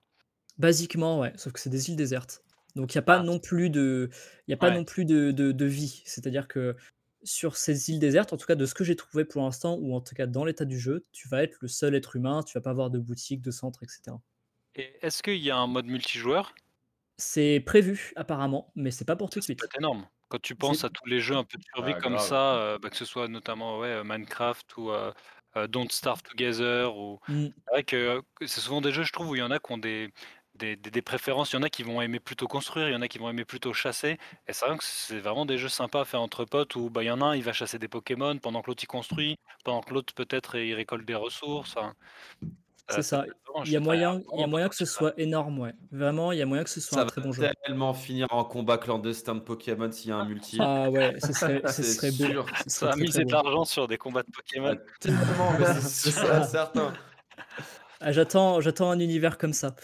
Basiquement, ouais, sauf que c'est des îles désertes. Donc il n'y a pas Ah, non plus de, il y a pas Ouais. non plus de, de- de vie. C'est-à-dire que sur ces îles désertes, en tout cas de ce que j'ai trouvé pour l'instant, ou en tout cas dans l'état du jeu, tu vas être le seul être humain, tu vas pas avoir de boutique, de centre, etc. Et est-ce qu'il y a un mode multijoueur? C'est prévu apparemment, mais c'est pas pour tout de suite. être énorme. Quand tu penses à tous les jeux un peu de survie Ah, comme grave. ça, euh, bah, que ce soit notamment ouais, Minecraft ou euh, Don't Starve Together, ou Mm. c'est vrai que c'est souvent des jeux, je trouve, où il y en a qui ont des, des, des- des préférences. Il y en a qui vont aimer plutôt construire, il y en a qui vont aimer plutôt chasser. Et c'est vrai que c'est vraiment des jeux sympas à faire entre potes où bah, il y en a un, il va chasser des Pokémon pendant que l'autre il construit, pendant que l'autre peut-être il récolte des ressources. C'est euh, ça. Il y a moyen, il y a moyen que ce soit énorme, ouais. Vraiment, il y a moyen que ce soit Ça un très va bon jeu. tellement finir en combat clandestin de Pokémon s'il y a un multi. Ah ouais, ce serait, ce C'est serait beau. sûr. Ce Ça serait a très, misé très de l'argent sur des combats de Pokémon. Ah, tellement, c'est ça. certain. Ah, j'attends, j'attends un univers comme ça.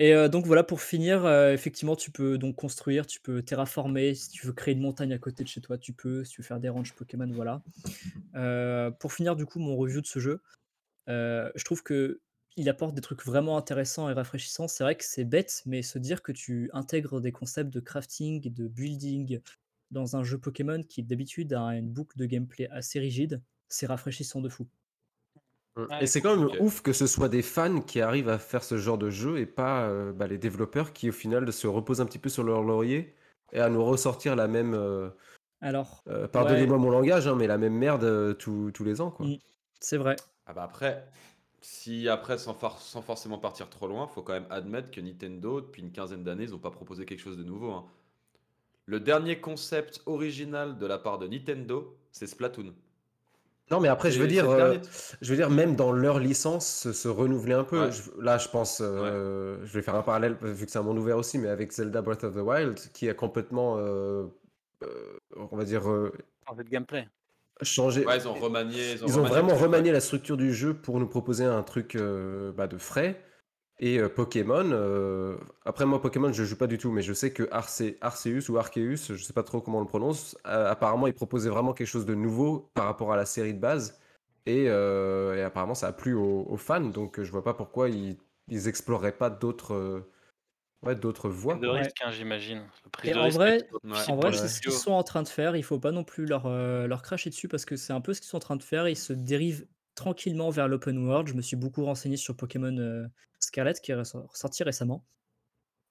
Et euh, donc voilà, pour finir, euh, effectivement, tu peux donc construire, tu peux terraformer, si tu veux créer une montagne à côté de chez toi, tu peux, si tu veux faire des ranges Pokémon, voilà. Euh, pour finir du coup mon review de ce jeu, euh, je trouve que il apporte des trucs vraiment intéressants et rafraîchissants. C'est vrai que c'est bête, mais se dire que tu intègres des concepts de crafting et de building dans un jeu Pokémon qui d'habitude a une boucle de gameplay assez rigide, c'est rafraîchissant de fou. Mm. Ouais, Et c'est quand même ouf que ce soit des fans qui arrivent à faire ce genre de jeu et pas euh, bah, les développeurs qui au final se reposent un petit peu sur leur laurier et à nous ressortir la même, euh, Alors, euh, ouais, pardonnez-moi mon langage, hein, mais la même merde euh, tous tous les ans. Quoi. mm, c'est vrai. Ah bah après, si après, sans, for- sans forcément partir trop loin, faut quand même admettre que Nintendo, depuis une quinzaine d'années, ils n'ont pas proposé quelque chose de nouveau. hein. Le dernier concept original de la part de Nintendo, c'est Splatoon. Non, mais après, je veux C'est- dire, c'est le euh, dernier- je veux dire, même dans leur licence, se, se renouveler un peu. Ouais. Je- là, je pense, euh, je vais faire un parallèle vu que c'est un monde ouvert aussi, mais avec Zelda Breath of the Wild, qui a complètement, euh, euh, on va dire, euh, En fait, gameplay. Changé. Ouais, ils ont remanié. Ils ont, Ils ont remanié le vraiment remanié la structure du jeu pour nous proposer un truc euh, bah, de frais. Et euh, Pokémon, euh, après moi Pokémon je joue pas du tout, mais je sais que Arce- Arceus ou Arceus, je sais pas trop comment on le prononce, apparemment ils proposaient vraiment quelque chose de nouveau par rapport à la série de base. Et, et apparemment ça a plu aux, aux fans, donc je vois pas pourquoi ils, ils exploreraient pas d'autres ouais, d'autres voies. de risque, hein, j'imagine. Le prise Et de en risque vrai, Ouais. En c'est ce qu'ils sont en train de faire. Il faut pas non plus leur, euh, leur cracher dessus parce que c'est un peu ce qu'ils sont en train de faire. Ils se dérivent tranquillement vers l'open world. Je me suis beaucoup renseigné sur Pokémon euh, Scarlet qui est sorti récemment.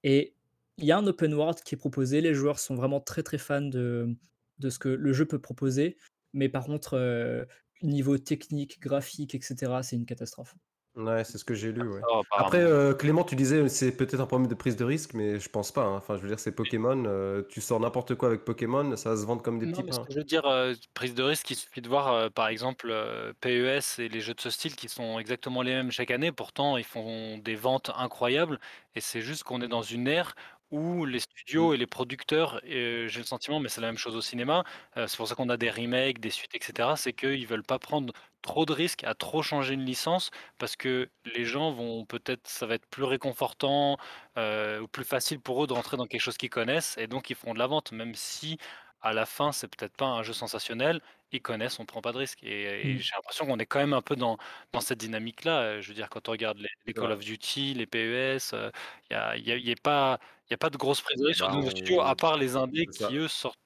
Et il y a un open world qui est proposé. Les joueurs sont vraiment très très fans de, de ce que le jeu peut proposer. Mais par contre, euh, niveau technique, graphique, etc., c'est une catastrophe. Ouais, c'est ce que j'ai lu. Ouais. Oh, apparemment. Après, euh, Clément, tu disais c'est peut-être un problème de prise de risque, mais je pense pas. hein. Enfin, je veux dire, c'est Pokémon. euh, tu sors n'importe quoi avec Pokémon, ça va se vendre comme des Non, petits ce pains. que je veux dire, euh, prise de risque, il suffit de voir par exemple PES et les jeux de ce style qui sont exactement les mêmes chaque année. Pourtant, ils font des ventes incroyables. Et c'est juste qu'on est dans une ère où les studios et les producteurs, euh, j'ai le sentiment, mais c'est la même chose au cinéma, euh, c'est pour ça qu'on a des remakes, des suites, etc. C'est qu'ils veulent pas prendre trop de risques à trop changer une licence parce que les gens vont peut-être, ça va être plus réconfortant euh, ou plus facile pour eux de rentrer dans quelque chose qu'ils connaissent et donc ils feront de la vente, même si à la fin, c'est peut-être pas un jeu sensationnel. Ils connaissent, on prend pas de risque. Et, et Mm. j'ai l'impression qu'on est quand même un peu dans, dans cette dynamique-là. Euh, Je veux dire, quand on regarde les, Call of Duty, les PES, il n'y a, y a- y a pas, y a pas de grosse prise de risque sur Bah, de nouveaux studios, à part les indés qui, eux, sortent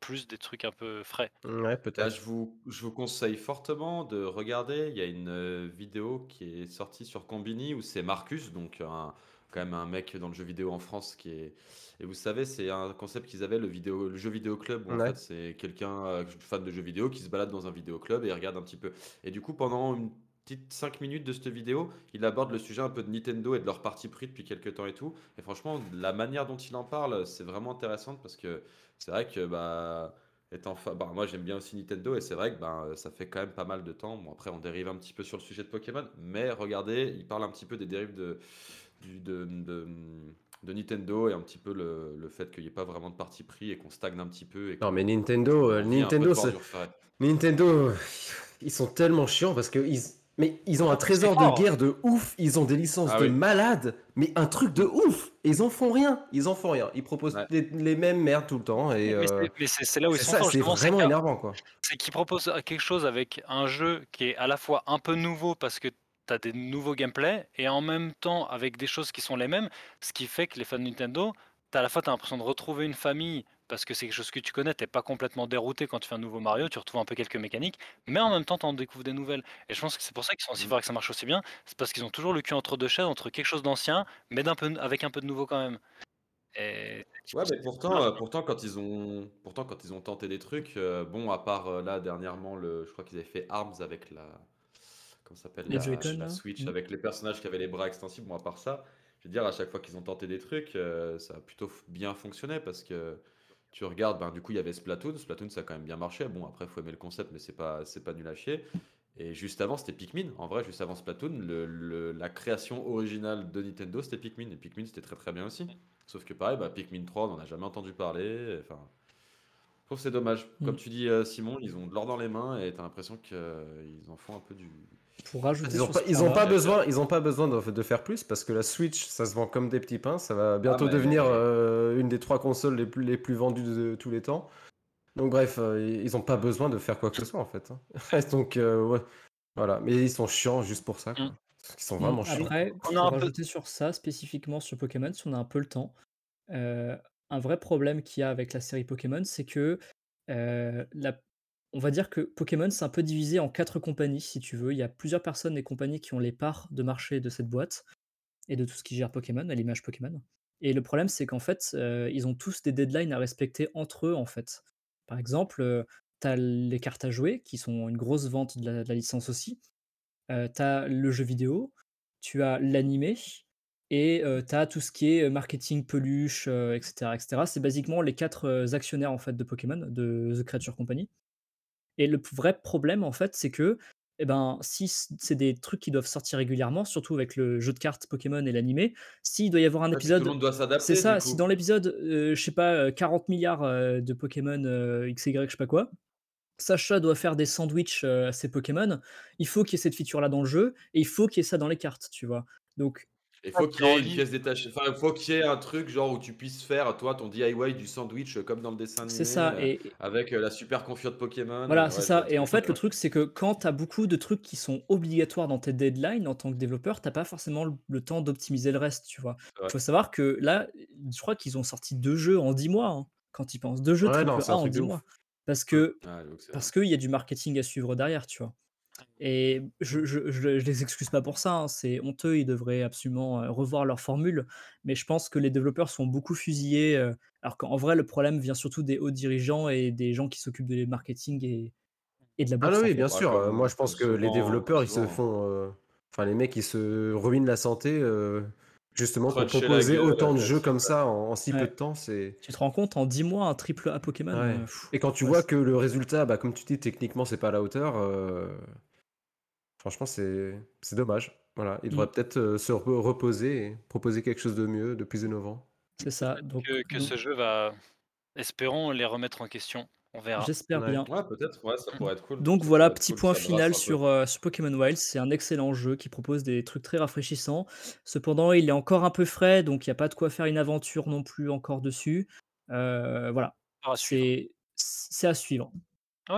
plus des trucs un peu frais. Ouais, Là, peut-être. je vous, je vous conseille fortement de regarder. Il y a une euh, vidéo qui est sortie sur Combini où c'est Marcus, donc un, quand même un mec dans le jeu vidéo en France qui est. Et vous savez, c'est un concept qu'ils avaient, le, vidéo, le jeu vidéo club, où en Ouais. fait c'est quelqu'un euh, fan de jeux vidéo qui se balade dans un vidéo club et il regarde un petit peu. Et du coup, pendant une petite 5 minutes de cette vidéo, il aborde le sujet un peu de Nintendo et de leur parti pris depuis quelques temps et tout. Et franchement, la manière dont il en parle, c'est vraiment intéressant parce que c'est vrai que bah étant fa- bah, moi j'aime bien aussi Nintendo et c'est vrai que bah, ça fait quand même pas mal de temps. Bon après on dérive un petit peu sur le sujet de Pokémon, mais regardez, il parle un petit peu des dérives de, du, de, de, de Nintendo et un petit peu le, le fait qu'il n'y ait pas vraiment de parti pris et qu'on stagne un petit peu. Et Non, mais Nintendo, euh, Nintendo. Nintendo, ils sont tellement chiants parce que ils, mais ils ont un trésor de guerre de ouf. Ils ont des licences Ah de oui. malades, mais un truc de ouf. Et ils en font rien. Ils en font rien. Ils proposent Ouais. les, les mêmes merdes tout le temps. Et Mais euh, c'est- là où ils c'est sont c'est vraiment énervant, quoi. c'est qu'ils proposent quelque chose avec un jeu qui est à la fois un peu nouveau parce que tu as des nouveaux gameplays et en même temps avec des choses qui sont les mêmes, ce qui fait que les fans de Nintendo, t'as à la fois tu as l'impression de retrouver une famille parce que c'est quelque chose que tu connais, t'es pas complètement dérouté quand tu fais un nouveau Mario, tu retrouves un peu quelques mécaniques, mais en même temps tu en découvres des nouvelles. Et je pense que c'est pour ça qu'ils sont aussi Mhm. forts et que ça marche aussi bien, c'est parce qu'ils ont toujours le cul entre deux chaises, entre quelque chose d'ancien, mais d'un peu, avec un peu de nouveau quand même. Et Ouais, mais pourtant, euh, pourtant, quand ils ont, pourtant, quand ils ont tenté des trucs, euh, bon, à part euh, là dernièrement, le, je crois qu'ils avaient fait Arms avec la, comment s'appelle, Les la, Switch Mm. avec les personnages qui avaient les bras extensibles. Bon, à part ça, je veux dire, à chaque fois qu'ils ont tenté des trucs, euh, ça a plutôt bien fonctionné parce que tu regardes, ben, du coup, il y avait Splatoon. Splatoon, ça a quand même bien marché. Bon, après, faut aimer le concept, mais c'est pas, c'est pas nul à chier. Et juste avant, c'était Pikmin. En vrai, juste avant Splatoon, le- le- la création originale de Nintendo, c'était Pikmin. Et Pikmin, c'était très très bien aussi. Sauf que pareil, bah, Pikmin 3, on n'en a jamais entendu parler. Enfin, je trouve que c'est dommage. Comme Mm. tu dis, euh, Simon, ils ont de l'or dans les mains et t'as l'impression qu'ils en font un peu du. Pour rajouter Ils ont sur pas, ce ils ont pas besoin, ils ont pas besoin de, de faire plus parce que la Switch, ça se vend comme des petits pains. Ça va bientôt mais- devenir euh, une des trois consoles les plus, les plus vendues de tous les temps. Donc bref, euh, ils ont pas besoin de faire quoi que ce soit en fait. hein. Donc euh, ouais, voilà. Mais ils sont chiants juste pour ça. Quoi. Mm. Qu'ils sont vraiment chiants. Après, On a un peu- rajouter sur ça, spécifiquement sur Pokémon, si on a un peu le temps, euh, un vrai problème qu'il y a avec la série Pokémon, c'est que euh, la- on va dire que Pokémon, c'est un peu divisé en quatre compagnies, si tu veux. Il y a plusieurs personnes et compagnies qui ont les parts de marché de cette boîte et de tout ce qui gère Pokémon, à l'image Pokémon. Et le problème, c'est qu'en fait, euh, ils ont tous des deadlines à respecter entre eux, en fait. Par exemple, tu as les cartes à jouer, qui sont une grosse vente de la, licence aussi. Euh, tu as le jeu vidéo, tu as l'animé, et tu as tout ce qui est euh, marketing, peluche, euh, etc. etc. C'est basiquement les quatre euh, actionnaires en fait, de Pokémon, de The Creature Company. Et le vrai problème, en fait, c'est que eh ben, si c'est des trucs qui doivent sortir régulièrement, surtout avec le jeu de cartes Pokémon et l'animé, s'il doit y avoir un épisode tout le monde doit s'adapter. c'est ça, si dans l'épisode, euh, je sais pas, euh, 40 milliards euh, de Pokémon euh, XY, je sais pas quoi, Sacha doit faire des sandwichs à ses Pokémon, il faut qu'il y ait cette feature-là dans le jeu, et il faut qu'il y ait ça dans les cartes, tu vois. Donc, Il faut qu'il y ait une pièce détachée. Enfin, il faut qu'il y ait un truc genre où tu puisses faire, toi, ton DIY du sandwich euh, comme dans le dessin animé. c'est ça. euh, Et, Avec euh, la super confiote Pokémon. Voilà, c'est ouais, ça. Et en fait, le truc, c'est que quand tu as beaucoup de trucs qui sont obligatoires dans tes deadlines en tant que développeur, t'as pas forcément le, le temps d'optimiser le reste, tu vois. Il Ouais. faut savoir que là, je crois qu'ils ont sorti deux jeux en 10 mois, hein, quand ils pensent. Deux jeux Ouais, non, triple A en truc 10 de mois. Parce que parce qu'il y a du marketing à suivre derrière, tu vois. Et je, je, je, je les excuse pas pour ça, hein, c'est honteux, ils devraient absolument euh, revoir leur formule, mais je pense que les développeurs sont beaucoup fusillés, euh, alors qu'en vrai, le problème vient surtout des hauts dirigeants et des gens qui s'occupent de marketing et, et de la Ah bourse. non, en oui, bien sûr. euh, moi, je pense que les développeurs, ils se font. euh, Enfin, les mecs, ils se ruinent la santé euh, justement pour proposer gueule, autant de jeux comme ça en, en si peu de temps. C'est. Tu te rends compte, en 10 mois, un triple A Pokémon Ouais. euh, pff, Et quand tu ouais, vois que le résultat, bah, comme tu dis, techniquement, c'est pas à la hauteur, euh, franchement, c'est c'est dommage. Voilà, il devrait Mm. peut-être euh, se repo- reposer et proposer quelque chose de mieux, de plus innovant. c'est ça. Donc, que, que donc, ce jeu va, espérons, les remettre en question. On verra. j'espère Ouais. bien. Ouais, peut-être, ouais, ça pourrait être cool. Donc Ça voilà, pourrait être petit cool, point ça brasse final un peu. sur, euh, sur Pokémon Wild. C'est un excellent jeu qui propose des trucs très rafraîchissants. Cependant, il est encore un peu frais, donc il n'y a pas de quoi faire une aventure non plus encore dessus. Euh, voilà, À suivre. c'est c'est à suivre.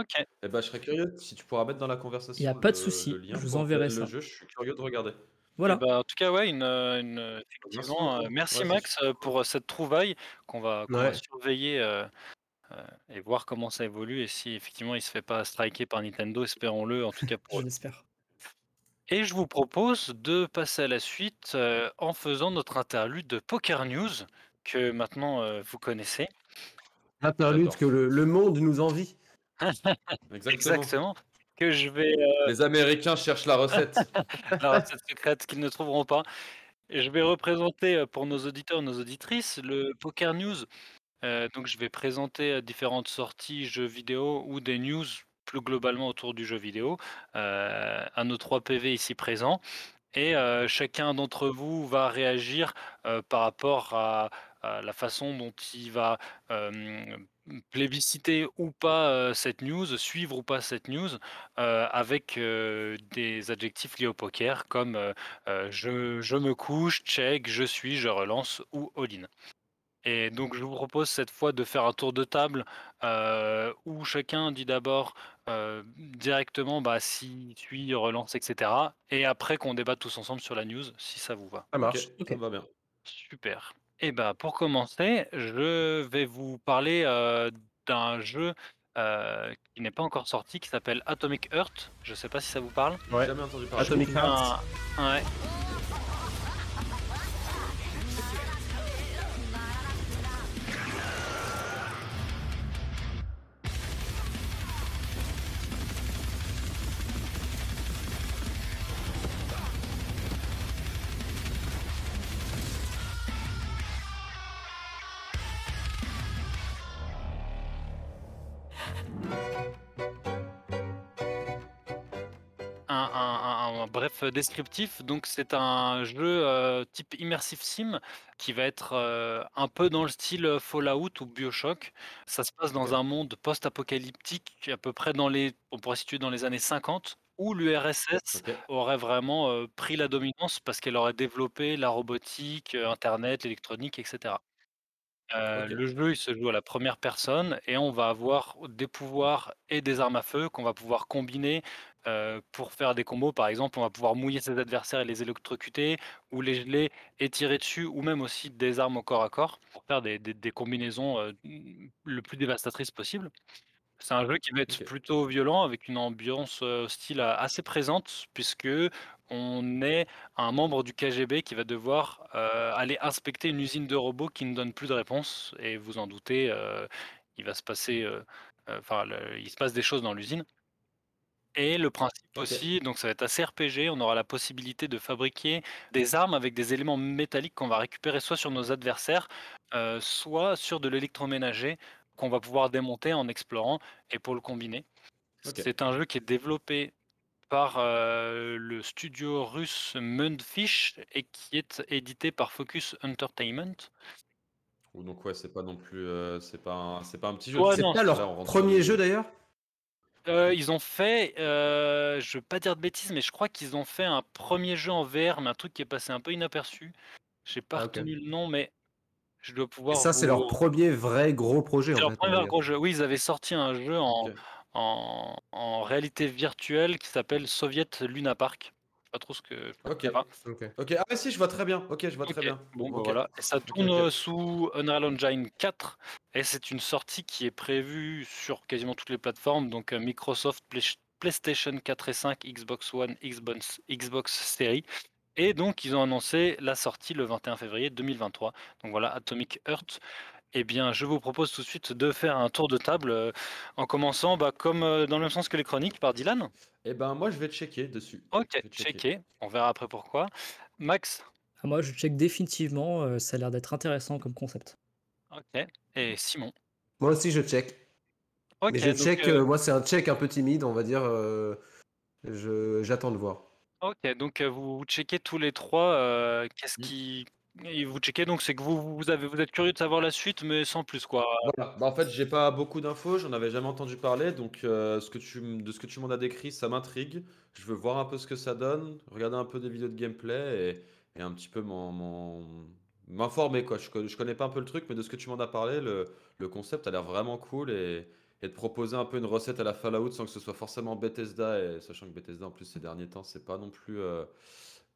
Ok. Eh ben, je serais curieux si tu pourras mettre dans la conversation. Y a pas de le- souci, le lien je vous pour enverrai le ça. jeu, je suis curieux de regarder. Voilà. Eh ben, en tout cas, ouais, une, euh, une, effectivement, beaucoup. merci Ouais, c'est Max euh, pour euh, cette trouvaille qu'on va, qu'on va Ouais. surveiller euh, euh, et voir comment ça évolue et si effectivement il se fait pas striker par Nintendo, espérons-le en tout cas pour Je eux. l'espère. Et je vous propose de passer à la suite euh, en faisant notre interlude de Poker News que maintenant euh, vous connaissez. Interlude J'adore. que le, le monde nous envie. Exactement. Exactement. Que je vais euh, Les Américains cherchent la recette. la recette secrète qu'ils ne trouveront pas. Je vais représenter euh, pour nos auditeurs et nos auditrices le Poker News. Euh, donc je vais présenter différentes sorties jeux vidéo ou des news plus globalement autour du jeu vidéo euh, à nos trois PV ici présents. et chacun d'entre vous va réagir, par rapport à à la façon dont il va, plébisciter ou pas, cette news, suivre ou pas cette news, avec, des adjectifs liés au poker comme, je je me couche, check, je suis, je relance ou all-in. Et donc je vous propose cette fois de faire un tour de table, où chacun dit d'abord, directement, bah, s'il suit, relance et cetera et après qu'on débatte tous ensemble sur la news, si ça vous va. Ça marche. ça va bien. Super. Et bah, pour commencer, je vais vous parler, d'un jeu, qui n'est pas encore sorti, qui s'appelle Atomic Heart. Je sais pas si ça vous parle? Ouais. Jamais entendu parler. Atomic Heart. un ouais. Bref descriptif, donc c'est un jeu, heu, type immersive sim qui va être, heu, un peu dans le style, heu, Fallout ou BioShock. Ça se passe dans un monde post-apocalyptique, à peu près dans les on pourrait situer dans les années 50 où l'URSS aurait vraiment, pris la dominance parce qu'elle aurait développé la robotique, internet, l'électronique et cetera. Heu, Ok. le jeu, il se joue à la première personne et on va avoir des pouvoirs et des armes à feu qu'on va pouvoir combiner, heu, pour faire des combos. Par exemple, on va pouvoir mouiller ses adversaires et les électrocuter ou les geler et tirer dessus ou même aussi des armes au corps à corps pour faire des des des combinaisons, heu, mmh, le plus dévastatrices possible. C'est un jeu qui va être plutôt violent avec une ambiance, heu, hostile assez présente puisque on est un membre du KGB qui va devoir, aller inspecter une usine de robots qui ne donne plus de réponse et vous en doutez, il va se passer, enfin le il se passe des choses dans l'usine et le principe aussi, donc ça va être assez RPG, on aura la possibilité de fabriquer des armes avec des éléments métalliques qu'on va récupérer soit sur nos adversaires, heu, soit sur de l'électroménager qu'on va pouvoir démonter en explorant et pour le combiner. C'est un jeu qui est développé par, heu, le studio russe Mundfish et qui est édité par Focus Entertainment. Donc ouais, c'est pas non plus, heu, c'est pas un c'est pas un petit jeu Ouais. C'est pas leur premier jeu d'ailleurs? Heu, ils ont fait, heu, je veux pas dire de bêtises, mais je crois qu'ils ont fait un 1er jeu en VR, mais un truc qui est passé un peu inaperçu. J'ai pas Ah retenu le nom, mais je dois Et pouvoir ça, c'est leur premier vrai gros projet en leur fait, on 1er va vrai dire? gros jeu. Oui, ils avaient sorti un jeu en en en réalité virtuelle qui s'appelle Soviet Luna Park. Pas trop ce que Ok. OK. Ok. Ah si, je vois très bien. Ok, je vois très bien. bon, bah, voilà et ça tourne, heu, sous Unreal Engine 4 et c'est une sortie qui est prévue sur quasiment toutes les plateformes donc heu, Microsoft, Play PlayStation 4 et 5, Xbox One, Xbox Xbox Series et donc ils ont annoncé la sortie le 21 février 2023. Donc voilà, Atomic Heart. Eh bien, je vous propose tout de suite de faire un tour de table, heu, en commençant, bah, comme, heu, dans le même sens que les chroniques par Dylan. Et ben moi, je vais checker dessus. Je OK, checker. on verra après pourquoi. Max? Ah, moi, je check définitivement, heu, ça a l'air d'être intéressant comme concept. OK et Simon? Moi aussi, je check. Mais OK, je donc check, moi, c'est un check un peu timide, on va dire, je j'attends de voir. OK, donc vous checkez tous les 3, heu, qu'est-ce Mmh. qui et vous checkez donc c'est que vous vous êtes curieux de savoir la suite, mais sans plus quoi? Bah, en fait, j'ai pas beaucoup d'infos, j'en avais jamais entendu parler donc m de ce que tu m'en as décrit, ça m'intrigue. Je veux voir un peu ce que ça donne, regarder un peu des vidéos de gameplay et un petit peu m'informer quoi. Je co je connais pas un peu le truc, mais de ce que tu m'en as parlé, le concept a l'air vraiment cool et de proposer un peu une recette à la Fallout sans que ce soit forcément Bethesda et sachant que Bethesda en plus ces derniers temps, c'est pas non plus, heu,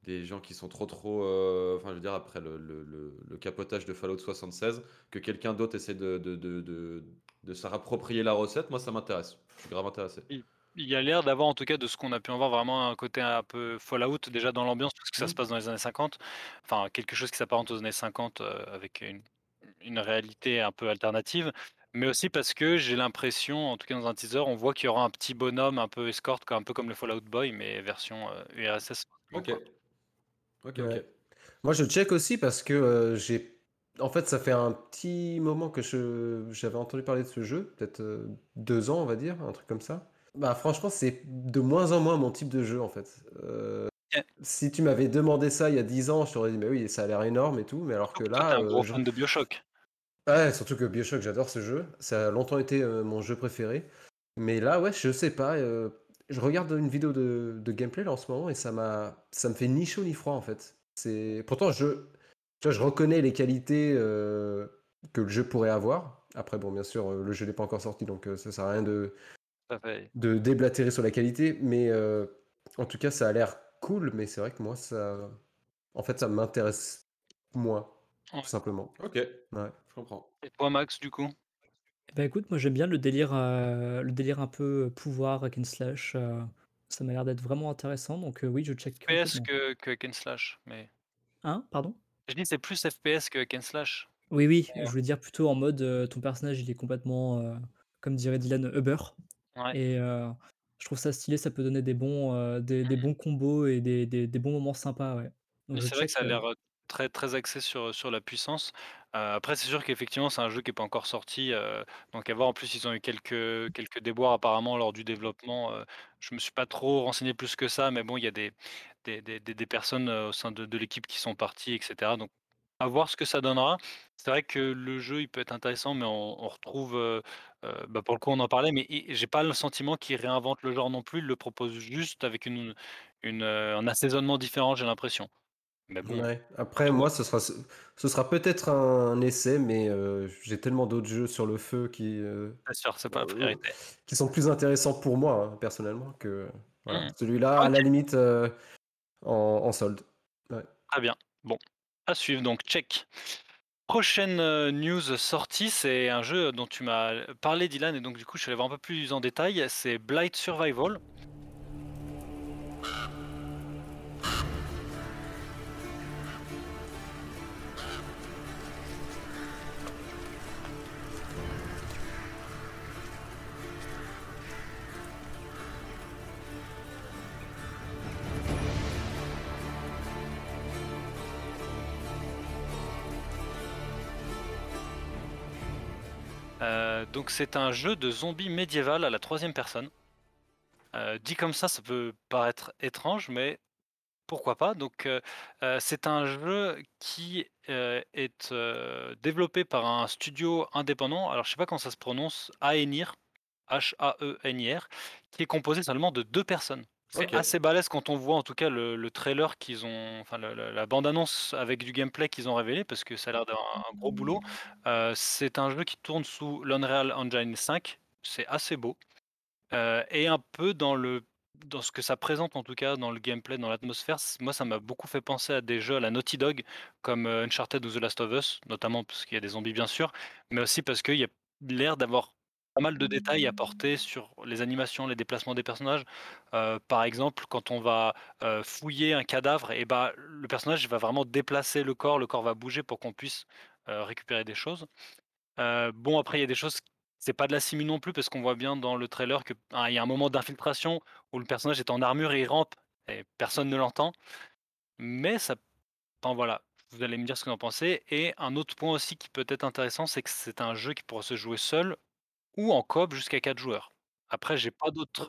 des gens qui sont trop, trop, heu, enfin je veux dire après le le le le capotage de Fallout 76, que quelqu'un d'autre essaie de de de de de se réapproprier la recette, moi ça m'intéresse. Je suis grave intéressé. Il il y a l'air d'avoir en tout cas de ce qu'on a pu en voir vraiment un côté un peu Fallout déjà dans l'ambiance parce que ça se Mmh. passe dans les années 50. Enfin quelque chose qui s'apparente aux années 50, heu, avec une une réalité un peu alternative, mais aussi parce que j'ai l'impression, en tout cas dans un teaser, on voit qu'il y aura un petit bonhomme un peu escorte, un peu comme le Fallout Boy, mais version, URSS OK. quoi. OK, Ouais. OK. Moi, je check aussi parce que, heu, j'ai en fait, ça fait un petit moment que je j'avais entendu parler de ce jeu, peut-être, heu, 2 ans, on va dire, un truc comme ça. Bah, franchement, c'est de moins en moins mon type de jeu, en fait. Heu, Si tu m'avais demandé ça il y a 10 ans, je t'aurais dit: «Mais oui, ça a l'air énorme et tout», mais alors que Donc toi, là, tu un gros je fan de BioShock? ouais, surtout que BioShock, j'adore ce jeu. Ça a longtemps été, mon jeu préféré. Mais là, ouais, je sais pas, je regarde une vidéo de de gameplay là en ce moment et ça m'a ça me fait ni chaud ni froid en fait. C'est pourtant je tu vois, je reconnais les qualités, heu, que le jeu pourrait avoir. Après bon, bien sûr, heu, le jeu n'est pas encore sorti donc heu, ça sert à rien de de déblatérer sur la qualité, mais heu, en tout cas, ça a l'air cool, mais c'est vrai que moi ça en fait, ça m'intéresse moins, Ouais. tout simplement. Ok, Ouais. je comprends. Et toi, Max, du coup? Eh bah, écoute, moi j'aime bien le délire, heu, le délire un peu, heu, pouvoir hack and slash, heu, ça m'a l'air d'être vraiment intéressant donc heu, oui, je check FPS complètement. que que hack and slash, mais Hein? Pardon? je dis c'est plus FPS que hack and slash. Oui, oui, Mais, je voulais dire plutôt en mode, heu, ton personnage il est complètement, heu, comme dirait Dylan, Uber ouais. et heu, je trouve ça stylé, ça peut donner des bons, heu, des des Mmh. bons combos et des des des bons moments sympas, ouais. Donc Mais je c'est vrai que check, ça a heu l'air, heu, très très axé sur, sur la puissance. Heu, après c'est sûr qu'effectivement c'est un jeu qui est pas encore sorti, heu, donc à voir. En plus ils ont eu quelques quelques déboires apparemment lors du développement, heu, je me suis pas trop renseigné plus que ça, mais bon il y a des des des des personnes, au sein de de l'équipe qui sont parties et cetera, donc à voir ce que ça donnera. C'est vrai que le jeu il peut être intéressant, mais on retrouve, bah, pour le coup on en parlait, mais i j'ai pas le sentiment qu'ils réinventent le genre non plus. Ils le proposent juste avec une une, un assaisonnement différent, j'ai l'impression. Mais bon, Ouais. à Après moi, ce sera ce sera peut-être un essai, mais heu, j'ai tellement d'autres jeux sur le feu qui, C'est sûr, pas priorité. qui sont plus intéressants pour moi, hein, personnellement, que voilà. Mmh. Celui-là, à la limite, heu, en en solde. Ouais. très bien. Bon, à suivre donc check. Prochaine, heu, news sortie, c'est un jeu dont tu m'as parlé Dylan et donc du coup je allé voir un peu plus en détail, c'est Blight Survival. Heu, donc c'est un jeu de zombies médiéval à la troisième personne. Heu, dit comme ça, ça peut paraître étrange, mais pourquoi pas? Donc heu, c'est un jeu qui, est, développé par un studio indépendant. Alors je sais pas comment ça se prononce, Aenir, H-A-E-N-I-R, qui est composé seulement de 2 personnes. C'est assez balèze quand on voit en tout cas le le trailer qu'ils ont enfin la bande annonce avec du gameplay qu'ils ont révélé parce que ça a l'air d'un un gros boulot. Heu, c'est un jeu qui tourne sous l'Unreal Engine 5, c'est assez beau. Heu et un peu dans le dans ce que ça présente en tout cas, dans le gameplay, dans l'atmosphère, moi ça m'a beaucoup fait penser à des jeux à la Naughty Dog comme, heu, Uncharted ou The Last of Us, notamment parce qu'il y a des zombies bien sûr, mais aussi parce qu'il y a l'air d'avoir pas mal de détails apportés sur les animations, les déplacements des personnages. Heu, par exemple, quand on va, heu, fouiller un cadavre et bah, le personnage va vraiment déplacer le corps, le corps va bouger pour qu'on puisse, heu, récupérer des choses. Bon après il y a des choses c'est pas de la simule non plus parce qu'on voit bien dans le trailer que ah, il y a un moment d'infiltration où le personnage est en armure et il rampe et personne ne l'entend. Mais ça enfin voilà, vous allez me dire ce que vous en pensez et un autre point aussi qui peut être intéressant, c'est que c'est un jeu qui pourra se jouer seul ou en coop jusqu'à 4 joueurs. Après j'ai pas d'autres,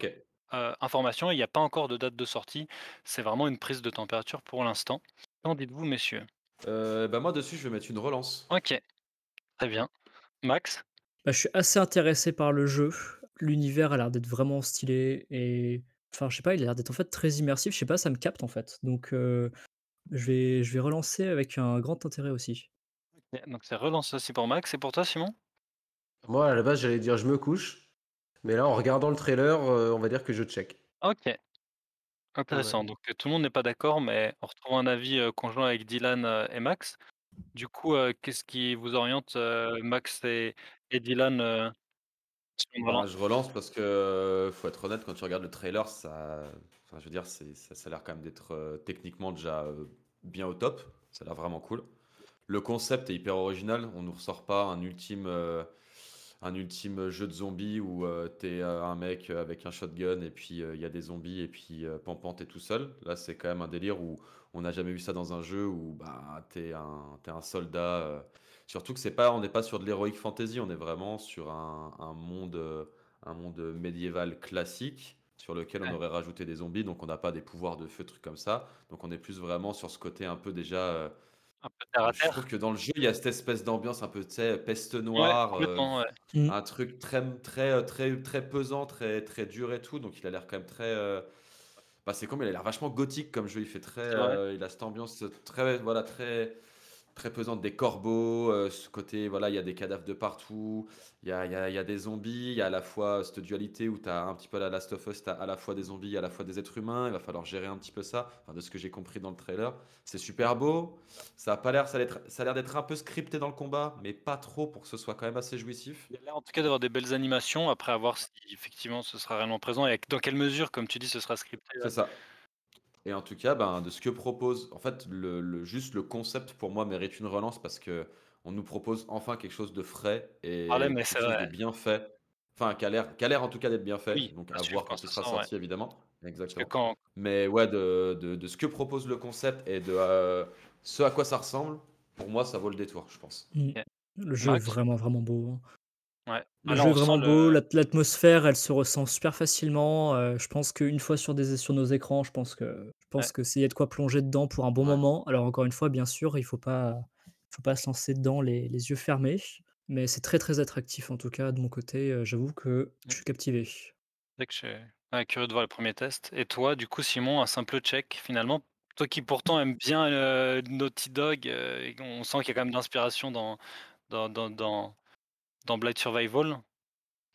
informations, il y a pas encore de date de sortie. C'est vraiment une prise de température pour l'instant. Qu'en dites-vous messieurs? Euh, bah moi dessus, je vais mettre une relance. OK, très bien. Max? Bah, je suis assez intéressé par le jeu. L'univers a l'air d'être vraiment stylé et enfin, je sais pas, il a l'air d'être en fait très immersif. Je sais pas, ça me capte en fait. Donc, je vais je vais relancer avec un grand intérêt aussi. Donc c'est relance aussi pour Max et pour toi Simon? Moi, à la base, j'allais dire: «Je me couche», mais là, en regardant le trailer, heu, on va dire que je check. OK. Ouais. Intéressant, donc tout le monde n'est pas d'accord, mais on retrouve un avis, heu, conjoint avec Dylan, heu, et Max. Du coup, qu'est-ce qui vous oriente, Max et et Dylan, Bah, je relance parce que, faut être honnête, quand tu regardes le trailer, ça, enfin, je veux dire, c'est, ça, ça a l'air quand même d'être euh, techniquement déjà euh, bien au top. Ça a l'air vraiment cool. Le concept est hyper original. On nous ressort pas un ultime, euh, un ultime jeu de zombies où euh, t'es euh, un mec avec un shotgun et puis euh, il y a des zombies et puis Pampan t'es tout seul. Là, c'est quand même un délire où on n'a jamais vu ça dans un jeu où bah, t'es un, t'es un soldat. Surtout que c'est pas, on n'est pas sur de l'heroic fantasy, on est vraiment sur un, un monde, un monde médiéval classique sur lequel on aurait rajouté des zombies, donc on n'a pas des pouvoirs de feu, trucs comme ça. Donc on est plus vraiment sur ce côté un peu déjà. Un peu terre à je trouve que dans le jeu, il y a cette espèce d'ambiance un peu, tu sais, peste Ouais, noire, euh, complètement, ouais. Mm. un truc très, très, euh, très, très pesant, très, très dur et tout. Donc il a l'air quand même très. euh, Bah, c'est comme il a l'air vachement gothique comme jeu. Il fait très, C'est vrai. euh, il a cette ambiance très, voilà, très, très pesante. Des corbeaux, euh, ce côté, voilà, il y a des cadavres de partout. Il y a, il y a, il y a des zombies. Il y a à la fois cette dualité où tu as un petit peu la Last of Us, tu as à la fois des zombies, à la fois des êtres humains. Il va falloir gérer un petit peu ça. Enfin, de ce que j'ai compris dans le trailer, c'est super beau. Ça a pas l'air, ça a l'air- ça a l'air d'être un peu scripté dans le combat, mais pas trop pour que ce soit quand même assez jouissif. Il a l'air en tout cas d'avoir des belles animations. Après, à voir si effectivement ce sera réellement présent et dans quelle mesure, comme tu dis, ce sera scripté. C'est ça. Et en tout cas, ben, de ce que propose, en fait, le, le- juste le concept pour moi mérite une relance parce que on nous propose enfin quelque chose de frais et Ah ouais, mais quelque c'est chose vrai. de bien fait. Enfin, qui a l'air, qui a l'air en tout cas d'être bien fait. Oui, Donc à à suivre voir quand quand ça ce sera sort, ouais. sorti, évidemment. Parce que Exactement. quand, Mais ouais, de, de, de ce que propose le concept et de euh, ce à quoi ça ressemble, pour moi, ça vaut le détour, je pense. Mm. Le jeu Max est vraiment, vraiment beau. hein. Ouais. Le Ah, là, jeu est on sent vraiment beau, le- l'at- l'atmosphère, elle se ressent super facilement. je pense qu'une fois sur, des, sur nos écrans, je pense que je pense Ouais. que c'est y a de quoi plonger dedans pour un bon Ouais. moment. Alors encore une fois, bien sûr, il faut pas, il faut pas se lancer dedans les, les yeux fermés, mais c'est très très attractif en tout cas de mon côté. J'avoue que je suis captivé. C'est vrai que je suis ouais, curieux de voir le premier test. Et toi, du coup, Simon, un simple check finalement. Toi qui pourtant aimes bien Naughty Dog, et on sent qu'il y a quand même d'inspiration dans, dans, dans, dans, dans Blight Survival.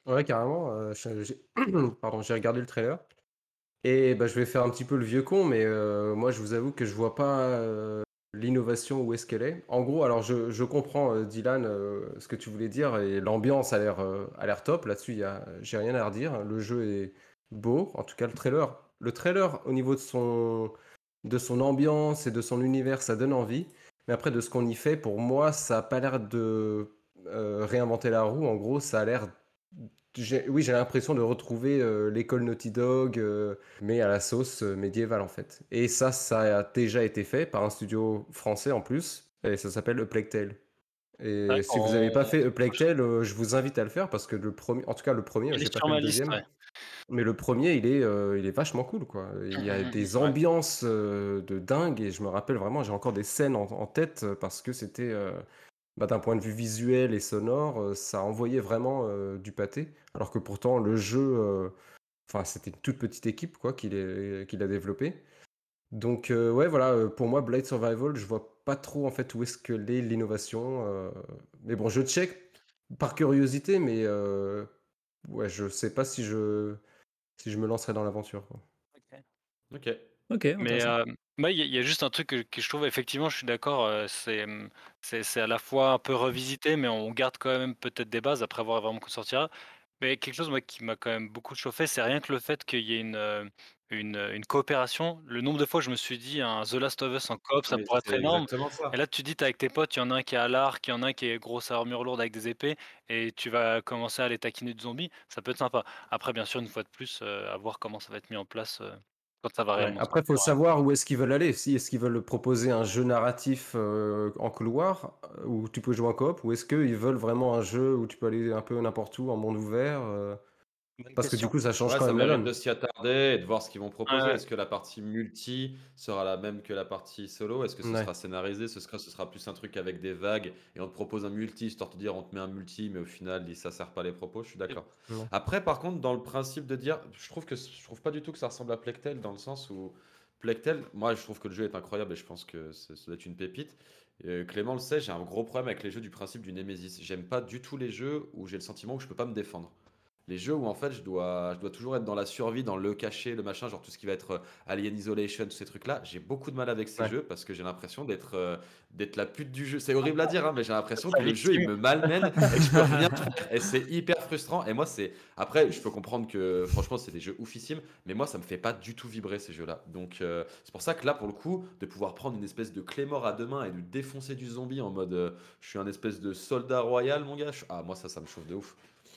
Ouais, carrément. euh, j'ai pardon, j'ai regardé le trailer. Et bah, je vais faire un petit peu le vieux con, mais euh, moi, je vous avoue que je vois pas euh, l'innovation où est-ce qu'elle est. En gros, alors je, je comprends, Dylan, ce que tu voulais dire, et l'ambiance a l'air a l'air top. Là-dessus, y a, j'ai rien à redire. Le jeu est beau. En tout cas, le trailer, le trailer au niveau de son, de son ambiance et de son univers, ça donne envie. Mais après, de ce qu'on y fait, pour moi, ça a pas l'air de euh, réinventer la roue. En gros, ça a l'air oui, j'ai l'impression de retrouver euh, l'école Naughty Dog, euh, mais à la sauce médiévale en fait. Et ça, ça a déjà été fait par un studio français en plus, et ça s'appelle A Plague Tale. Et Ouais, si vous n'avez pas fait A Plague Tale, je vous invite à le faire parce que le premier, en tout cas le premier, j'ai pas fait le deuxième, ouais. mais le premier, il est, euh, il est vachement cool quoi. Il y a des ambiances euh, de dingue et je me rappelle vraiment, j'ai encore des scènes en, en tête parce que c'était, euh, bah, d'un point de vue visuel et sonore, euh, ça envoyait vraiment euh, du pâté. Alors que pourtant, le jeu, euh, enfin, c'était une toute petite équipe quoi, qui l'a qui l'a développé. Donc, euh, ouais, voilà, euh, pour moi, Blade Survival, je vois pas trop en fait où est-ce que l'est l'innovation. euh, Mais bon, je check par curiosité, mais euh, ouais, je sais pas si je, si je me lancerai dans l'aventure. quoi. Ok. Ok, Mais euh, moi, il y, a- il y a juste un truc que, que je trouve, effectivement, je suis d'accord, euh, c'est hum, c'est c'est à la fois un peu revisité, mais on garde quand même peut-être des bases après voir vraiment qu'on sortira. Mais quelque chose moi, qui m'a quand même beaucoup chauffé, c'est rien que le fait qu'il y ait une, euh, une, une coopération. Le nombre de fois je me suis dit, un The Last of Us en coop, ça Mais pourrait être énorme. Et là, tu dis, t'es avec tes potes, il y en a un qui a l'arc, il y en a un qui est grosse armure lourde avec des épées, et tu vas commencer à les taquiner de zombies. Ça peut être sympa. Après, bien sûr, une fois de plus, euh, à voir comment ça va être mis en place euh, quand ça va Ouais, réellement Après, il faut savoir où est-ce qu'ils veulent aller. Si est-ce qu'ils veulent proposer un jeu narratif euh, en couloir euh, où tu peux jouer en coop, ou est-ce qu'ils veulent vraiment un jeu où tu peux aller un peu n'importe où en monde ouvert euh, Parce que du coup, ça change Ouais, quand ça même donne. de s'y attarder et de voir ce qu'ils vont proposer. Ouais. Est-ce que la partie multi sera la même que la partie solo? Est-ce que ce Ouais. sera scénarisé? Ce sera, ce sera plus un truc avec des vagues et on te propose un multi, histoire de te dire on te met un multi, mais au final, ça sert pas les propos. Je suis d'accord. Ouais. Après, par contre, dans le principe de dire, je trouve que je trouve pas du tout que ça ressemble à Plectel dans le sens où Plectel, moi, je trouve que le jeu est incroyable et je pense que ça doit être une pépite. Euh, Clément le sait, j'ai un gros problème avec les jeux du principe du Nemesis. J'aime pas du tout les jeux où j'ai le sentiment que je peux pas me défendre. Les jeux où en fait je dois, je dois toujours être dans la survie, dans le caché, le machin, genre tout ce qui va être euh, Alien Isolation, tous ces trucs-là, j'ai beaucoup de mal avec ces Ouais. jeux parce que j'ai l'impression d'être euh, d'être la pute du jeu. C'est horrible à dire, hein, mais j'ai l'impression que le jeu il me malmène et que je peux rien faire. Et c'est hyper frustrant. Et moi, c'est. Après, je peux comprendre que franchement, c'est des jeux oufissimes, mais moi, ça me fait pas du tout vibrer ces jeux-là. Donc, euh, c'est pour ça que là, pour le coup, de pouvoir prendre une espèce de clé mort à deux mains et de défoncer du zombie en mode euh, je suis un espèce de soldat royal, mon gars. je- Ah, moi, ça, ça me chauffe de ouf.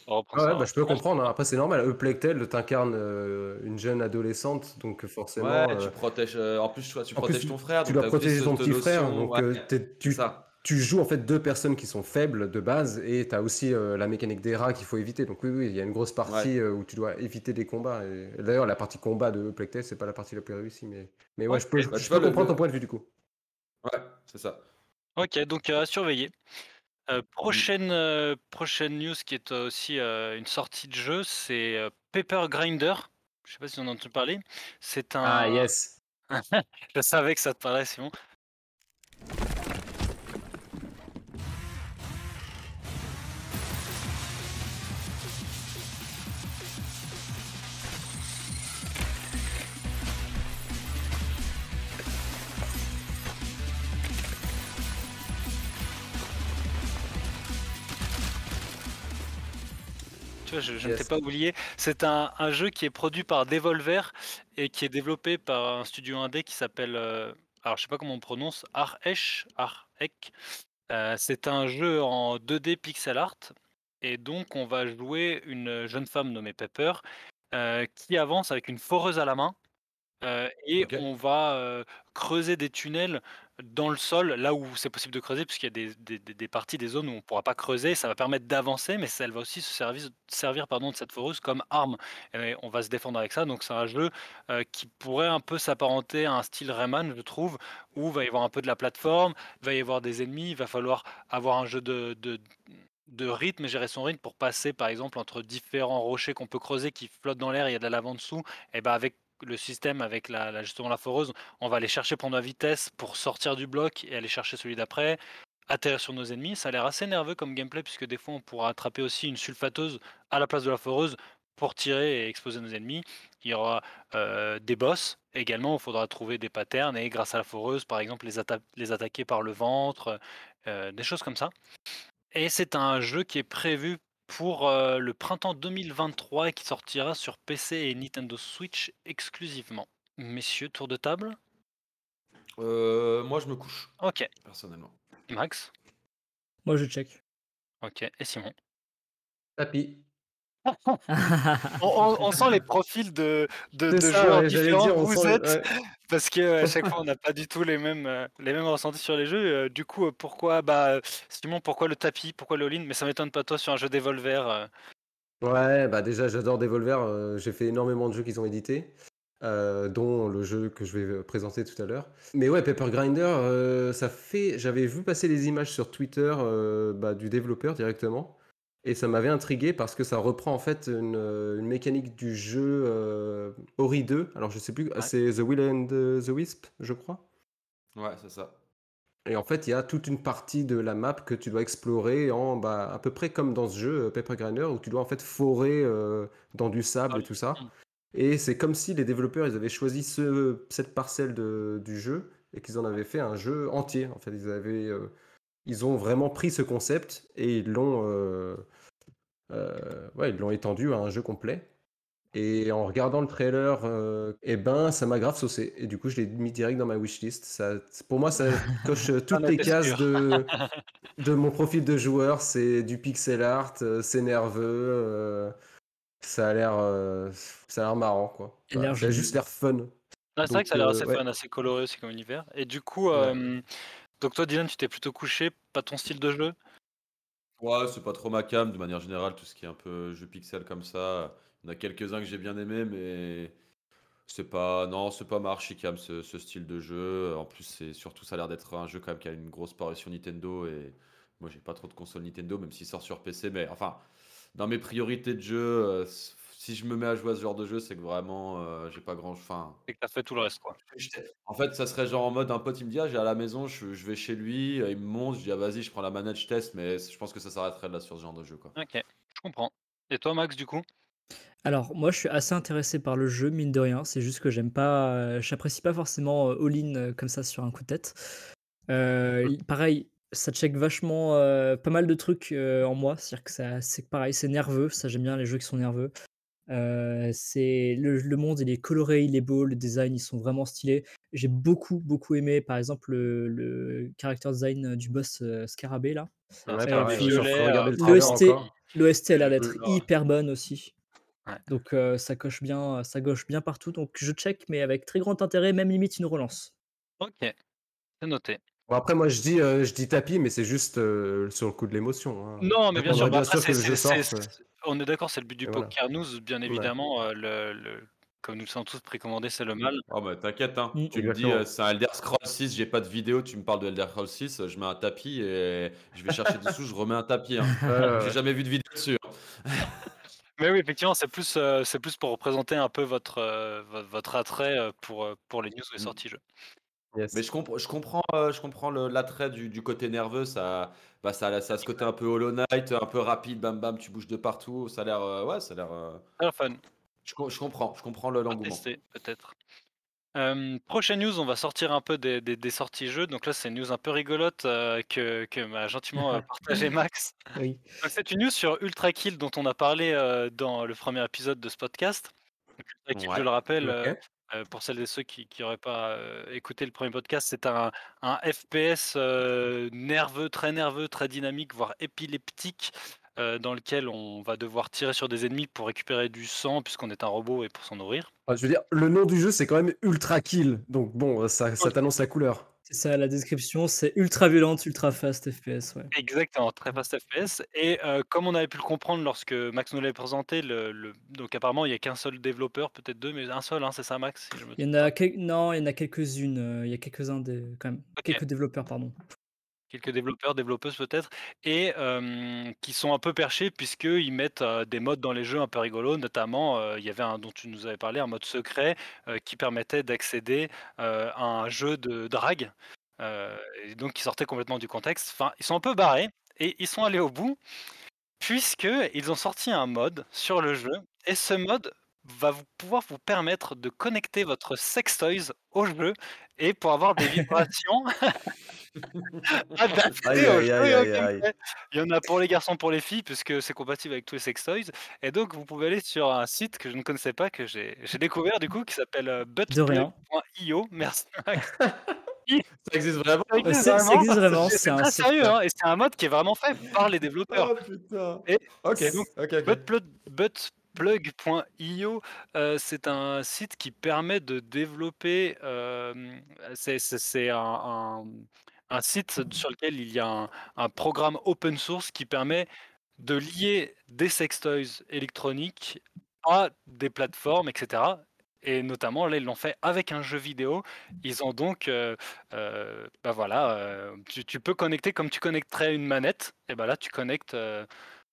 Reprend Ouais, ça. bah, je peux comprendre. hein. Après, c'est normal. E Plectel, t'incarnes euh, une jeune adolescente, donc forcément. Ouais, tu euh, protèges. euh, en plus, tu, vois, tu en plus, protèges ton frère. tu dois t'as protéger ton petit frère, donc ouais, euh, tu, ça. tu joues en fait deux personnes qui sont faibles de base et tu as aussi euh, la mécanique des rats qu'il faut éviter. Donc oui, oui, il y a une grosse partie euh, où tu dois éviter des combats. Et... D'ailleurs, la partie combat de Tale, c'est pas la partie la plus réussie, mais, mais ouais, je peux, bah, je tu peux comprendre le- ton point de vue du coup. Ouais, c'est ça. Ok, donc euh, à surveiller. Euh, prochaine, euh, prochaine news qui est euh, aussi euh, une sortie de jeu, c'est Paper Grinder. Je sais pas si on en a entendu parler. C'est un. Ah yes. Je savais que ça te parlait, Simon. Tu vois, je, je ne t'ai pas oublié. C'est un, un jeu qui est produit par Devolver et qui est développé par un studio indé qui s'appelle. euh, alors, je sais pas comment on prononce. Arhesh. Arhek. Euh, c'est un jeu en 2D pixel art. Et donc, on va jouer une jeune femme nommée Pepper euh, qui avance avec une foreuse à la main. Euh, et Ok. on va euh, creuser des tunnels dans le sol, là où c'est possible de creuser, puisqu'il y a des, des- des- des parties, des zones où on ne pourra pas creuser. Ça va permettre d'avancer, mais ça, elle va aussi se servir, servir pardon, de cette foreuse comme arme. Et on va se défendre avec ça. Donc, c'est un jeu euh, qui pourrait un peu s'apparenter à un style Rayman, je trouve, où il va y avoir un peu de la plateforme, il va y avoir des ennemis, il va falloir avoir un jeu de, de, de rythme et gérer son rythme pour passer par exemple entre différents rochers qu'on peut creuser qui flottent dans l'air, il y a de la lave en dessous, et ben avec le système, avec la, justement la foreuse, on va aller chercher prendre la vitesse pour sortir du bloc et aller chercher celui d'après, atterrir sur nos ennemis. Ça a l'air assez nerveux comme gameplay puisque des fois on pourra attraper aussi une sulfateuse à la place de la foreuse pour tirer et exploser nos ennemis. Il y aura euh, des boss également, il faudra trouver des patterns et grâce à la foreuse, par exemple, les attaquer par le ventre, euh, des choses comme ça. Et c'est un jeu qui est prévu pour euh, le printemps 2023 et qui sortira sur PC et Nintendo Switch exclusivement. Messieurs, tour de table Euh, moi, je me couche, Ok. personnellement. Max Moi, je check. Ok. Et Simon Tapis. on, on- on sent les profils de, de, C'est de ça, joueurs ouais, différents dire, vous sent êtes, ouais. parce que à chaque fois on n'a pas du tout les mêmes, euh, les mêmes ressentis sur les jeux. Euh, du coup, euh, pourquoi, bah, Simon, pourquoi le tapis, pourquoi le all-in Mais ça m'étonne pas toi sur un jeu Devolver. Ouais, bah déjà j'adore Devolver, j'ai fait énormément de jeux qu'ils ont édités, euh, dont le jeu que je vais présenter tout à l'heure. Mais ouais, Paper Grinder, euh, ça fait... J'avais vu passer les images sur Twitter euh, bah, du développeur directement, et ça m'avait intrigué parce que ça reprend en fait une, euh, une mécanique du jeu euh, Ori 2, alors je sais plus, Ouais. c'est The Will and the Wisp, je crois. Ouais, c'est ça. Et en fait, il y a toute une partie de la map que tu dois explorer en bah, à peu près comme dans ce jeu euh, Paper Grinder où tu dois en fait forer euh, dans du sable et tout ça. Et c'est comme si les développeurs ils avaient choisi ce, cette parcelle de- du jeu et qu'ils en avaient fait un jeu entier. En fait, ils avaient euh, ils ont vraiment pris ce concept et ils l'ont euh, euh, ouais, ils l'ont étendu à un jeu complet. Et en regardant le trailer, euh, eh ben, ça m'a grave saucé. Et du coup, je l'ai mis direct dans ma wishlist. Ça, pour moi, ça coche euh, toutes en les cases de, de mon profil de joueur. C'est du pixel art, c'est nerveux. euh, ça a l'air, euh, ça a l'air marrant, quoi. Enfin, ça a juste l'air fun. Ah, c'est vrai que ça a l'air euh, assez ouais. fun, assez coloré aussi comme univers. Et du coup, Ouais. Donc toi Dylan, tu t'es plutôt couché, pas ton style de jeu? Ouais, c'est pas trop ma cam, de manière générale, tout ce qui est un peu jeu pixel comme ça. Il y en a quelques-uns que j'ai bien aimé, mais c'est pas. Non, c'est pas ma archicam ce, ce style de jeu. En plus, c'est surtout, ça a l'air d'être un jeu quand même qui a une grosse part sur Nintendo. Et moi, j'ai pas trop de console Nintendo, même s'il sort sur PC. Mais enfin, dans mes priorités de jeu, euh, si je me mets à jouer à ce genre de jeu, c'est que vraiment, euh, j'ai pas grand. Enfin, et que t'as fait tout le reste, quoi. En fait, ça serait genre en mode un pote il me dit ah, j'ai à la maison, je, je vais chez lui, euh, il me montre, je dis ah vas-y, je prends la manette, je teste, mais je pense que ça s'arrêterait là sur ce genre de jeu quoi. Ok, je comprends. Et toi Max, du coup? Alors, moi, je suis assez intéressé par le jeu, mine de rien. C'est juste que j'aime pas, euh, j'apprécie pas forcément euh, all-in comme ça sur un coup de tête. Euh, il- pareil, ça check vachement euh, pas mal de trucs euh, en moi. C'est-à-dire que ça, c'est pareil, c'est nerveux. Ça, j'aime bien les jeux qui sont nerveux. Euh, c'est le, le monde, il est coloré, il est beau, le design, ils sont vraiment stylés. J'ai beaucoup, beaucoup aimé, par exemple, le, le character design du boss euh, Scarabée là. Ouais, euh, trailer l'OST, elle a l'air Oula. hyper bonne aussi. Ouais. Donc euh, ça coche bien, ça gauche bien partout. Donc je check, mais avec très grand intérêt, même limite une relance. Ok, c'est noté. Bon, après, moi, je dis, euh, je dis tapis, mais c'est juste euh, sur le coup de l'émotion. hein. Non, mais bien sûr, bah, bien après, sûr que le jeu sorte. On est d'accord, c'est le but du Et voilà. poker news, bien évidemment. euh, le, le- comme nous le sommes tous précommandés, c'est le mal. Oh bah t'inquiète, hein. Mm. tu me dis euh, c'est un Elder Scroll 6, j'ai pas de vidéo, tu me parles de Elder Scroll 6, euh, je mets un tapis et je vais chercher dessous, je remets un tapis. hein. J'ai jamais vu de vidéo dessus. hein. Mais oui, effectivement, c'est plus, euh, c'est plus pour représenter un peu votre, euh, vo- votre attrait pour, pour les news et Mm. sorties jeux. Yes. Mais je, compre- je comprends, euh, je comprends le- l'attrait du, du côté nerveux, ça, bah, ça, a- ça a ce côté un peu Hollow Knight, un peu rapide, bam bam, tu bouges de partout, ça a l'air, euh, ouais, ça a l'air, euh, Très fun. je, com- je comprends, je comprends le- à l'engouement. tester, peut-être. Euh, prochaine news, on va sortir un peu des, des- des sorties jeux. Donc là, c'est une news un peu rigolote euh, que, que m'a gentiment euh, partagé Max. Oui. Donc, C'est une news sur Ultra Kill dont on a parlé euh, dans le premier épisode de ce podcast. Donc, Ultra Kill, je Ouais. le rappelle, Ok. Euh, pour celles et ceux qui n'auraient pas euh, écouté le premier podcast, c'est un, un FPS euh, nerveux, très nerveux, très dynamique, voire épileptique, dans lequel on va devoir tirer sur des ennemis pour récupérer du sang, puisqu'on est un robot et pour s'en nourrir. Ah, je veux dire, le nom du jeu, c'est quand même Ultra Kill. Donc bon, ça, ça t'annonce la couleur. C'est ça, la description, c'est ultra violente, ultra fast FPS, ouais. Exactement, très fast FPS. Et euh, comme on avait pu le comprendre lorsque Max nous l'avait présenté, le, le- donc apparemment il n'y a qu'un seul développeur, peut-être deux, mais un seul, hein, c'est ça Max si je me Il y en a quel- non, il y en a quelques-unes, euh, il y a quelques-uns des quand même, Ok. quelques développeurs pardon. Quelques développeurs, développeuses peut-être, et euh, qui sont un peu perchés puisqu'ils mettent euh, des modes dans les jeux un peu rigolos, notamment euh, il y avait un dont tu nous avais parlé, un mode secret qui permettait d'accéder à un jeu de drague, et donc qui sortait complètement du contexte. Enfin, ils sont un peu barrés et ils sont allés au bout puisque ils ont sorti un mode sur le jeu et ce mode va vous pouvoir vous permettre de connecter votre sextoys au jeu et pour avoir des vibrations adaptées Aïe, au aïe, jeu aïe, et au aïe, aïe. gameplay. Il y en a pour les garçons, pour les filles, puisque c'est compatible avec tous les sextoys. Et donc, vous pouvez aller sur un site que je ne connaissais pas, que j'ai découvert du coup, qui s'appelle euh, buttplug.io. Merci. Max. Ça existe vraiment Ça existe vraiment. C'est très sérieux, hein, et c'est un mode qui est vraiment fait par les développeurs. Oh putain. Et Ok, donc, Buttplug.io, euh, c'est un site qui permet de développer. euh, c'est c'est- c'est un, un- un site sur lequel il y a un, un programme open source qui permet de lier des sextoys électroniques à des plateformes, etc. Et notamment, là, ils l'ont fait avec un jeu vidéo. Ils ont donc, euh, euh, bah voilà, euh, tu, tu peux connecter comme tu connecterais une manette. Et ben là, tu connectes euh,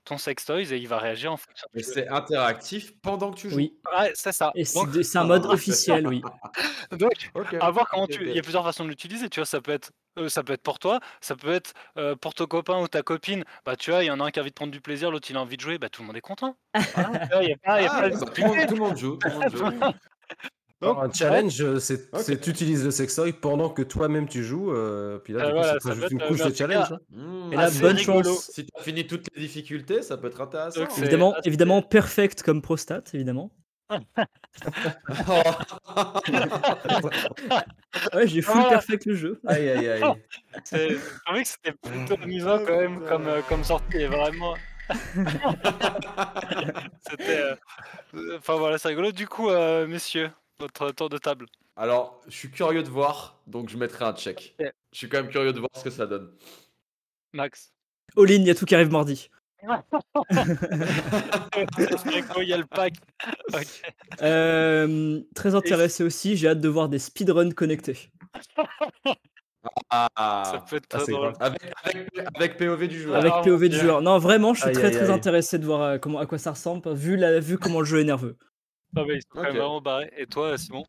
ton sextoys et il va réagir en fonction. Mais c'est interactif pendant que tu joues. Oui, Ouais, c'est ça. et c'est un mode officiel, oui. donc, Ok. à voir comment tu. Il y a plusieurs façons de l'utiliser. Tu vois, ça peut être, euh, ça peut être pour toi, ça peut être euh, pour ton copain ou ta copine. Bah, tu vois, il y en a un qui a envie de prendre du plaisir, l'autre il a envie de jouer. Bah, tout le monde est content. Voilà, tu vois, il y a pas, il y a Ah, pas tout, le monde, joue. Tout le monde joue. Donc, un challenge, c'est Ok. c'est tu utilises le sextoy pendant que toi-même tu joues. euh, puis là, Euh, du coup, voilà, ça te ça rajoute une couche de challenge. hein. Mmh. Et là, assez bonne rigolo. chance. Si tu as fini toutes les difficultés, ça peut être intéressant. Donc, Évidemment, assez- évidemment perfect comme prostate, évidemment. Ouais, j'ai full Voilà. perfect le jeu. Aïe, aïe, aïe. C'est- trouvé que c'était plutôt amusant quand même comme, euh, comme sortie vraiment. c'était. euh, Enfin voilà, c'est rigolo. Du coup, euh, messieurs, votre tour de table. Alors, je suis curieux de voir, donc je mettrai un check. Je suis quand même curieux de voir ce que ça donne. Max. All in, il y a tout qui arrive mardi. Il y a le pack. Ok. Euh, très intéressé aussi, j'ai hâte de voir des speedruns connectés. Ah, Ça peut être Ah, très drôle. avec, avec, avec POV du joueur. Avec Ah, POV mon du Dieu. joueur. Non, vraiment, je suis Aïe, très aïe, très aïe. intéressé de voir euh, comment, à quoi ça ressemble, vu, la, vu comment le jeu est nerveux. Ah, mais ils sont quand même Ok. vraiment barrés. Et toi, Simon?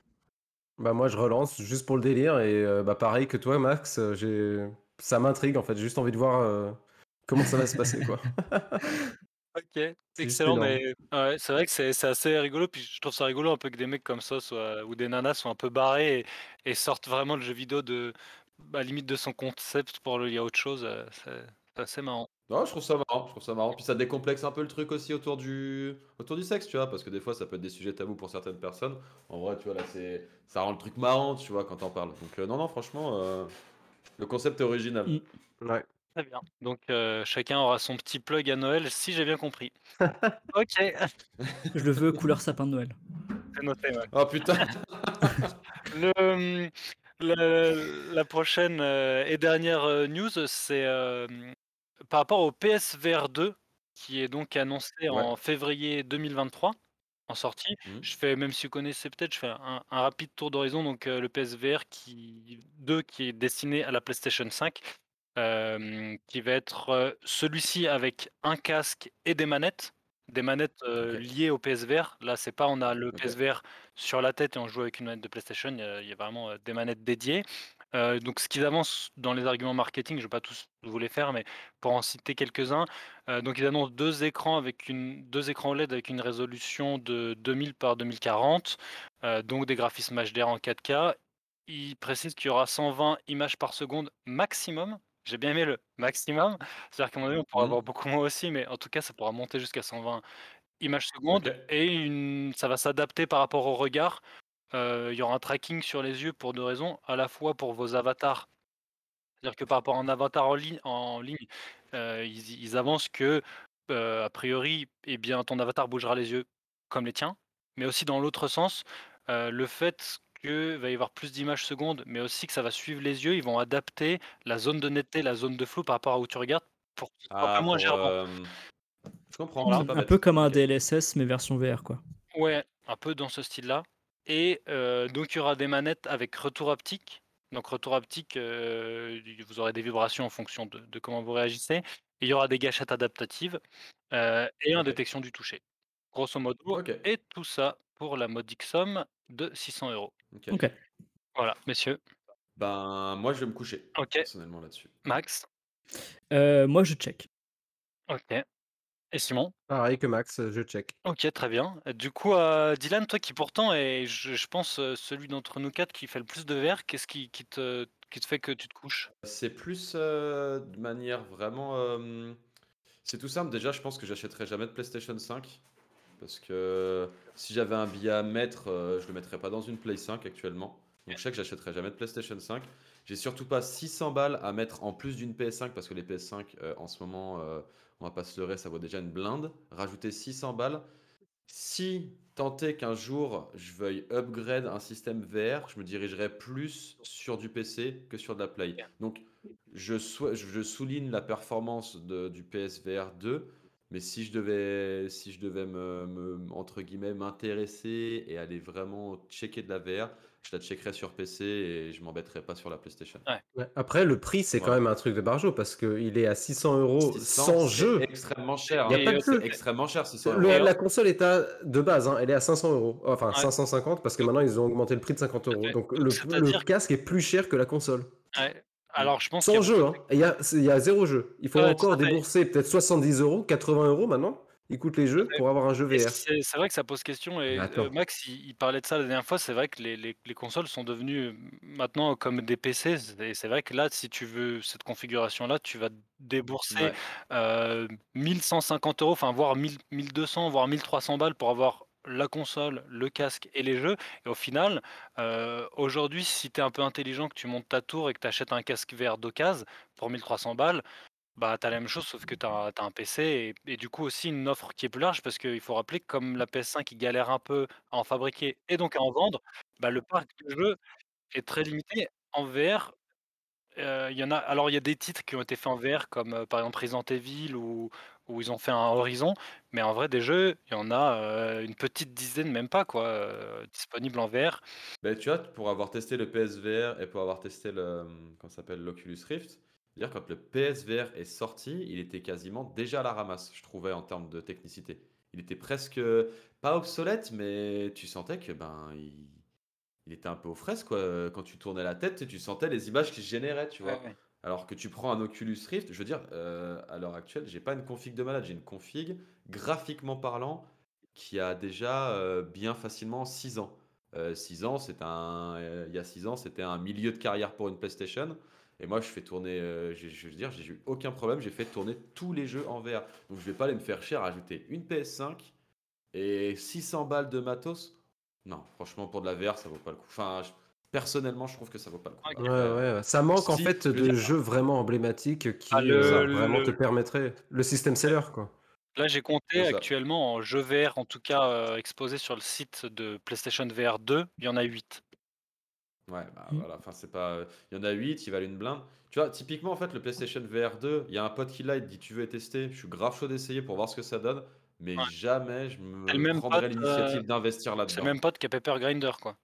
Bah moi je relance juste pour le délire et euh, bah pareil que toi Max, euh, j'ai ça m'intrigue en fait, j'ai juste envie de voir euh, comment ça va se passer quoi? Ok, excellent. Mais ouais, c'est vrai que c'est c'est assez rigolo. Puis je trouve ça rigolo un peu que des mecs comme ça soient, ou des nanas soient un peu barrés et, et sortent vraiment le jeu vidéo de bah, limite de son concept pour le lier à autre chose. euh, C'est c'est assez marrant. Non, je trouve ça marrant, je trouve ça marrant. Puis ça décomplexe un peu le truc aussi autour du, autour du sexe, tu vois, parce que des fois ça peut être des sujets tabous pour certaines personnes. En vrai, tu vois, là, c'est, ça rend le truc marrant, tu vois, quand t'en parles. Donc, euh, non, non, franchement, euh, le concept est original. Mm. Ouais. Très bien. Donc euh, chacun aura son petit plug à Noël, si j'ai bien compris. ok, c'est Je le veux couleur sapin de Noël. noté. ouais. Oh putain! Le, La prochaine, heu, et dernière, heu, news, c'est, par rapport au PSVR 2 qui est donc annoncé Ouais. en février 2023, en sortie. Mmh. Je fais même si vous connaissez peut-être, je fais un un rapide tour d'horizon donc le PSVR qui 2 qui est destiné à la PlayStation 5, qui va être, celui-ci avec un casque et des manettes. Des manettes, liées au PSVR. Là, c'est pas on a le. PSVR sur la tête et on joue avec une manette de PlayStation, il y a il y a vraiment, des manettes dédiées. Donc ce qu'ils avancent dans les arguments marketing, je vais pas tous vous les faire, mais pour en citer quelques-uns, donc ils annoncent 2 écrans avec une 2 écrans OLED avec une résolution de 2000 par 2040, heu, donc des graphismes HDR en 4K. Ils précisent qu'il y aura 120 images par seconde maximum. J'ai bien aimé le maximum, c'est-à-dire qu'à un moment donné, on pourra Mmh. avoir beaucoup moins aussi, mais en tout cas, ça pourra monter jusqu'à 120 images secondes et une ça va s'adapter par rapport au regard. Heu, il y aura un tracking sur les yeux pour 2 raisons, à la fois pour vos avatars. C'est-à-dire que par rapport à un avatar en ligne en ligne, heu, ils ils avancent que, heu, a priori, eh bien, ton avatar bougera les yeux comme les tiens, mais aussi dans l'autre sens, le fait que va y avoir plus d'images secondes, mais aussi que ça va suivre les yeux, ils vont adapter la zone de netteté, la zone de flou par rapport à où tu regardes pour que ce soit un peu Ah moins gerbant. hem, je comprends, Un bête. peu comme un. DLSS mais version VR, quoi. Ouais, un peu dans ce style-là et heu, donc il y aura des manettes avec retour haptique. Donc retour haptique, heu, y vous aurez des vibrations en fonction de de comment vous réagissez et il y aura des gâchettes adaptatives, et un OK. détection du toucher. Grosso modo OK. et tout ça pour la modique somme de 600 €. OK. OK. Voilà, messieurs. Ben, moi, je vais me coucher, OK. personnellement là-dessus. Max? Heu, moi, je check. OK. Et Simon? Pareil que Max, je check. OK, très bien. Du coup, heu, Dylan, toi qui pourtant est, je je pense, heu, celui d'entre nous 4 qui fait le plus de VR, qu'est-ce qui qui te qui te fait que tu te couches? C'est plus, de manière vraiment, c'est tout simple. Déjà, je pense que j'achèterai jamais de PlayStation 5 parce que si j'avais un billet à mettre, heu, je le mettrais pas dans une Play 5 actuellement. Donc je sais que j'achèterai jamais de PlayStation 5. J'ai surtout pas 600 balles à mettre en plus d'une PS5 parce que les PS5, heu, en ce moment, heu, on va pas se leurrer, ça vaut déjà une blinde. Rajouter 600 balles. Si tant est qu'un jour je veuille upgrade un système VR, je me dirigerai plus sur du PC que sur de la Play. Donc je souligne la performance de du PSVR 2, mais si je devais si je devais me me entre guillemets «m'intéresser» et aller vraiment checker de la VR, je la checkerais sur PC et je m'embêterais pas sur la PlayStation. Ouais. Ouais, après le prix, c'est quand Voilà. même un truc de barjo parce qu'il est à 600 € 600, sans c'est jeu. extrêmement cher, Il y a hein. pas de jeu. C'est extrêmement cher 600 Le €. Et la console est à de base, hein, elle est à 500 €, enfin Ouais. 550 parce que Donc maintenant ils ont augmenté le prix de 50 Tout à €. fait. Donc Donc le casque est plus cher que la console. Ouais. Alors je pense Sans jeu, hein. il y a c'est il y a 0 jeu. Il faut Ouais, tout encore débourser peut-être 70 €, 80 € maintenant, ils coûtent les jeux pour avoir un jeu VR. c'est vrai que ça pose question et attends. Max il il parlait de ça la dernière fois, c'est vrai que les les les consoles sont devenues, m maintenant comme des PC et c'est vrai que là, si tu veux cette configuration-là, tu vas débourser, Ouais. heu, 1 150 €, enfin voire 1000-1200 voire 1 300 balles pour avoir la console, le casque et les jeux et au final, heu, aujourd'hui, si tu es un peu intelligent, que tu montes ta tour et que tu achètes un casque VR d'occasion pour 1 300 balles, bah, tu as la même chose sauf que tu as un PC et du coup aussi une offre qui est plus large parce qu'il faut rappeler que comme la PS5 ils galèrent un peu à en fabriquer et donc à en vendre, bah, le parc de jeux est très limité. En VR, heu, il y en a alors il y a des titres qui ont été faits en VR comme, heu, par exemple Resident Evil ou ou ils ont fait un Horizon, mais en vrai des jeux, il y en a, heu, une petite dizaine, même pas quoi, heu, disponibles en VR. Beh, tu vois, pour avoir testé le PSVR et pour avoir testé le, mmh, comment s'appelle? L'Oculus Rift, dire quand le PSVR est sorti, il était quasiment déjà à la ramasse, je trouvais en termes de technicité. Il était presque, pas obsolète, mais tu sentais que, ben, il il était un peu aux fraises quoi, heu, quand tu tournais la tête, tu sentais les images qui se généraient, tu Ouais, vois? ouais. Alors que tu prends un Oculus Rift, je veux dire, heu, à l'heure actuelle, j'ai pas une config de malade, j'ai une config, graphiquement parlant, qui a déjà, heu, bien facilement 6 ans. Heu, 6 ans, c'est un, il y a 6 ans, c'était un milieu de carrière pour une PlayStation et moi je fais tourner, je veux dire, j'ai eu aucun problème, j'ai fait tourner tous les jeux en VR. Donc je vais pas aller me faire chier à rajouter une PS5 et 600 balles de matos. Non, franchement pour de la VR, ça vaut pas le coup. Enfin, je personnellement, je trouve que ça vaut pas le coup. OK. Ouais, Après, ouais, ouais. Ça manque en si, fait de jeux vraiment emblématiques qui, Ah C'est le vraiment te permettraient le système seller quoi. Là, j'ai compté C'est actuellement en jeux VR, en tout cas, heu, exposés sur le site de PlayStation VR 2, il y en a 8. Ouais, bah voilà, enfin c'est pas. euh, Il y en a 8, ils valent une blinde. Tu vois, typiquement en fait, le PlayStation VR 2, il y a un pote qui l'a, il te dit tu veux tester? Je suis grave chaud d'essayer pour voir ce que ça donne, mais Ouais. jamais je C'est me pote, l'initiative euh, d'investir C'est là-dedans. le même pote qu'à Paper Grinder, quoi.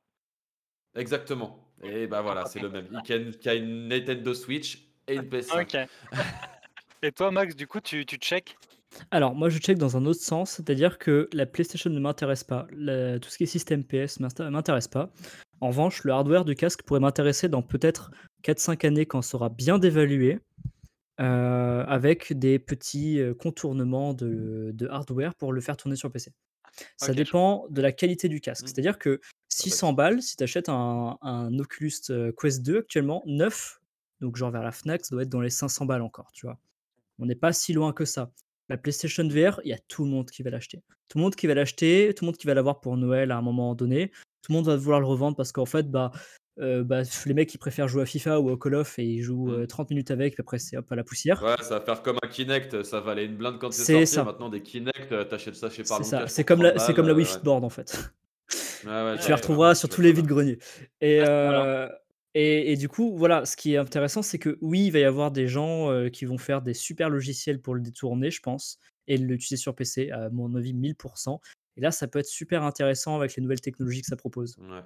Exactement. Et bah voilà, c'est le même. Il qui a une, qui a une Nintendo Switch et une PS5. Ok. Et toi, Max, du coup, tu, tu check? Alors, moi, je check dans un autre sens, c'est-à-dire que la PlayStation ne m'intéresse pas. La- tout ce qui est système PS m'insta- m'intéresse pas. En revanche, le hardware du casque pourrait m'intéresser dans peut-être 4-5 années quand ça sera bien dévalué, euh, avec des petits euh, contournements de, de hardware pour le faire tourner sur PC. Ça Ok, je dépend de la qualité du casque. Mm. C'est-à-dire que bête. 600 balles, si tu achètes un, un Oculus Quest 2 actuellement, neuf, donc genre vers la Fnac, ça doit être dans les 500 balles encore, tu vois. On n'est pas si loin que ça. La PlayStation VR, il y a tout le monde qui va l'acheter. Tout le monde qui va l'acheter, tout le monde qui va l'avoir pour Noël à un moment donné. Tout le monde va vouloir le revendre parce qu'en fait, bah, euh, bah, les mecs qui préfèrent jouer à FIFA ou au Call of et ils jouent Mm. euh, 30 minutes avec, puis après c'est hop à la poussière. Ouais, ça va faire comme un Kinect, ça valait une blinde quand c'est C'est sorti. ça. Maintenant, des Kinect, euh, t'achètes ça chez C'est Parlons ça. Cash C'est comme, la, 30 c'est comme la Wii Fit Board en fait. Ouais, tu la retrouveras sur tous les bien. vides-greniers. Et, c'est euh, et, et du coup, voilà, ce qui est intéressant, c'est que oui, il va y avoir des gens euh, qui vont faire des super logiciels pour le détourner, je pense, et l'utiliser sur PC, à mon avis, 1000%. Et là, ça peut être super intéressant avec les nouvelles technologies que ça propose. Ouais.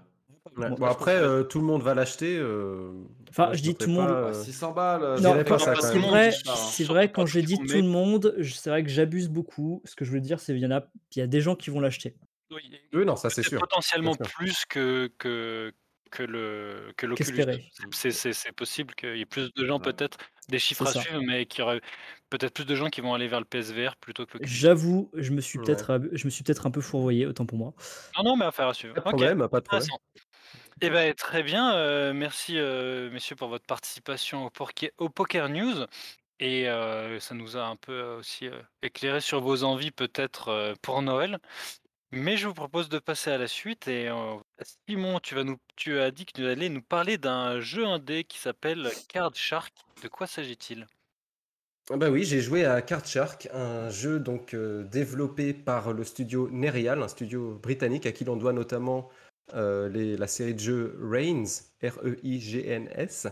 Ouais, Bon, je après, euh, tout le monde va l'acheter. euh, Enfin, je dis tout le monde. pas, Bah, euh, 600 balles, je Non, pas quand ça, quand c'est même. tout le vrai, hein. c'est vrai quand dit vont tout le monde, je- c'est vrai que j'abuse beaucoup. Ce que je veux dire, c'est qu'il y en a, il y a des gens qui vont l'acheter. Oui, Oui, non, ça c'est sûr. potentiellement sûr. plus que, que, que le que l'Oculus. C'est- C'est c'est possible qu'il y ait plus de gens, Ouais. peut-être, des chiffres C'est à ça. suivre, mais qu'il y aurait peut-être plus de gens qui vont aller vers le PSVR plutôt que l'Oculus. J'avoue, je me suis Ouais. peut-être, ab- je me suis peut-être un peu fourvoyé, autant pour moi. Non, non, mais affaire à suivre. Pas de Ok, problème, pas de problème. Eh ben, très bien, euh, merci euh, messieurs pour votre participation au, Poker News. Et euh, ça nous a un peu aussi éclairé sur vos envies peut-être pour Noël. Mais je vous propose de passer à la suite. Et Simon, tu, vas nous, as dit que tu allais nous parler d'un jeu indé qui s'appelle Card Shark. De quoi s'agit-il? Ah Bah oui, j'ai joué à Card Shark, un jeu donc développé par le studio Nereal, un studio britannique à qui l'on doit notamment euh, les- la série de jeux Reigns, R-E-I-G-N-S,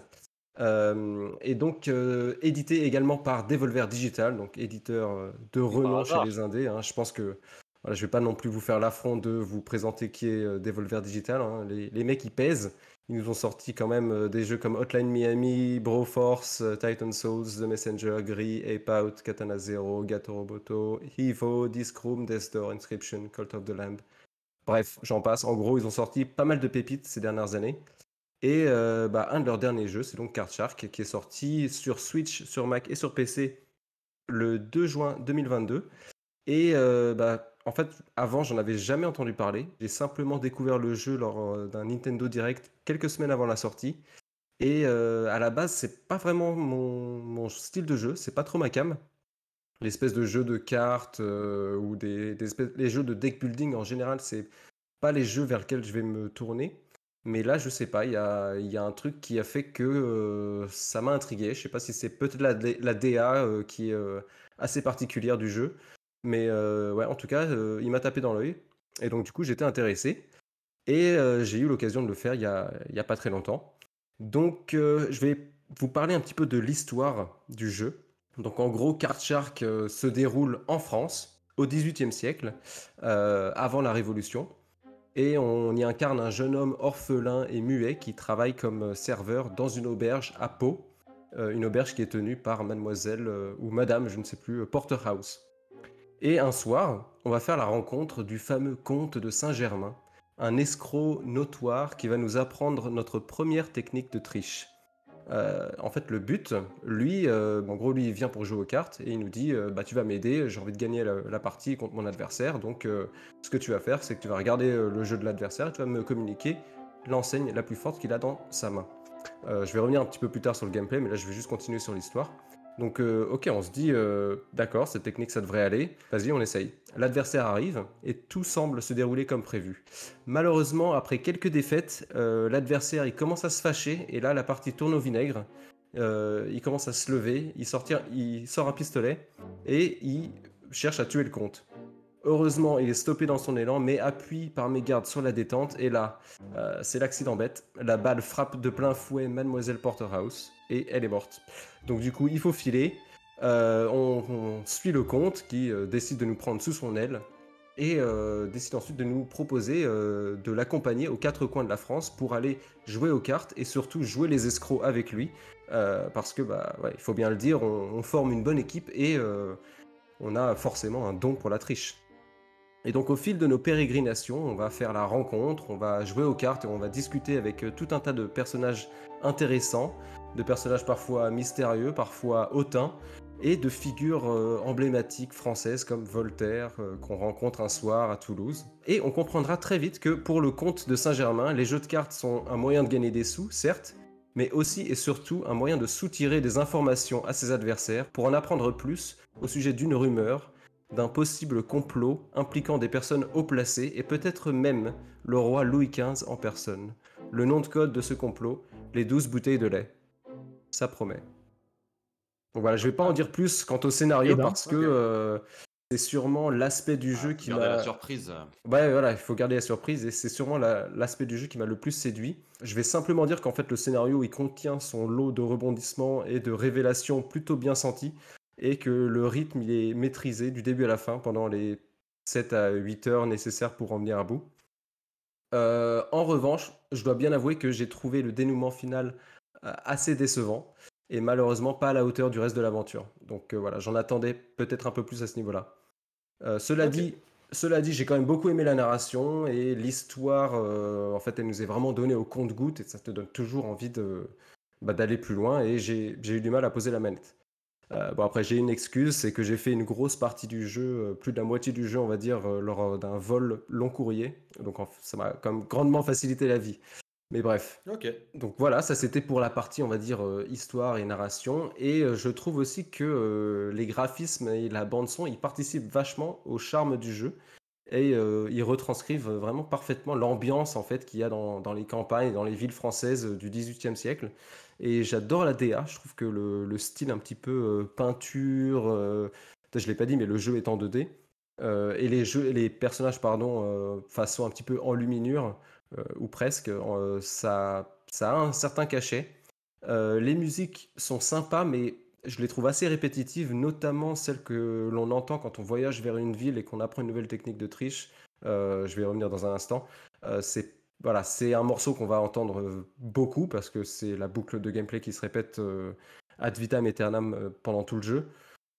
euh, et donc euh, édité également par Devolver Digital, donc éditeur euh, de renom chez les indés. hein. Je pense que voilà, je vais pas non plus vous faire l'affront de vous présenter qui est Devolver Digital. hein. Les, les mecs ils pèsent. Ils nous ont sorti quand même des jeux comme Hotline Miami, Broforce, Titan Souls, The Messenger, Gris, Ape Out, Katana Zero, Gato Roboto, Evo, Disc Room, Death Door, Inscription, Cult of the Lamb. Bref, j'en passe. En gros, ils ont sorti pas mal de pépites ces dernières années. Et euh, bah, un de leurs derniers jeux, c'est donc Card Shark, qui est sorti sur Switch, sur Mac et sur PC le 2 juin 2022. Et euh, bah, en fait, avant, j'en avais jamais entendu parler. J'ai simplement découvert le jeu lors euh, d'un Nintendo Direct quelques semaines avant la sortie. Et à la base, c'est pas vraiment mon, mon style de jeu, c'est pas trop ma cam. L'espèce de jeu de cartes euh, ou des, les jeux de deck building en général, c'est pas les jeux vers lesquels je vais me tourner. Mais là, je sais pas, il y a, y a un truc qui a fait que euh, ça m'a intrigué. Je sais pas si c'est peut-être la, la DA euh, qui est assez particulière du jeu. Mais ouais, en tout cas, il m'a tapé dans l'œil. Et donc, du coup, j'étais intéressé. Et j'ai eu l'occasion de le faire il y a, y a pas très longtemps. Donc, je vais vous parler un petit peu de l'histoire du jeu. Donc, en gros, Card Shark euh, se déroule en France au XVIIIe siècle, euh, avant la Révolution. Et on y incarne un jeune homme orphelin et muet qui travaille comme euh, serveur dans une auberge à Pau. Une auberge qui est tenue par mademoiselle ou madame, je ne sais plus, Porterhouse. Et un soir, on va faire la rencontre du fameux comte de Saint-Germain, un escroc notoire qui va nous apprendre notre première technique de triche. Euh, en fait, le but, lui, euh, en gros, lui, il vient pour jouer aux cartes et il nous dit euh, Bah, tu vas m'aider, j'ai envie de gagner la, la partie contre mon adversaire. Donc, ce que tu vas faire, c'est que tu vas regarder le jeu de l'adversaire et tu vas me communiquer l'enseigne la plus forte qu'il a dans sa main. Je vais revenir un petit peu plus tard sur le gameplay, mais là, je vais juste continuer sur l'histoire. Donc, euh, ok, on se dit euh, D'accord, cette technique, ça devrait aller. Vas-y, on essaye. L'adversaire arrive et tout semble se dérouler comme prévu. Malheureusement, après quelques défaites, euh, l'adversaire il commence à se fâcher et là la partie tourne au vinaigre. Il commence à se lever, il, il sort un pistolet et il cherche à tuer le comte. Heureusement, il est stoppé dans son élan, mais appuie par mes gardes sur la détente. Et là, c'est l'accident bête. La balle frappe de plein fouet Mademoiselle Porterhouse et elle est morte. Donc du coup, il faut filer. Euh, on, suit le comte qui euh, décide de nous prendre sous son aile et euh, décide ensuite de nous proposer de l'accompagner aux quatre coins de la France pour aller jouer aux cartes et surtout jouer les escrocs avec lui. Parce que, bah, il faut bien le dire, on, forme une bonne équipe et on a forcément un don pour la triche. Et donc au fil de nos pérégrinations, on va faire la rencontre, on va jouer aux cartes et on va discuter avec tout un tas de personnages intéressants, de personnages parfois mystérieux, parfois hautains, et de figures euh, emblématiques françaises comme Voltaire, euh, qu'on rencontre un soir à Toulouse. Et on comprendra très vite que pour le comte de Saint-Germain, les jeux de cartes sont un moyen de gagner des sous, certes, mais aussi et surtout un moyen de soutirer des informations à ses adversaires pour en apprendre plus au sujet d'une rumeur, d'un possible complot impliquant des personnes haut placées et peut-être même le roi Louis XV en personne. Le nom de code de ce complot, les 12 bouteilles de lait. Ça promet. Donc voilà, je vais pas en dire plus quant au scénario Eh ben, parce que euh, c'est sûrement l'aspect du jeu qui m'a... la surprise. Ouais, voilà, il faut garder la surprise et c'est sûrement la- l'aspect du jeu qui m'a le plus séduit. Je vais simplement dire qu'en fait le scénario il contient son lot de rebondissements et de révélations plutôt bien senties et que le rythme il est maîtrisé du début à la fin pendant les 7 à 8 heures nécessaires pour en venir à bout. Euh, en revanche, je dois bien avouer que j'ai trouvé le dénouement final euh, assez décevant et malheureusement pas à la hauteur du reste de l'aventure. Donc euh, voilà, j'en attendais peut-être un peu plus à ce niveau-là. Euh, cela dit, cela dit, j'ai quand même beaucoup aimé la narration et l'histoire. euh, en fait, elle nous est vraiment donnée au compte-goutte et ça te donne toujours envie de bah, d'aller plus loin. Et j'ai j'ai eu du mal à poser la manette. Euh, bon après, j'ai une excuse, c'est que j'ai fait une grosse partie du jeu, euh, plus de la moitié du jeu, on va dire, euh, lors d'un vol long courrier. Donc ça m'a quand même grandement facilité la vie. Mais bref, Ok. donc voilà, ça c'était pour la partie, on va dire, euh, histoire et narration. Et euh, je trouve aussi que euh, les graphismes et la bande-son, ils participent vachement au charme du jeu. Et ils retranscrivent vraiment parfaitement l'ambiance en fait qu'il y a dans, dans les campagnes et dans les villes françaises du XVIIIe siècle. Et j'adore la DA, je trouve que le, le style un petit peu peinture, je l'ai pas dit, mais le jeu est en 2D. euh, et les jeux, les personnages, pardon, façon un petit peu enluminure, euh, ou presque, euh, ça, a un certain cachet. Euh, les musiques sont sympas, mais je les trouve assez répétitives, notamment celles que l'on entend quand on voyage vers une ville et qu'on apprend une nouvelle technique de triche. Euh, je vais y revenir dans un instant. Euh, c'est voilà, c'est un morceau qu'on va entendre euh, beaucoup parce que c'est la boucle de gameplay qui se répète euh, ad vitam aeternam euh, pendant tout le jeu.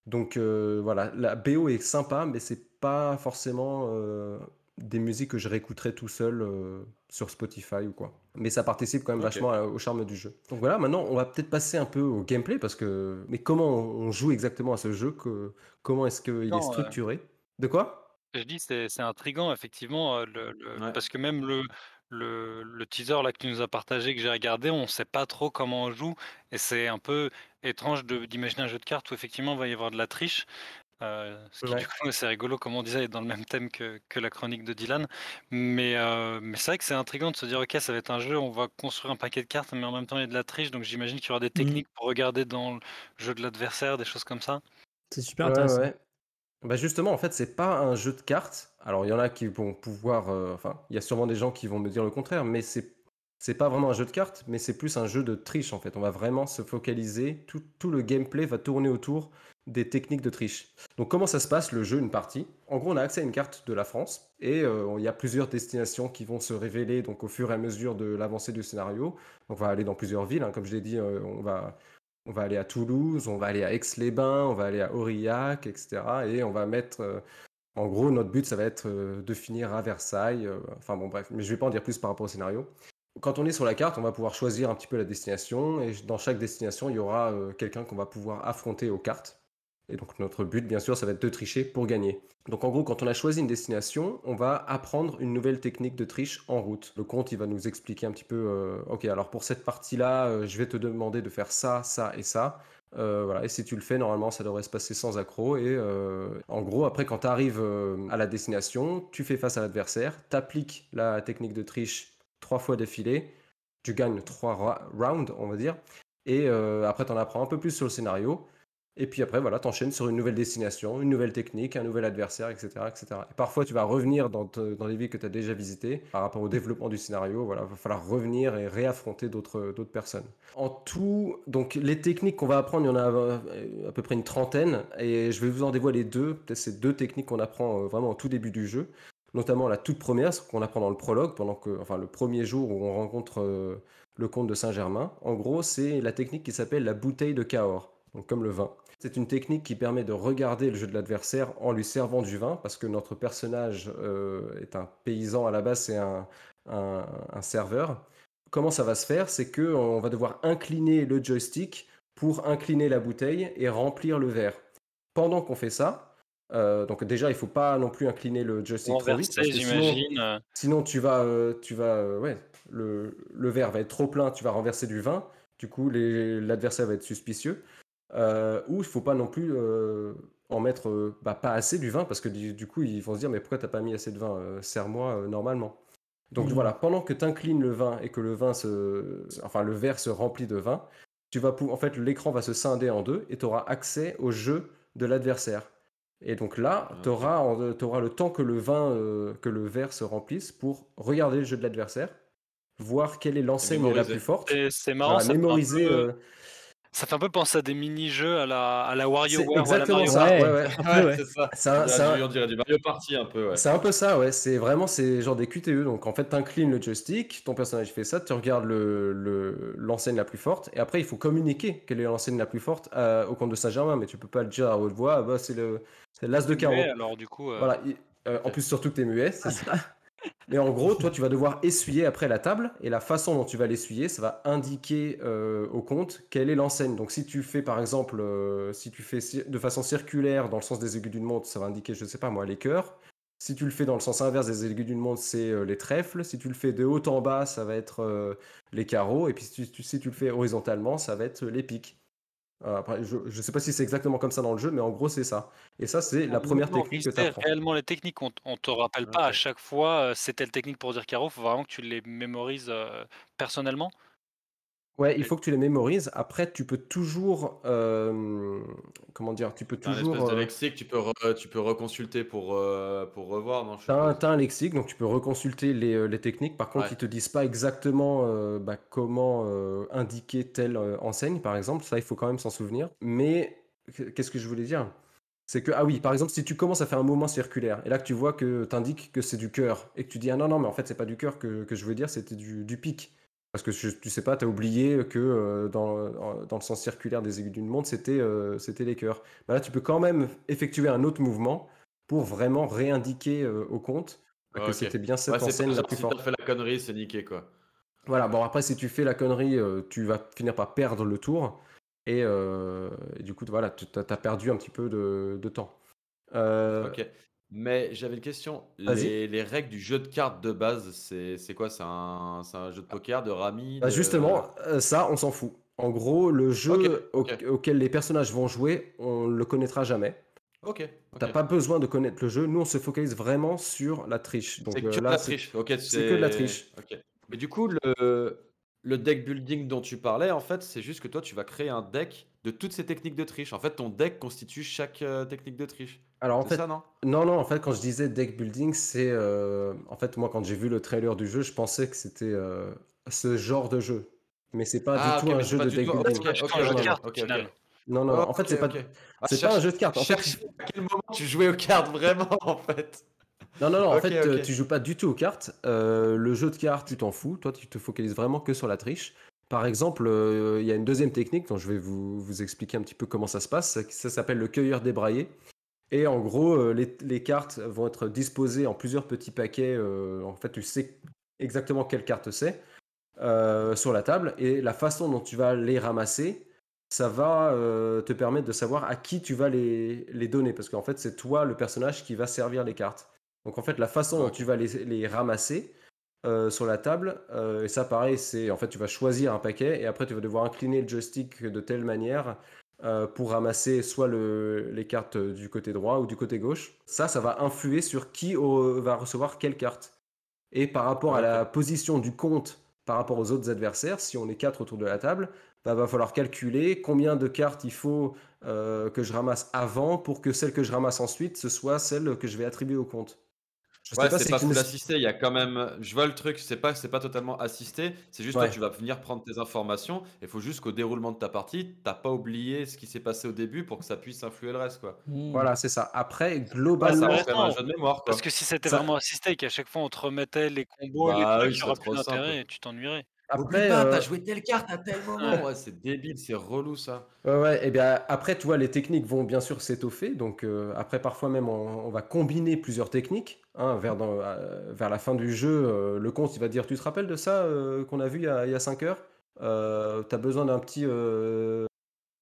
Donc euh, voilà, la BO est sympa, mais c'est pas forcément euh, des musiques que je réécouterais tout seul euh, sur Spotify ou quoi. Mais ça participe quand même vachement à- au charme du jeu. Donc voilà, maintenant on va peut-être passer un peu au gameplay parce que. Mais comment on joue exactement à ce jeu? Que... Comment est-ce qu'il est euh, structuré? De quoi? Je dis, c'est c'est intriguant, effectivement, euh, le, le- Ouais. parce que même le, le, le teaser là, que tu nous as partagé, que j'ai regardé, on ne sait pas trop comment on joue. Et c'est un peu étrange de- d'imaginer un jeu de cartes où effectivement il va y avoir de la triche. Euh, ce qui, Ouais. du coup, c'est rigolo, comme on disait, est dans le même thème que, que la chronique de Dylan. Mais, euh, mais c'est vrai que c'est intriguant de se dire, ok, ça va être un jeu, on va construire un paquet de cartes, mais en même temps il y a de la triche. Donc j'imagine qu'il y aura des techniques pour regarder dans le jeu de l'adversaire, des choses comme ça. C'est super Ouais, intéressant. ouais. Bah justement, en fait, c'est pas un jeu de cartes. Alors, il y en a qui vont pouvoir. euh, enfin, il y a sûrement des gens qui vont me dire le contraire, mais c'est c'est pas vraiment un jeu de cartes, mais c'est plus un jeu de triche en fait. On va vraiment se focaliser. Tout, tout le gameplay va tourner autour des techniques de triche. Donc, comment ça se passe le jeu, une partie? En gros, on a accès à une carte de la France et euh, il y a plusieurs destinations qui vont se révéler donc au fur et à mesure de l'avancée du scénario. On va aller dans plusieurs villes, hein, comme je l'ai dit, euh, on va on va aller à Toulouse, on va aller à Aix-les-Bains, on va aller à Aurillac, etc. Et on va mettre. euh, en gros, notre but, ça va être de finir à Versailles. enfin bon, bref, mais je vais pas en dire plus par rapport au scénario. Quand on est sur la carte, on va pouvoir choisir un petit peu la destination. Et dans chaque destination, il y aura quelqu'un qu'on va pouvoir affronter aux cartes. Et donc, notre but, bien sûr, ça va être de tricher pour gagner. Donc, en gros, quand on a choisi une destination, on va apprendre une nouvelle technique de triche en route. Le compte, il va nous expliquer un petit peu, euh, ok, alors pour cette partie-là, euh, je vais te demander de faire ça, ça et ça. Euh, voilà. Et si tu le fais, normalement, ça devrait se passer sans accroc. Et en gros, après, quand tu arrives à la destination, tu fais face à l'adversaire, tu appliques la technique de triche trois fois d'affilée, tu gagnes trois rounds, on va dire. Et après, tu en apprends un peu plus sur le scénario. Et puis après, voilà, t'enchaînes sur une nouvelle destination, une nouvelle technique, un nouvel adversaire, etc. etc. Et parfois, tu vas revenir dans, te- dans les villes que tu as déjà visitées par rapport au développement du scénario. Voilà, va falloir revenir et réaffronter d'autres personnes. En tout, donc les techniques qu'on va apprendre, il y en a euh, à peu près une trentaine. Et je vais vous en dévoiler deux. Peut-être ces deux techniques qu'on apprend euh, vraiment au tout début du jeu. Notamment la toute première, ce qu'on apprend dans le prologue, pendant que, enfin, le premier jour où on rencontre euh, le comte de Saint-Germain. En gros, c'est la technique qui s'appelle la bouteille de Cahors, donc comme le vin. C'est une technique qui permet de regarder le jeu de l'adversaire en lui servant du vin, parce que notre personnage euh, est un paysan à la base, c'est un, un- un serveur. Comment ça va se faire? C'est que on va devoir incliner le joystick pour incliner la bouteille et remplir le verre. Pendant qu'on fait ça, euh, donc déjà il faut pas non plus incliner le joystick trop vite, Renversé, parce que sinon, j'imagine. euh, Sinon, tu vas, euh, tu vas, euh, ouais, le, le verre va être trop plein, tu vas renverser du vin. Du coup, l'adversaire va être suspicieux. Euh, ou il faut pas non plus euh, en mettre euh, bah, pas assez du vin parce que du, du coup, ils vont se dire mais pourquoi t'as pas mis assez de vin Euh, Sers-moi euh, normalement. Donc Mhm. voilà, pendant que tu inclines le vin et que le vin se, enfin le verre se remplit de vin, tu vas en fait l'écran va se scinder en deux et tu auras accès au jeu de l'adversaire. Et donc là, Ah, tu auras, le temps que le vin, euh, que le verre se remplisse pour regarder le jeu de l'adversaire, voir quelle est l'enseigne la plus forte, C'est c'est marrant, voilà, ça mémoriser. peu, euh, ça fait un peu penser à des mini-jeux à la, à la c'est WarioWare ou à la exactement Mario ça. Ouais, ouais. ouais. c'est ça. C'est un- On c'est dirait un- du- on dirait du Mario Party un peu, ouais. C'est un peu ça, ouais. C'est vraiment c'est genre des QTE. Donc en fait, tu inclines le joystick, ton personnage fait ça, tu regardes le- le- l'enseigne la plus forte, et après il faut communiquer quelle est l'enseigne la plus forte euh, au comte de Saint-Germain, mais tu peux pas le dire à haute voix, ah bah, c'est le c'est l'as de carreau. Alors, du coup, euh, Voilà. il- euh, en plus, surtout que tu es muet, c'est ça. Mais en gros, toi, tu vas devoir essuyer après la table, et la façon dont tu vas l'essuyer, ça va indiquer euh, au compte quelle est l'enseigne. Donc, si tu fais, par exemple, euh, si tu fais de façon circulaire dans le sens des aiguilles d'une montre, ça va indiquer, je sais pas moi, les cœurs. Si tu le fais dans le sens inverse des aiguilles d'une montre, c'est euh, les trèfles. Si tu le fais de haut en bas, ça va être les carreaux. Et puis, si tu, si tu le fais horizontalement, ça va être les pics. Euh, après, je ne sais pas si c'est exactement comme ça dans le jeu, mais en gros, c'est ça. Et ça, c'est la pour première technique que tu apprends. réellement les techniques. On, on te rappelle pas à chaque fois euh, c'est telle technique pour dire carreau. faut vraiment que tu les mémorises euh, personnellement. Ouais, il faut que tu les mémorises. Après, tu peux toujours, euh, comment dire, tu peux un toujours, espèce de euh, lexique, tu peux, re- tu peux reconsulter pour, euh, pour revoir, non t'as un, un lexique, donc tu peux reconsulter les, les techniques. Par contre, Ouais. ils te disent pas exactement euh, bah, comment indiquer telle enseigne, par exemple. Ça, il faut quand même s'en souvenir. Mais qu'est-ce que je voulais dire? C'est que, ah oui, par exemple, si tu commences à faire un mouvement circulaire, et là que tu vois que t'indiques que c'est du cœur, et que tu dis, ah non, non, mais en fait, c'est pas du cœur que, que je veux dire, c'était du, du pic. Parce que tu sais pas, tu as oublié que euh, dans, dans le sens circulaire des aiguilles d'une montre, c'était euh, c'était les cœurs. Bah là, tu peux quand même effectuer un autre mouvement pour vraiment réindiquer euh, au compte que c'était bien cette Ouais, enseigne pas la plus si forte. t'as fait la connerie, c'est niqué, quoi. Voilà, bon après si tu fais la connerie, tu vas finir par perdre le tour. Et, et du coup, voilà, tu as, perdu un petit peu de, de temps. Ok. Mais j'avais une question. Vas-y. Les, les règles du jeu de cartes de base, c'est c'est quoi? C'est un, c'est un jeu de poker, de rami, bah, de... justement, euh, ça, on s'en fout. En gros, le jeu ok. auquel les personnages vont jouer, on le connaîtra jamais. Ok. ok. T'as pas besoin de connaître le jeu. Nous, on se focalise vraiment sur la triche. Donc C'est que euh, de là, la c'est- triche. Ok, c'est que de la triche. Ok. Mais du coup, le, le deck building dont tu parlais, en fait, c'est juste que toi, tu vas créer un deck de toutes ces techniques de triche. En fait, ton deck constitue chaque euh, technique de triche. Alors en C'est fait, ça, non? non, non, en fait, quand je disais deck building, c'est. euh, En fait, moi, quand j'ai vu le trailer du jeu, je pensais que c'était euh, ce genre de jeu. Mais c'est pas Ah, du tout un jeu de deck tout- building. ok, C'est ok, un jeu de non, cartes ok, au ok. final. Non, non, en fait, c'est pas. Ah, c'est cherche- pas un jeu de cartes. En fait, cherche à quel moment tu jouais aux cartes vraiment, en fait. Non, non, non, en fait, euh, ok. tu joues pas du tout aux cartes. Euh, le jeu de cartes, tu t'en fous. Toi, tu te focalises vraiment que sur la triche. Par exemple, euh, il y a une deuxième technique dont je vais vous, vous expliquer un petit peu comment ça se passe. Ça, ça s'appelle le cueilleur débraillé. Et en gros, euh, les, les cartes vont être disposées en plusieurs petits paquets. en fait, tu sais exactement quelle carte c'est sur la table. Et la façon dont tu vas les ramasser, ça va euh, te permettre de savoir à qui tu vas les, les donner. Parce qu'en fait, c'est toi, le personnage, qui va servir les cartes. Donc en fait, la façon dont tu vas les, les ramasser euh, sur la table, euh, et ça pareil, c'est en fait tu vas choisir un paquet et après tu vas devoir incliner le joystick de telle manière euh, pour ramasser soit le- les cartes du côté droit ou du côté gauche. Ça, ça va influer sur qui va recevoir quelle carte. Et par rapport à la position du compte par rapport aux autres adversaires, si on est quatre autour de la table, bah, va falloir calculer combien de cartes il faut euh, que je ramasse avant pour que celle que je ramasse ensuite, ce soit celle que je vais attribuer au compte. Je Ouais, c'est pas full assisté, il y a quand même. Je vois le truc, c'est pas, c'est pas totalement assisté, c'est juste toi, Ouais. tu vas venir prendre tes informations. Il faut juste qu'au déroulement de ta partie, t'as pas oublié ce qui s'est passé au début pour que ça puisse influer le reste, quoi. Hmm. Voilà, c'est ça. Après, Ouais, globalement, ça reste quand même un jeu de mémoire, quoi. Parce que si c'était Ça- vraiment assisté et qu'à chaque fois on te remettait les combos, les Bah trucs, oui, plus d'intérêt et tu t'ennuierais. Après, pas, euh, t'as joué telle carte à tel moment. Ouais, c'est débile, c'est relou ça. Ouais, ouais, et bien après, tu vois, les techniques vont bien sûr s'étoffer. Donc, euh, après, parfois même, on, on va combiner plusieurs techniques. hein, vers, dans- euh, vers la fin du jeu, le compte, il va dire Tu te rappelles de ça qu'on a vu il y a, il y a 5 heures? T'as besoin d'un petit,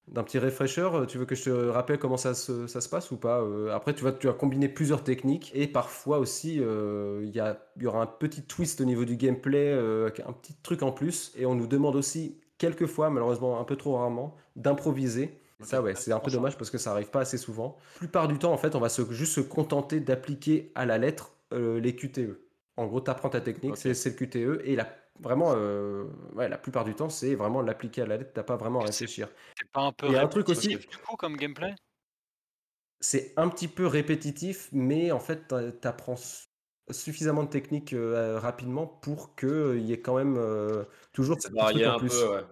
d'un petit refresher Tu veux que je te rappelle comment ça se, ça se passe ou pas Euh, Après, tu vas, tu vas combiner plusieurs techniques. Et parfois aussi, euh, il y a, y aura un petit twist au niveau du gameplay, euh, un petit truc en plus. Et on nous demande aussi, quelquefois, malheureusement un peu trop rarement, d'improviser. Ça, ouais, c'est un peu dommage parce que ça arrive pas assez souvent. La plupart du temps, en fait, on va se, juste se contenter d'appliquer à la lettre euh, les QTE. En gros, tu apprends ta technique, c'est le QTE. Et la, vraiment, euh, ouais, la plupart du temps, c'est vraiment l'appliquer à la lettre. T'as pas vraiment à réfléchir. C'est pas un peu Il y a un truc répétitif, aussi- du coup comme gameplay? C'est un petit peu répétitif, mais en fait, tu apprends suffisamment de techniques euh, rapidement pour qu'il y ait quand même euh, toujours ce C'est petit truc en plus. peu, ouais.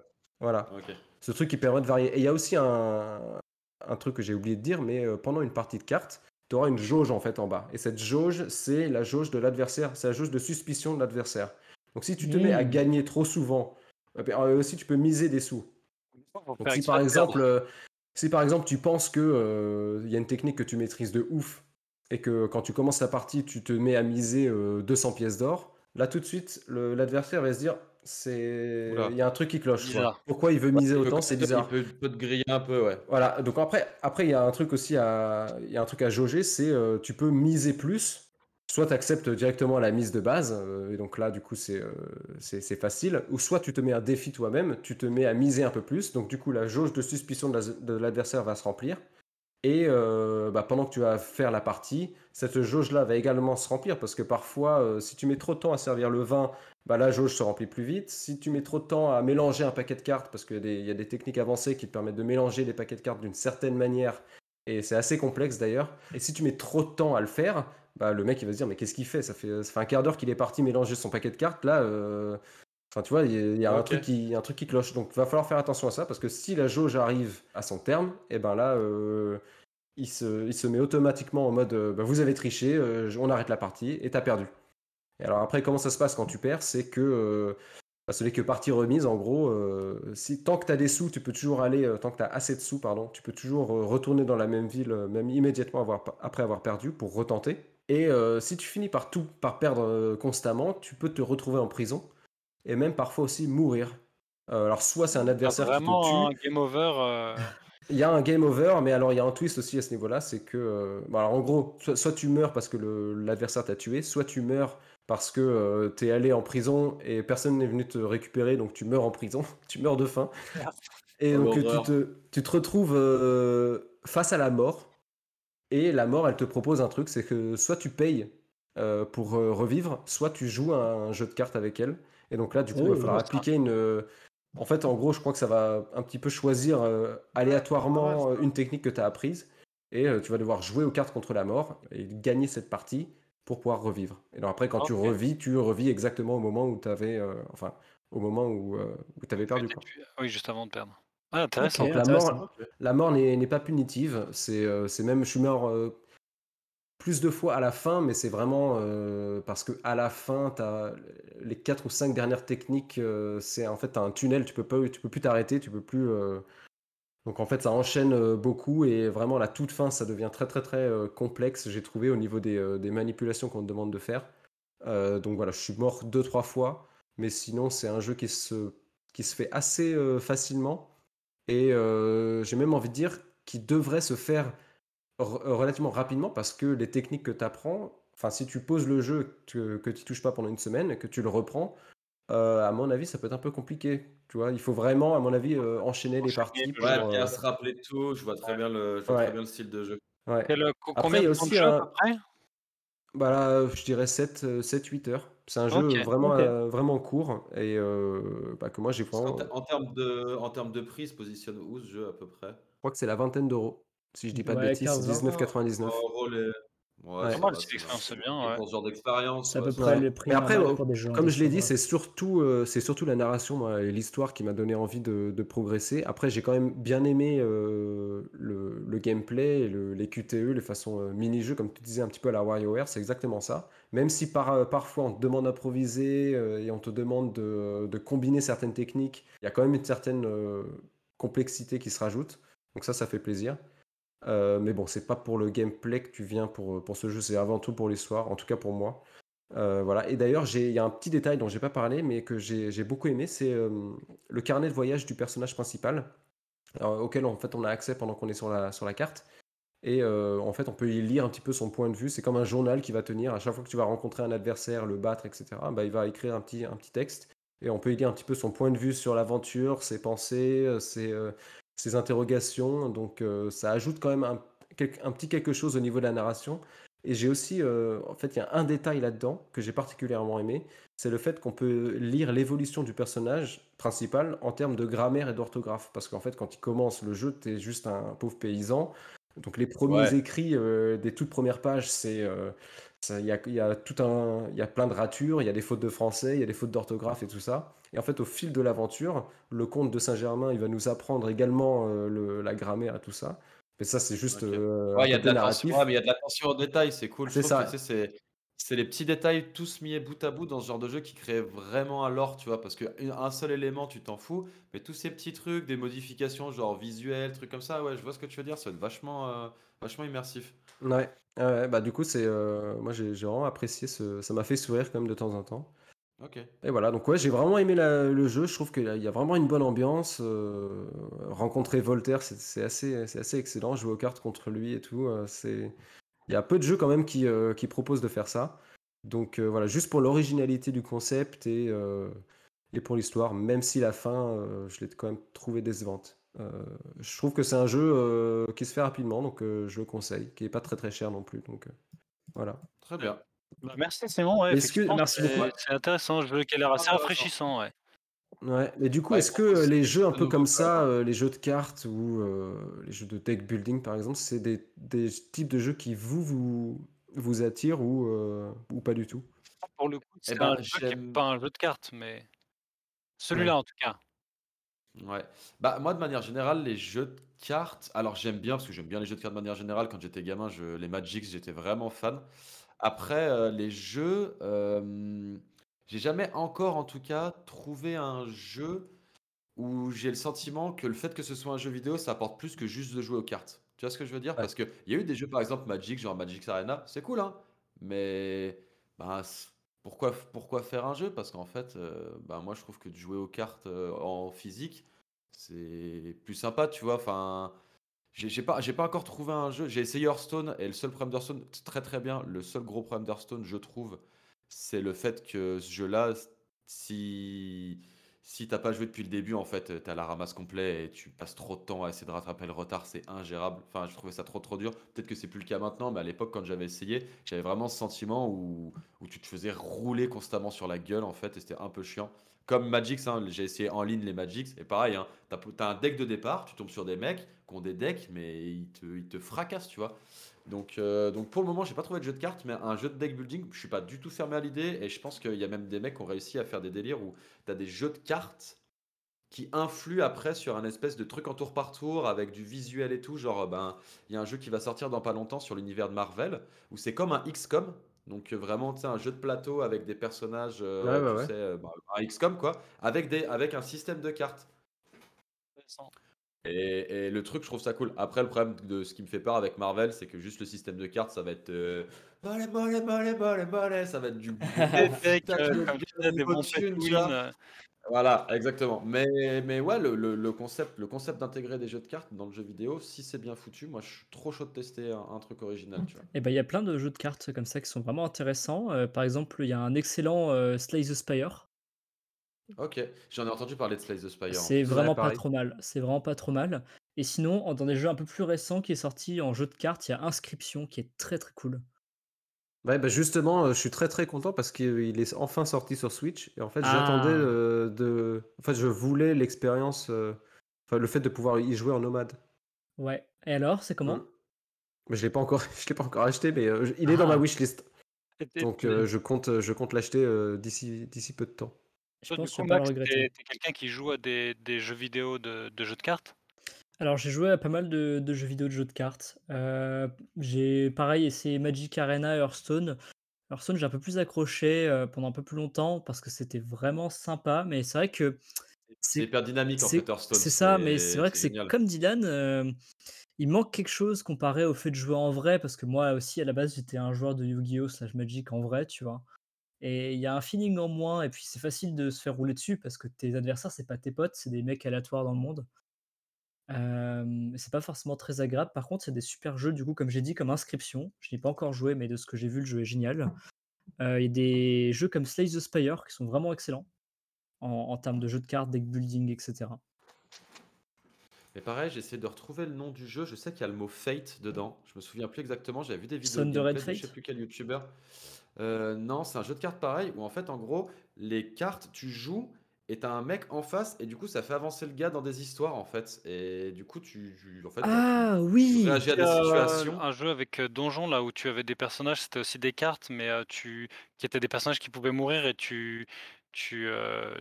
Voilà. Ok. Ce truc qui permet de varier. Et il y a aussi un, un truc que j'ai oublié de dire, mais euh, pendant une partie de cartes, tu auras une jauge en fait en bas. Et cette jauge, c'est la jauge de l'adversaire, c'est la jauge de suspicion de l'adversaire. Donc si tu te mets à gagner trop souvent, euh, ben, euh, aussi tu peux miser des sous. Donc si par exemple, euh, si par exemple tu penses que euh, il y a une technique que tu maîtrises de ouf et que quand tu commences la partie tu te mets à miser euh, 200 pièces d'or, là tout de suite l'adversaire va se dire c'est il y a un truc qui cloche. quoi. Pourquoi il veut miser autant C'est bizarre. Il peut, peut te griller un peu, ouais. Voilà, donc après, après il y a un truc aussi à, il y a un truc à jauger, c'est euh, tu peux miser plus, soit tu acceptes directement la mise de base, euh, et donc là du coup c'est euh, c'est facile, ou soit tu te mets un défi toi-même, tu te mets à miser un peu plus, donc du coup la jauge de suspicion de la- de l'adversaire va se remplir, et euh, bah, pendant que tu vas faire la partie, cette jauge-là va également se remplir, parce que parfois si tu mets trop de temps à servir le vin, bah, la jauge se remplit plus vite. Si tu mets trop de temps à mélanger un paquet de cartes, parce qu'il y, y a des techniques avancées qui te permettent de mélanger les paquets de cartes d'une certaine manière, et c'est assez complexe d'ailleurs. Et si tu mets trop de temps à le faire, bah, le mec il va se dire mais qu'est-ce qu'il fait? Ça, fait ça fait un quart d'heure qu'il est parti mélanger son paquet de cartes, là, euh, enfin tu vois, il y a, il y a un, truc qui, un truc qui cloche. Donc il va falloir faire attention à ça, parce que si la jauge arrive à son terme, et ben là... euh, il se, il se met automatiquement en mode euh, bah, vous avez triché, euh, on arrête la partie et t'as perdu. Et alors après, comment ça se passe quand tu perds? C'est que euh, bah, ce n'est que partie remise. En gros, euh, si, tant que tu as des sous, tu peux toujours aller, euh, tant que tu as assez de sous, pardon, tu peux toujours euh, retourner dans la même ville, euh, même immédiatement avoir- après avoir perdu, pour retenter. Et euh, si tu finis par tout, par perdre euh, constamment, tu peux te retrouver en prison et même parfois aussi mourir. Euh, alors soit c'est un T'as adversaire qui te vraiment tue, un game over. euh, il y a un game over, mais alors il y a un twist aussi à ce niveau-là, c'est que, alors en gros, soit, soit tu meurs parce que l'adversaire t'a tué, soit tu meurs parce que tu t'es allé en prison et personne n'est venu te récupérer, donc tu meurs en prison, tu meurs de faim. Et Oh, donc tu te, tu te retrouves euh, face à la mort, et la mort, elle te propose un truc, c'est que soit tu payes euh, pour euh, revivre, soit tu joues à un jeu de cartes avec elle. Et donc là, du coup, il Oh, va falloir ça. appliquer une. euh, En fait, en gros, je crois que ça va un petit peu choisir euh, aléatoirement euh, une technique que tu as apprise. Et tu vas devoir jouer aux cartes contre la mort et gagner cette partie pour pouvoir revivre. Et alors après, quand tu revis, tu revis exactement au moment où tu avais. enfin, au moment où, où tu avais perdu. Quoi. Oui, juste avant de perdre. Ah, intéressant. Ok, Donc la intéressant. mort, la mort n'est pas punitive, c'est euh, c'est même, je suis mort euh, plus de fois à la fin, mais c'est vraiment euh, parce que à la fin, as les quatre ou cinq dernières techniques, euh, c'est en fait un tunnel, tu peux pas, tu peux plus t'arrêter, tu peux plus. euh, donc en fait, ça enchaîne beaucoup et vraiment la toute fin, ça devient très très très euh, complexe. J'ai trouvé au niveau des, euh, des manipulations qu'on te demande de faire. Euh, donc voilà, je suis mort deux trois fois, mais sinon c'est un jeu qui se qui se fait assez euh, facilement et euh, j'ai même envie de dire qu'il devrait se faire r- relativement rapidement parce que les techniques que tu apprends, enfin si tu poses le jeu que, que tu touches pas pendant une semaine et que tu le reprends, euh, à mon avis ça peut être un peu compliqué. Tu vois, il faut vraiment, à mon avis, euh, enchaîner les parties. le pour, Ouais, euh, bien se rappeler tout, je vois très bien le, je vois Ouais. très bien le style de jeu. ouais. Euh, co- Après, combien il y a de temps de aussi jeu à un- peu près? Bah là, je dirais 7, 7-8 heures. C'est un jeu Ok, vraiment, ok. euh, vraiment court et euh, bah, que moi j'ai Parce qu'en vraiment. ter- en termes de, en termes de prix, il se positionne où ce jeu à peu près? Crois que c'est la vingtaine d'euros, si je dis pas de Ouais, bêtises, 15-20. 19,99. Oh, relais. Ouais, Ouais. ça mal, va, c'est c'est bien, Et ouais. Pour ce genre d'expérience, C'est à ouais, peu ça près Ouais. le prix Mais après, normal euh, pour des jeux comme je l'ai dit, c'est surtout, euh, c'est surtout la narration moi, et l'histoire qui m'a donné envie de, de progresser. Après, j'ai quand même bien aimé euh, le, le gameplay, et le- les QTE, les façons euh, mini-jeux, comme tu disais un petit peu à la WarioWare, c'est exactement ça. Même si euh, parfois on te demande d'improviser euh, et on te demande de, combiner certaines techniques, il y a quand même une certaine euh, complexité qui se rajoute. Donc ça, ça fait plaisir. Mais bon, c'est pas pour le gameplay que tu viens pour, pour ce jeu, c'est avant tout pour l'histoire, en tout cas pour moi. Voilà. Et d'ailleurs, il y a un petit détail dont j'ai pas parlé, mais que j'ai beaucoup aimé, c'est le carnet de voyage du personnage principal, auquel en fait on a accès pendant qu'on est sur la carte. Et euh, en fait, on peut y lire un petit peu son point de vue. C'est comme un journal qui va tenir. À chaque fois que tu vas rencontrer un adversaire, le battre, etc., bah, il va écrire un petit, un petit texte. Et on peut y lire un petit peu son point de vue sur l'aventure, ses pensées, euh, ses, euh, ses interrogations. Donc ça ajoute quand même un, un petit quelque chose au niveau de la narration. Et j'ai aussi, en fait, il y a un détail là-dedans que j'ai particulièrement aimé, c'est le fait qu'on peut lire l'évolution du personnage principal en termes de grammaire et d'orthographe. Parce qu'en fait, quand il commence le jeu, tu es juste un pauvre paysan. Donc les premiers Ouais. écrits euh, des toutes premières pages, c'est euh, il y a, il y a tout un, il y a plein de ratures, il y a des fautes de français, il y a des fautes d'orthographe et tout ça. Et en fait, au fil de l'aventure, le comte de Saint-Germain, il va nous apprendre également euh, le- la grammaire et tout ça. Mais ça, c'est juste Ouais, il y a de l'attention, narratif. ouais, mais il y a de l'attention aux détails, c'est cool. C'est ça. que tu sais, c'est les petits détails tous mis bout à bout dans ce genre de jeu qui créent vraiment un lore, tu vois, parce qu'un seul élément, tu t'en fous, mais tous ces petits trucs, des modifications genre visuelles, trucs comme ça, ouais, je vois ce que tu veux dire, ça va être vachement, euh, vachement immersif. Ouais, ouais, bah du coup, c'est euh, moi j'ai j'ai vraiment apprécié ce, ça m'a fait sourire quand même de temps en temps. Ok. Et voilà, donc ouais, j'ai vraiment aimé la- le jeu. Je trouve qu'il y a il y a vraiment une bonne ambiance. euh, rencontrer Voltaire, c'est c'est assez, c'est assez excellent. Jouer aux cartes contre lui et tout, euh, c'est. Il y a peu de jeux quand même qui, euh, qui proposent de faire ça. Donc euh, voilà, juste pour l'originalité du concept et, euh, et pour l'histoire, même si la fin, euh, je l'ai quand même trouvé décevante. Euh, je trouve que c'est un jeu euh, qui se fait rapidement, donc euh, je le conseille, qui est pas très très cher non plus. Donc euh, voilà. Très bien. Bah, merci Simon, ouais, Est-ce que- effectivement, Merci beaucoup. C'est intéressant, je veux qu'elle a l'air assez Intéressant. rafraîchissant, ouais. Ouais, mais du coup, Ouais, est-ce que euh, les jeux un peu comme ça, euh, les jeux de cartes ou euh, les jeux de deck building par exemple, c'est des, des types de jeux qui vous vous, vous attirent ou, euh, ou pas du tout? Pour le coup, c'est ben, un jeu qui est j'aime- pas un jeu de cartes, mais celui-là en tout cas. Ouais. Bah, moi, de manière générale, les jeux de cartes, alors j'aime bien, parce que j'aime bien les jeux de cartes de manière générale. Quand j'étais gamin, je, les Magic, j'étais vraiment fan. Après, euh, les jeux, euh, j'ai jamais encore, en tout cas, trouvé un jeu où j'ai le sentiment que le fait que ce soit un jeu vidéo, ça apporte plus que juste de jouer aux cartes. Tu vois ce que je veux dire? Ouais. Parce qu'il y a eu des jeux, par exemple, Magic, genre Magic Arena, c'est cool, hein, mais bah, pourquoi, pourquoi faire un jeu? Parce qu'en fait, euh, bah, moi, je trouve que de jouer aux cartes euh, en physique, c'est plus sympa, tu vois. Enfin, j'ai pas, pas encore trouvé un jeu. J'ai essayé Hearthstone et le seul problème d'Hearthstone, très très bien. Le seul gros problème d'Hearthstone, je trouve, c'est le fait que ce jeu-là, si, si t'as pas joué depuis le début, en fait, t'as la ramasse complet et tu passes trop de temps à essayer de rattraper le retard, c'est ingérable. Enfin, je trouvais ça trop trop dur. Peut-être que c'est plus le cas maintenant, mais à l'époque, quand j'avais essayé, j'avais vraiment ce sentiment où, où tu te faisais rouler constamment sur la gueule, en fait, et c'était un peu chiant. Comme Magix, hein, j'ai essayé en ligne les Magix, et pareil, hein, t'as, t'as un deck de départ, tu tombes sur des mecs qui ont des decks, mais ils te, ils te fracassent, tu vois. Donc, euh, donc pour le moment, j'ai pas trouvé de jeu de cartes, mais un jeu de deck building, je suis pas du tout fermé à l'idée, et je pense qu'il y a même des mecs qui ont réussi à faire des délires où t'as des jeux de cartes qui influent après sur un espèce de truc en tour par tour avec du visuel et tout. Genre, ben, il y a un jeu qui va sortir dans pas longtemps sur l'univers de Marvel où c'est comme un XCOM. Donc, euh, vraiment, tu sais, un jeu de plateau avec des personnages, euh, Ouais, ouais, tu ouais. sais, euh, bah, un XCOM quoi, avec, des, avec un système de cartes. Et, et le truc, je trouve ça cool. Après, le problème de ce qui me fait peur avec Marvel, c'est que juste le système de cartes, ça va être. Euh, mollet, mollet, mollet, mollet, mollet, ça va être du. Tac, euh, comme tu des bons tu vois. euh, Voilà, exactement. Mais, mais ouais, le, le- le concept, le concept d'intégrer des jeux de cartes dans le jeu vidéo, si c'est bien foutu, moi je suis trop chaud de tester un, un truc original, tu vois. Et ben il y a plein de jeux de cartes comme ça qui sont vraiment intéressants. Euh, par exemple, il y a un excellent euh, Slay the Spire. Ok, j'en ai entendu parler de Slay the Spire. en C'est plus. vraiment pas trop mal. C'est vraiment pas trop mal. Et sinon, dans des jeux un peu plus récents qui est sorti en jeu de cartes, il y a Inscription qui est très très cool. Ouais, bah justement, euh, je suis très très content parce qu'il est enfin sorti sur Switch. Et en fait, Ah. j'attendais euh, de. En fait, je voulais l'expérience, euh, enfin, le fait de pouvoir y jouer en nomade. Ouais. Et alors, c'est comment? Mais je l'ai pas encore je l'ai pas encore acheté, mais il est dans ma Ah! wishlist. Donc je compte, je compte l'acheter, d'ici peu de temps. Je pense que tu coup, vas pas le Max, tu regretter. es tu es quelqu'un qui joue à des des jeux vidéo de de jeux de cartes? Alors j'ai joué à pas mal de de jeux vidéo, de jeux de cartes. Heu, j'ai pareil essayé Magic Arena, Hearthstone. Hearthstone, j'ai un peu plus accroché, heu, pendant un peu plus longtemps parce que c'était vraiment sympa, mais c'est vrai que C'est hyper dynamique en fait c'est Hearthstone, c'est ça, mais c'est vrai que c'est comme Dylan, hem, il manque quelque chose comparé au fait de jouer en vrai parce que moi aussi à la base j'étais un joueur de Yu-Gi-Oh! slash Magic en vrai, tu vois? Et il y a un feeling en moins et puis c'est facile de se faire rouler dessus parce que tes adversaires, c'est pas tes potes, c'est des mecs aléatoires dans le monde. Hem, c'est pas forcément très agréable. Par contre, c'est des super jeux du coup, comme j'ai dit, comme Inscription. Je n'y ai pas encore joué, mais de ce que j'ai vu, le jeu est génial. Il y a des jeux comme Slay the Spire qui sont vraiment excellents en en termes de jeux de cartes, deck building et cetera. Mais pareil, j'essaie de retrouver le nom du jeu. Je sais qu'il y a le mot Fate dedans. Je me souviens plus exactement. J'avais vu des vidéos de Thunder gameplay de je sais Fate? plus quel youtubeur. Heu, non, c'est un jeu de cartes pareil où en fait, en gros, les cartes, tu joues et tu as un mec en face et du coup, ça fait avancer le gars dans des histoires en fait et du coup, tu tu en fait, bah, tu Ah tu oui! réagis à des situations. un jeu avec, heu, donjon là où tu avais des personnages, c'était aussi des cartes, mais tu qui étaient des personnages qui pouvaient mourir et tu tu,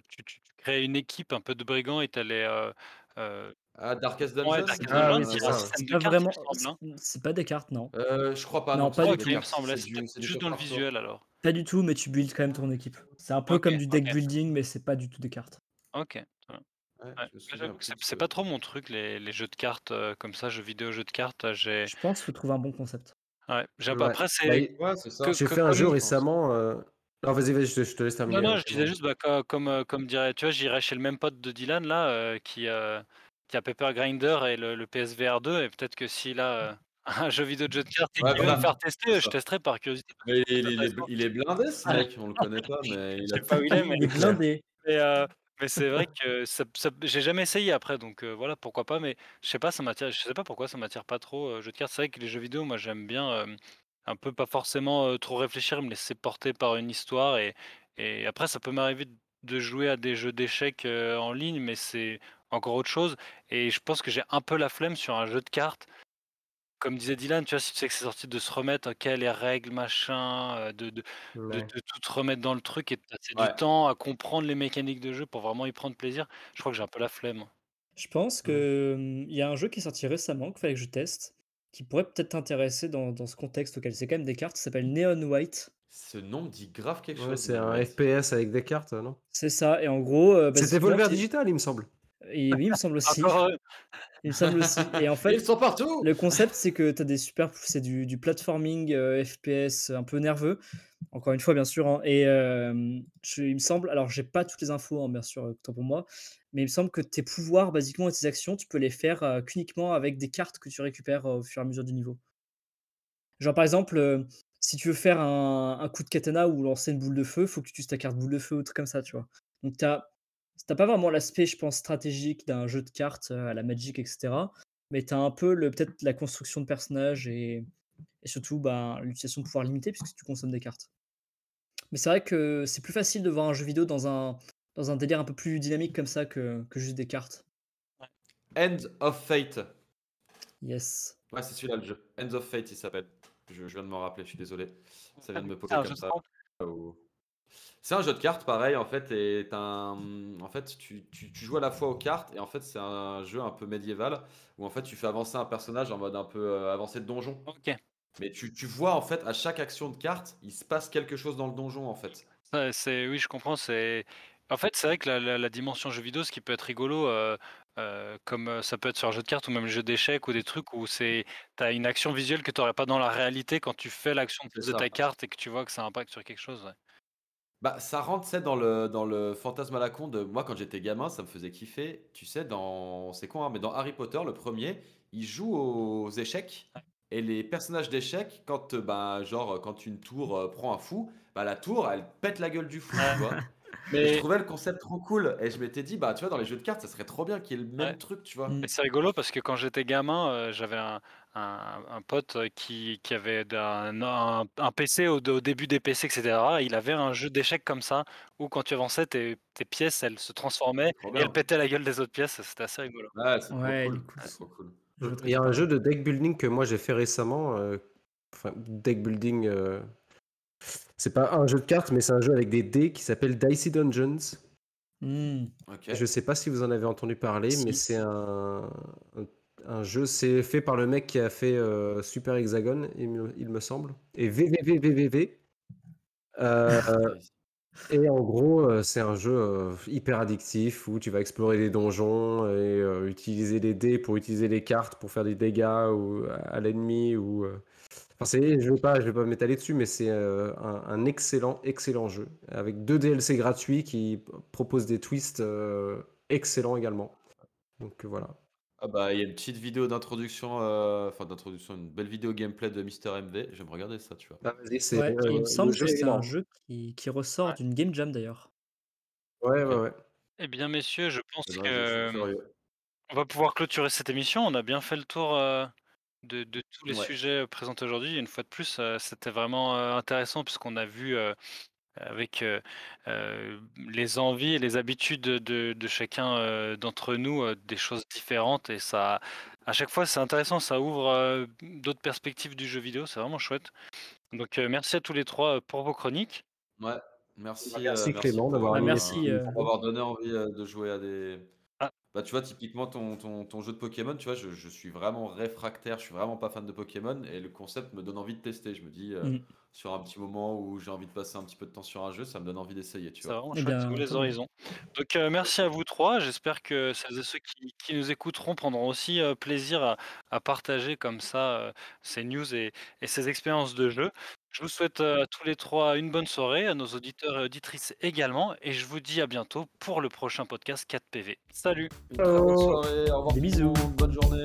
tu tu tu créais une équipe un peu de brigands et tu allais, heu heu Ah, Darkest ouais, Dungeon? Darkest Ou Ah Dungeon, oui, un il c'est un ouais. système C'est de pas cartes, vraiment hein? c'est des cartes, non. Heu, je crois pas non, Non, pas du tout. il me c'est juste dans le visuel alors. Pas du tout, mais tu builds quand même ton équipe. C'est un peu comme du deck building, mais c'est pas du tout des cartes. OK. Ouais, Ouais, c'est pas trop mon truc les les jeux de cartes, heu, comme ça, jeux vidéo, jeux de cartes, j'ai Je pense qu'il faut trouver un bon concept. ouais, j'ai Ouais. après Bah, c'est i Ouais, c'est que ça, j'ai que fait un jeu comme récemment, heu non, vas-y, vas-y, je te je te laisse non, terminer, non, heu, je disais juste, bah, co comme, heu, comme dirait tu vois, j'irais chez le même pote de Dylan là, qui, heu, qui a Paper Grinder et le le PSVR 2 et peut-être que s'il a, heu, un jeu vidéo de jeu de cartes et Ouais, qu'il me faire tester, je testerai par curiosité. Mais il est il est blindé ce mec, on le connaît pas, mais il a sais pas où il est, mais Il est blindé. mais mais c'est vrai que ça ça j'ai jamais essayé après donc heu, voilà, pourquoi pas, mais je sais pas, ça m'attire je sais pas pourquoi ça m'attire pas trop, heu, jeux de cartes. C'est vrai que les jeux vidéo, moi, j'aime bien, un peu pas forcément, trop réfléchir, me laisser porter par une histoire et et après ça peut m'arriver de jouer à des jeux d'échecs, en ligne, mais c'est encore autre chose et je pense que j'ai un peu la flemme sur un jeu de cartes. Comme disait Dylan, tu vois, si tu sais que c'est sorti, de se remettre, OK, les règles, machin, heu, de de de Ouais. de tout te remettre dans le truc et de passer du temps à comprendre les mécaniques de jeu pour vraiment y prendre plaisir. Je crois que j'ai un peu la flemme. Je pense Ouais. que, mmh, il y a un jeu qui est sorti récemment, qu'il fallait que je teste, qui pourrait peut-être t'intéresser dans dans ce contexte auquel c'est quand même des cartes, ça s'appelle Neon White. Ce nom dit grave quelque Ouais, chose, c'est un White. FPS avec des cartes, non? C'est ça et en gros, C'est basiquement, Devolver tu Digital, il me semble. Et oui, il me semble aussi. Il me semble aussi et en fait, Ils sont partout! le concept, c'est que tu as des super c'est du du platforming, heu, FPS un peu nerveux. Encore une fois, bien sûr, hein et je il me semble alors j'ai pas toutes les infos, hein, bien sûr, heu, autant pour moi, mais il me semble que tes pouvoirs, basiquement et tes actions, tu peux les faire, heu, qu'uniquement avec des cartes que tu récupères au fur et à mesure du niveau. Genre, par exemple, si tu veux faire un un coup de katana ou lancer une boule de feu, faut que tu utilises ta carte boule de feu ou truc comme ça, tu vois? Donc tu as tu as pas vraiment l'aspect, je pense, stratégique d'un jeu de cartes, heu, à la Magic et cetera, mais tu as un peu le peut-être la construction de personnages et et surtout, ben, l'utilisation de pouvoirs limités puisque tu consommes des cartes. Mais c'est vrai que c'est plus facile de voir un jeu vidéo dans un dans un délire un peu plus dynamique comme ça que que juste des cartes. End of Fate. Yes. Ouais, c'est celui-là le jeu. End of Fate, il s'appelle. Je je viens de m'en rappeler, je suis désolé. Ça vient de me C'est popper un comme ça? C'est un jeu de cartes pareil en fait et un, en fait tu tu tu joues à la fois aux cartes et en fait c'est un jeu un peu médiéval où en fait tu fais avancer un personnage en mode un peu, heu, avancé de donjon. OK. Mais tu tu vois en fait à chaque action de carte, il se passe quelque chose dans le donjon en fait. Ouais, c'est oui, je comprends, c'est en fait, c'est vrai que la la la dimension jeu vidéo, ce qui peut être rigolo, heu heu, comme, heu, ça peut être sur un jeu de cartes ou même jeux d'échecs ou des trucs où c'est tu as une action visuelle que tu aurais pas dans la réalité quand tu fais l'action de ta carte et que tu vois que ça impacte sur quelque chose, ouais. Bah, ça rentre, tu sais, dans le dans le fantasme à la con de moi quand j'étais gamin, ça me faisait kiffer. Tu sais, dans c'est con, hein, mais dans Harry Potter, le premier, il joue aux échecs et les personnages d'échecs, quand, heu, bah, genre, heu, quand une tour, heu, prend un fou, bah, la tour, elle pète la gueule du fou, tu vois? Et je Mais trouvais le concept trop cool et je m'étais dit: «Bah, tu vois, dans les jeux de cartes, ça serait trop bien qu'il y ait le ouais. même truc», tu vois? Et c'est rigolo parce que quand j'étais gamin, j'avais un un un pote, heu, qui qui avait un un PC au au début des PC et cetera. Il avait un jeu d'échecs comme ça, où quand tu avançais tes tes pièces, elles se transformaient et elles pétaient la gueule des autres pièces, c'était assez rigolo. C'est Ouais, il cool, cool cool. Y a un jeu de deck building que moi j'ai fait récemment. euh, Enfin, deck building. euh, C'est pas un jeu de cartes, mais c'est un jeu avec des dés qui s'appelle Dicey Dungeons. Hmm. Ok. Je sais pas si vous en avez entendu parler, mais c'est un, un, un jeu. C'est fait par le mec qui a fait euh, Super Hexagon, il me, il me semble. Et VVVVVV. Euh, et en gros, euh, c'est un jeu hyper addictif où tu vas explorer les donjons et euh, utiliser les dés pour utiliser les cartes pour faire des dégâts ou, à l'ennemi. Ou, Enfin, c'est- je vais pas, je vais pas m'étaler dessus, mais c'est euh, un, un excellent, excellent jeu avec deux DLC gratuits qui proposent des twists euh, excellents également. Donc voilà. Ah bah, il y a une petite vidéo d'introduction, euh, enfin d'introduction, une belle vidéo gameplay de Mister MV. J'aime regarder ça, tu vois. Bah, vas-y, c'est, Ouais, euh, il me le semble jeu que est c'est un énorme. jeu qui, qui ressort d'une Game Jam d'ailleurs. Ouais, Ok. ouais, ouais. Eh bien, messieurs, je pense Eh ben, je suis que on va pouvoir clôturer cette émission. On a bien fait le tour euh, de, de tous les Ouais. sujets euh, présentés aujourd'hui. Une fois de plus, euh, c'était vraiment euh, intéressant puisqu'on a vu euh, avec euh, euh, les envies et les habitudes de, de chacun euh, d'entre nous euh, des choses différentes. Et ça, à chaque fois, c'est intéressant. Ça ouvre euh, d'autres perspectives du jeu vidéo. C'est vraiment chouette. Donc, euh, merci à tous les trois pour vos chroniques. Ouais, merci, merci euh, Clément d'avoir merci, euh, donné envie euh, de jouer à des. Ah. Bah, tu vois, typiquement, ton, ton, ton jeu de Pokémon, tu vois, je, je suis vraiment réfractaire, je suis vraiment pas fan de Pokémon et le concept me donne envie de tester. Je me dis, euh, Mm. sur un petit moment où j'ai envie de passer un petit peu de temps sur un jeu, ça me donne envie d'essayer, tu C'est vois. vraiment Eh chouette, bien, tous les horizons. Donc euh, merci à vous trois. J'espère que celles et ceux qui, qui nous écouteront prendront aussi euh, plaisir à, à partager comme ça euh, ces news et, et ces expériences de jeu. Je vous souhaite euh, à tous les trois une bonne soirée, à nos auditeurs et auditrices également, et je vous dis à bientôt pour le prochain podcast 4PV. Salut Une très bonne soirée, au revoir Des bisous. bonne journée.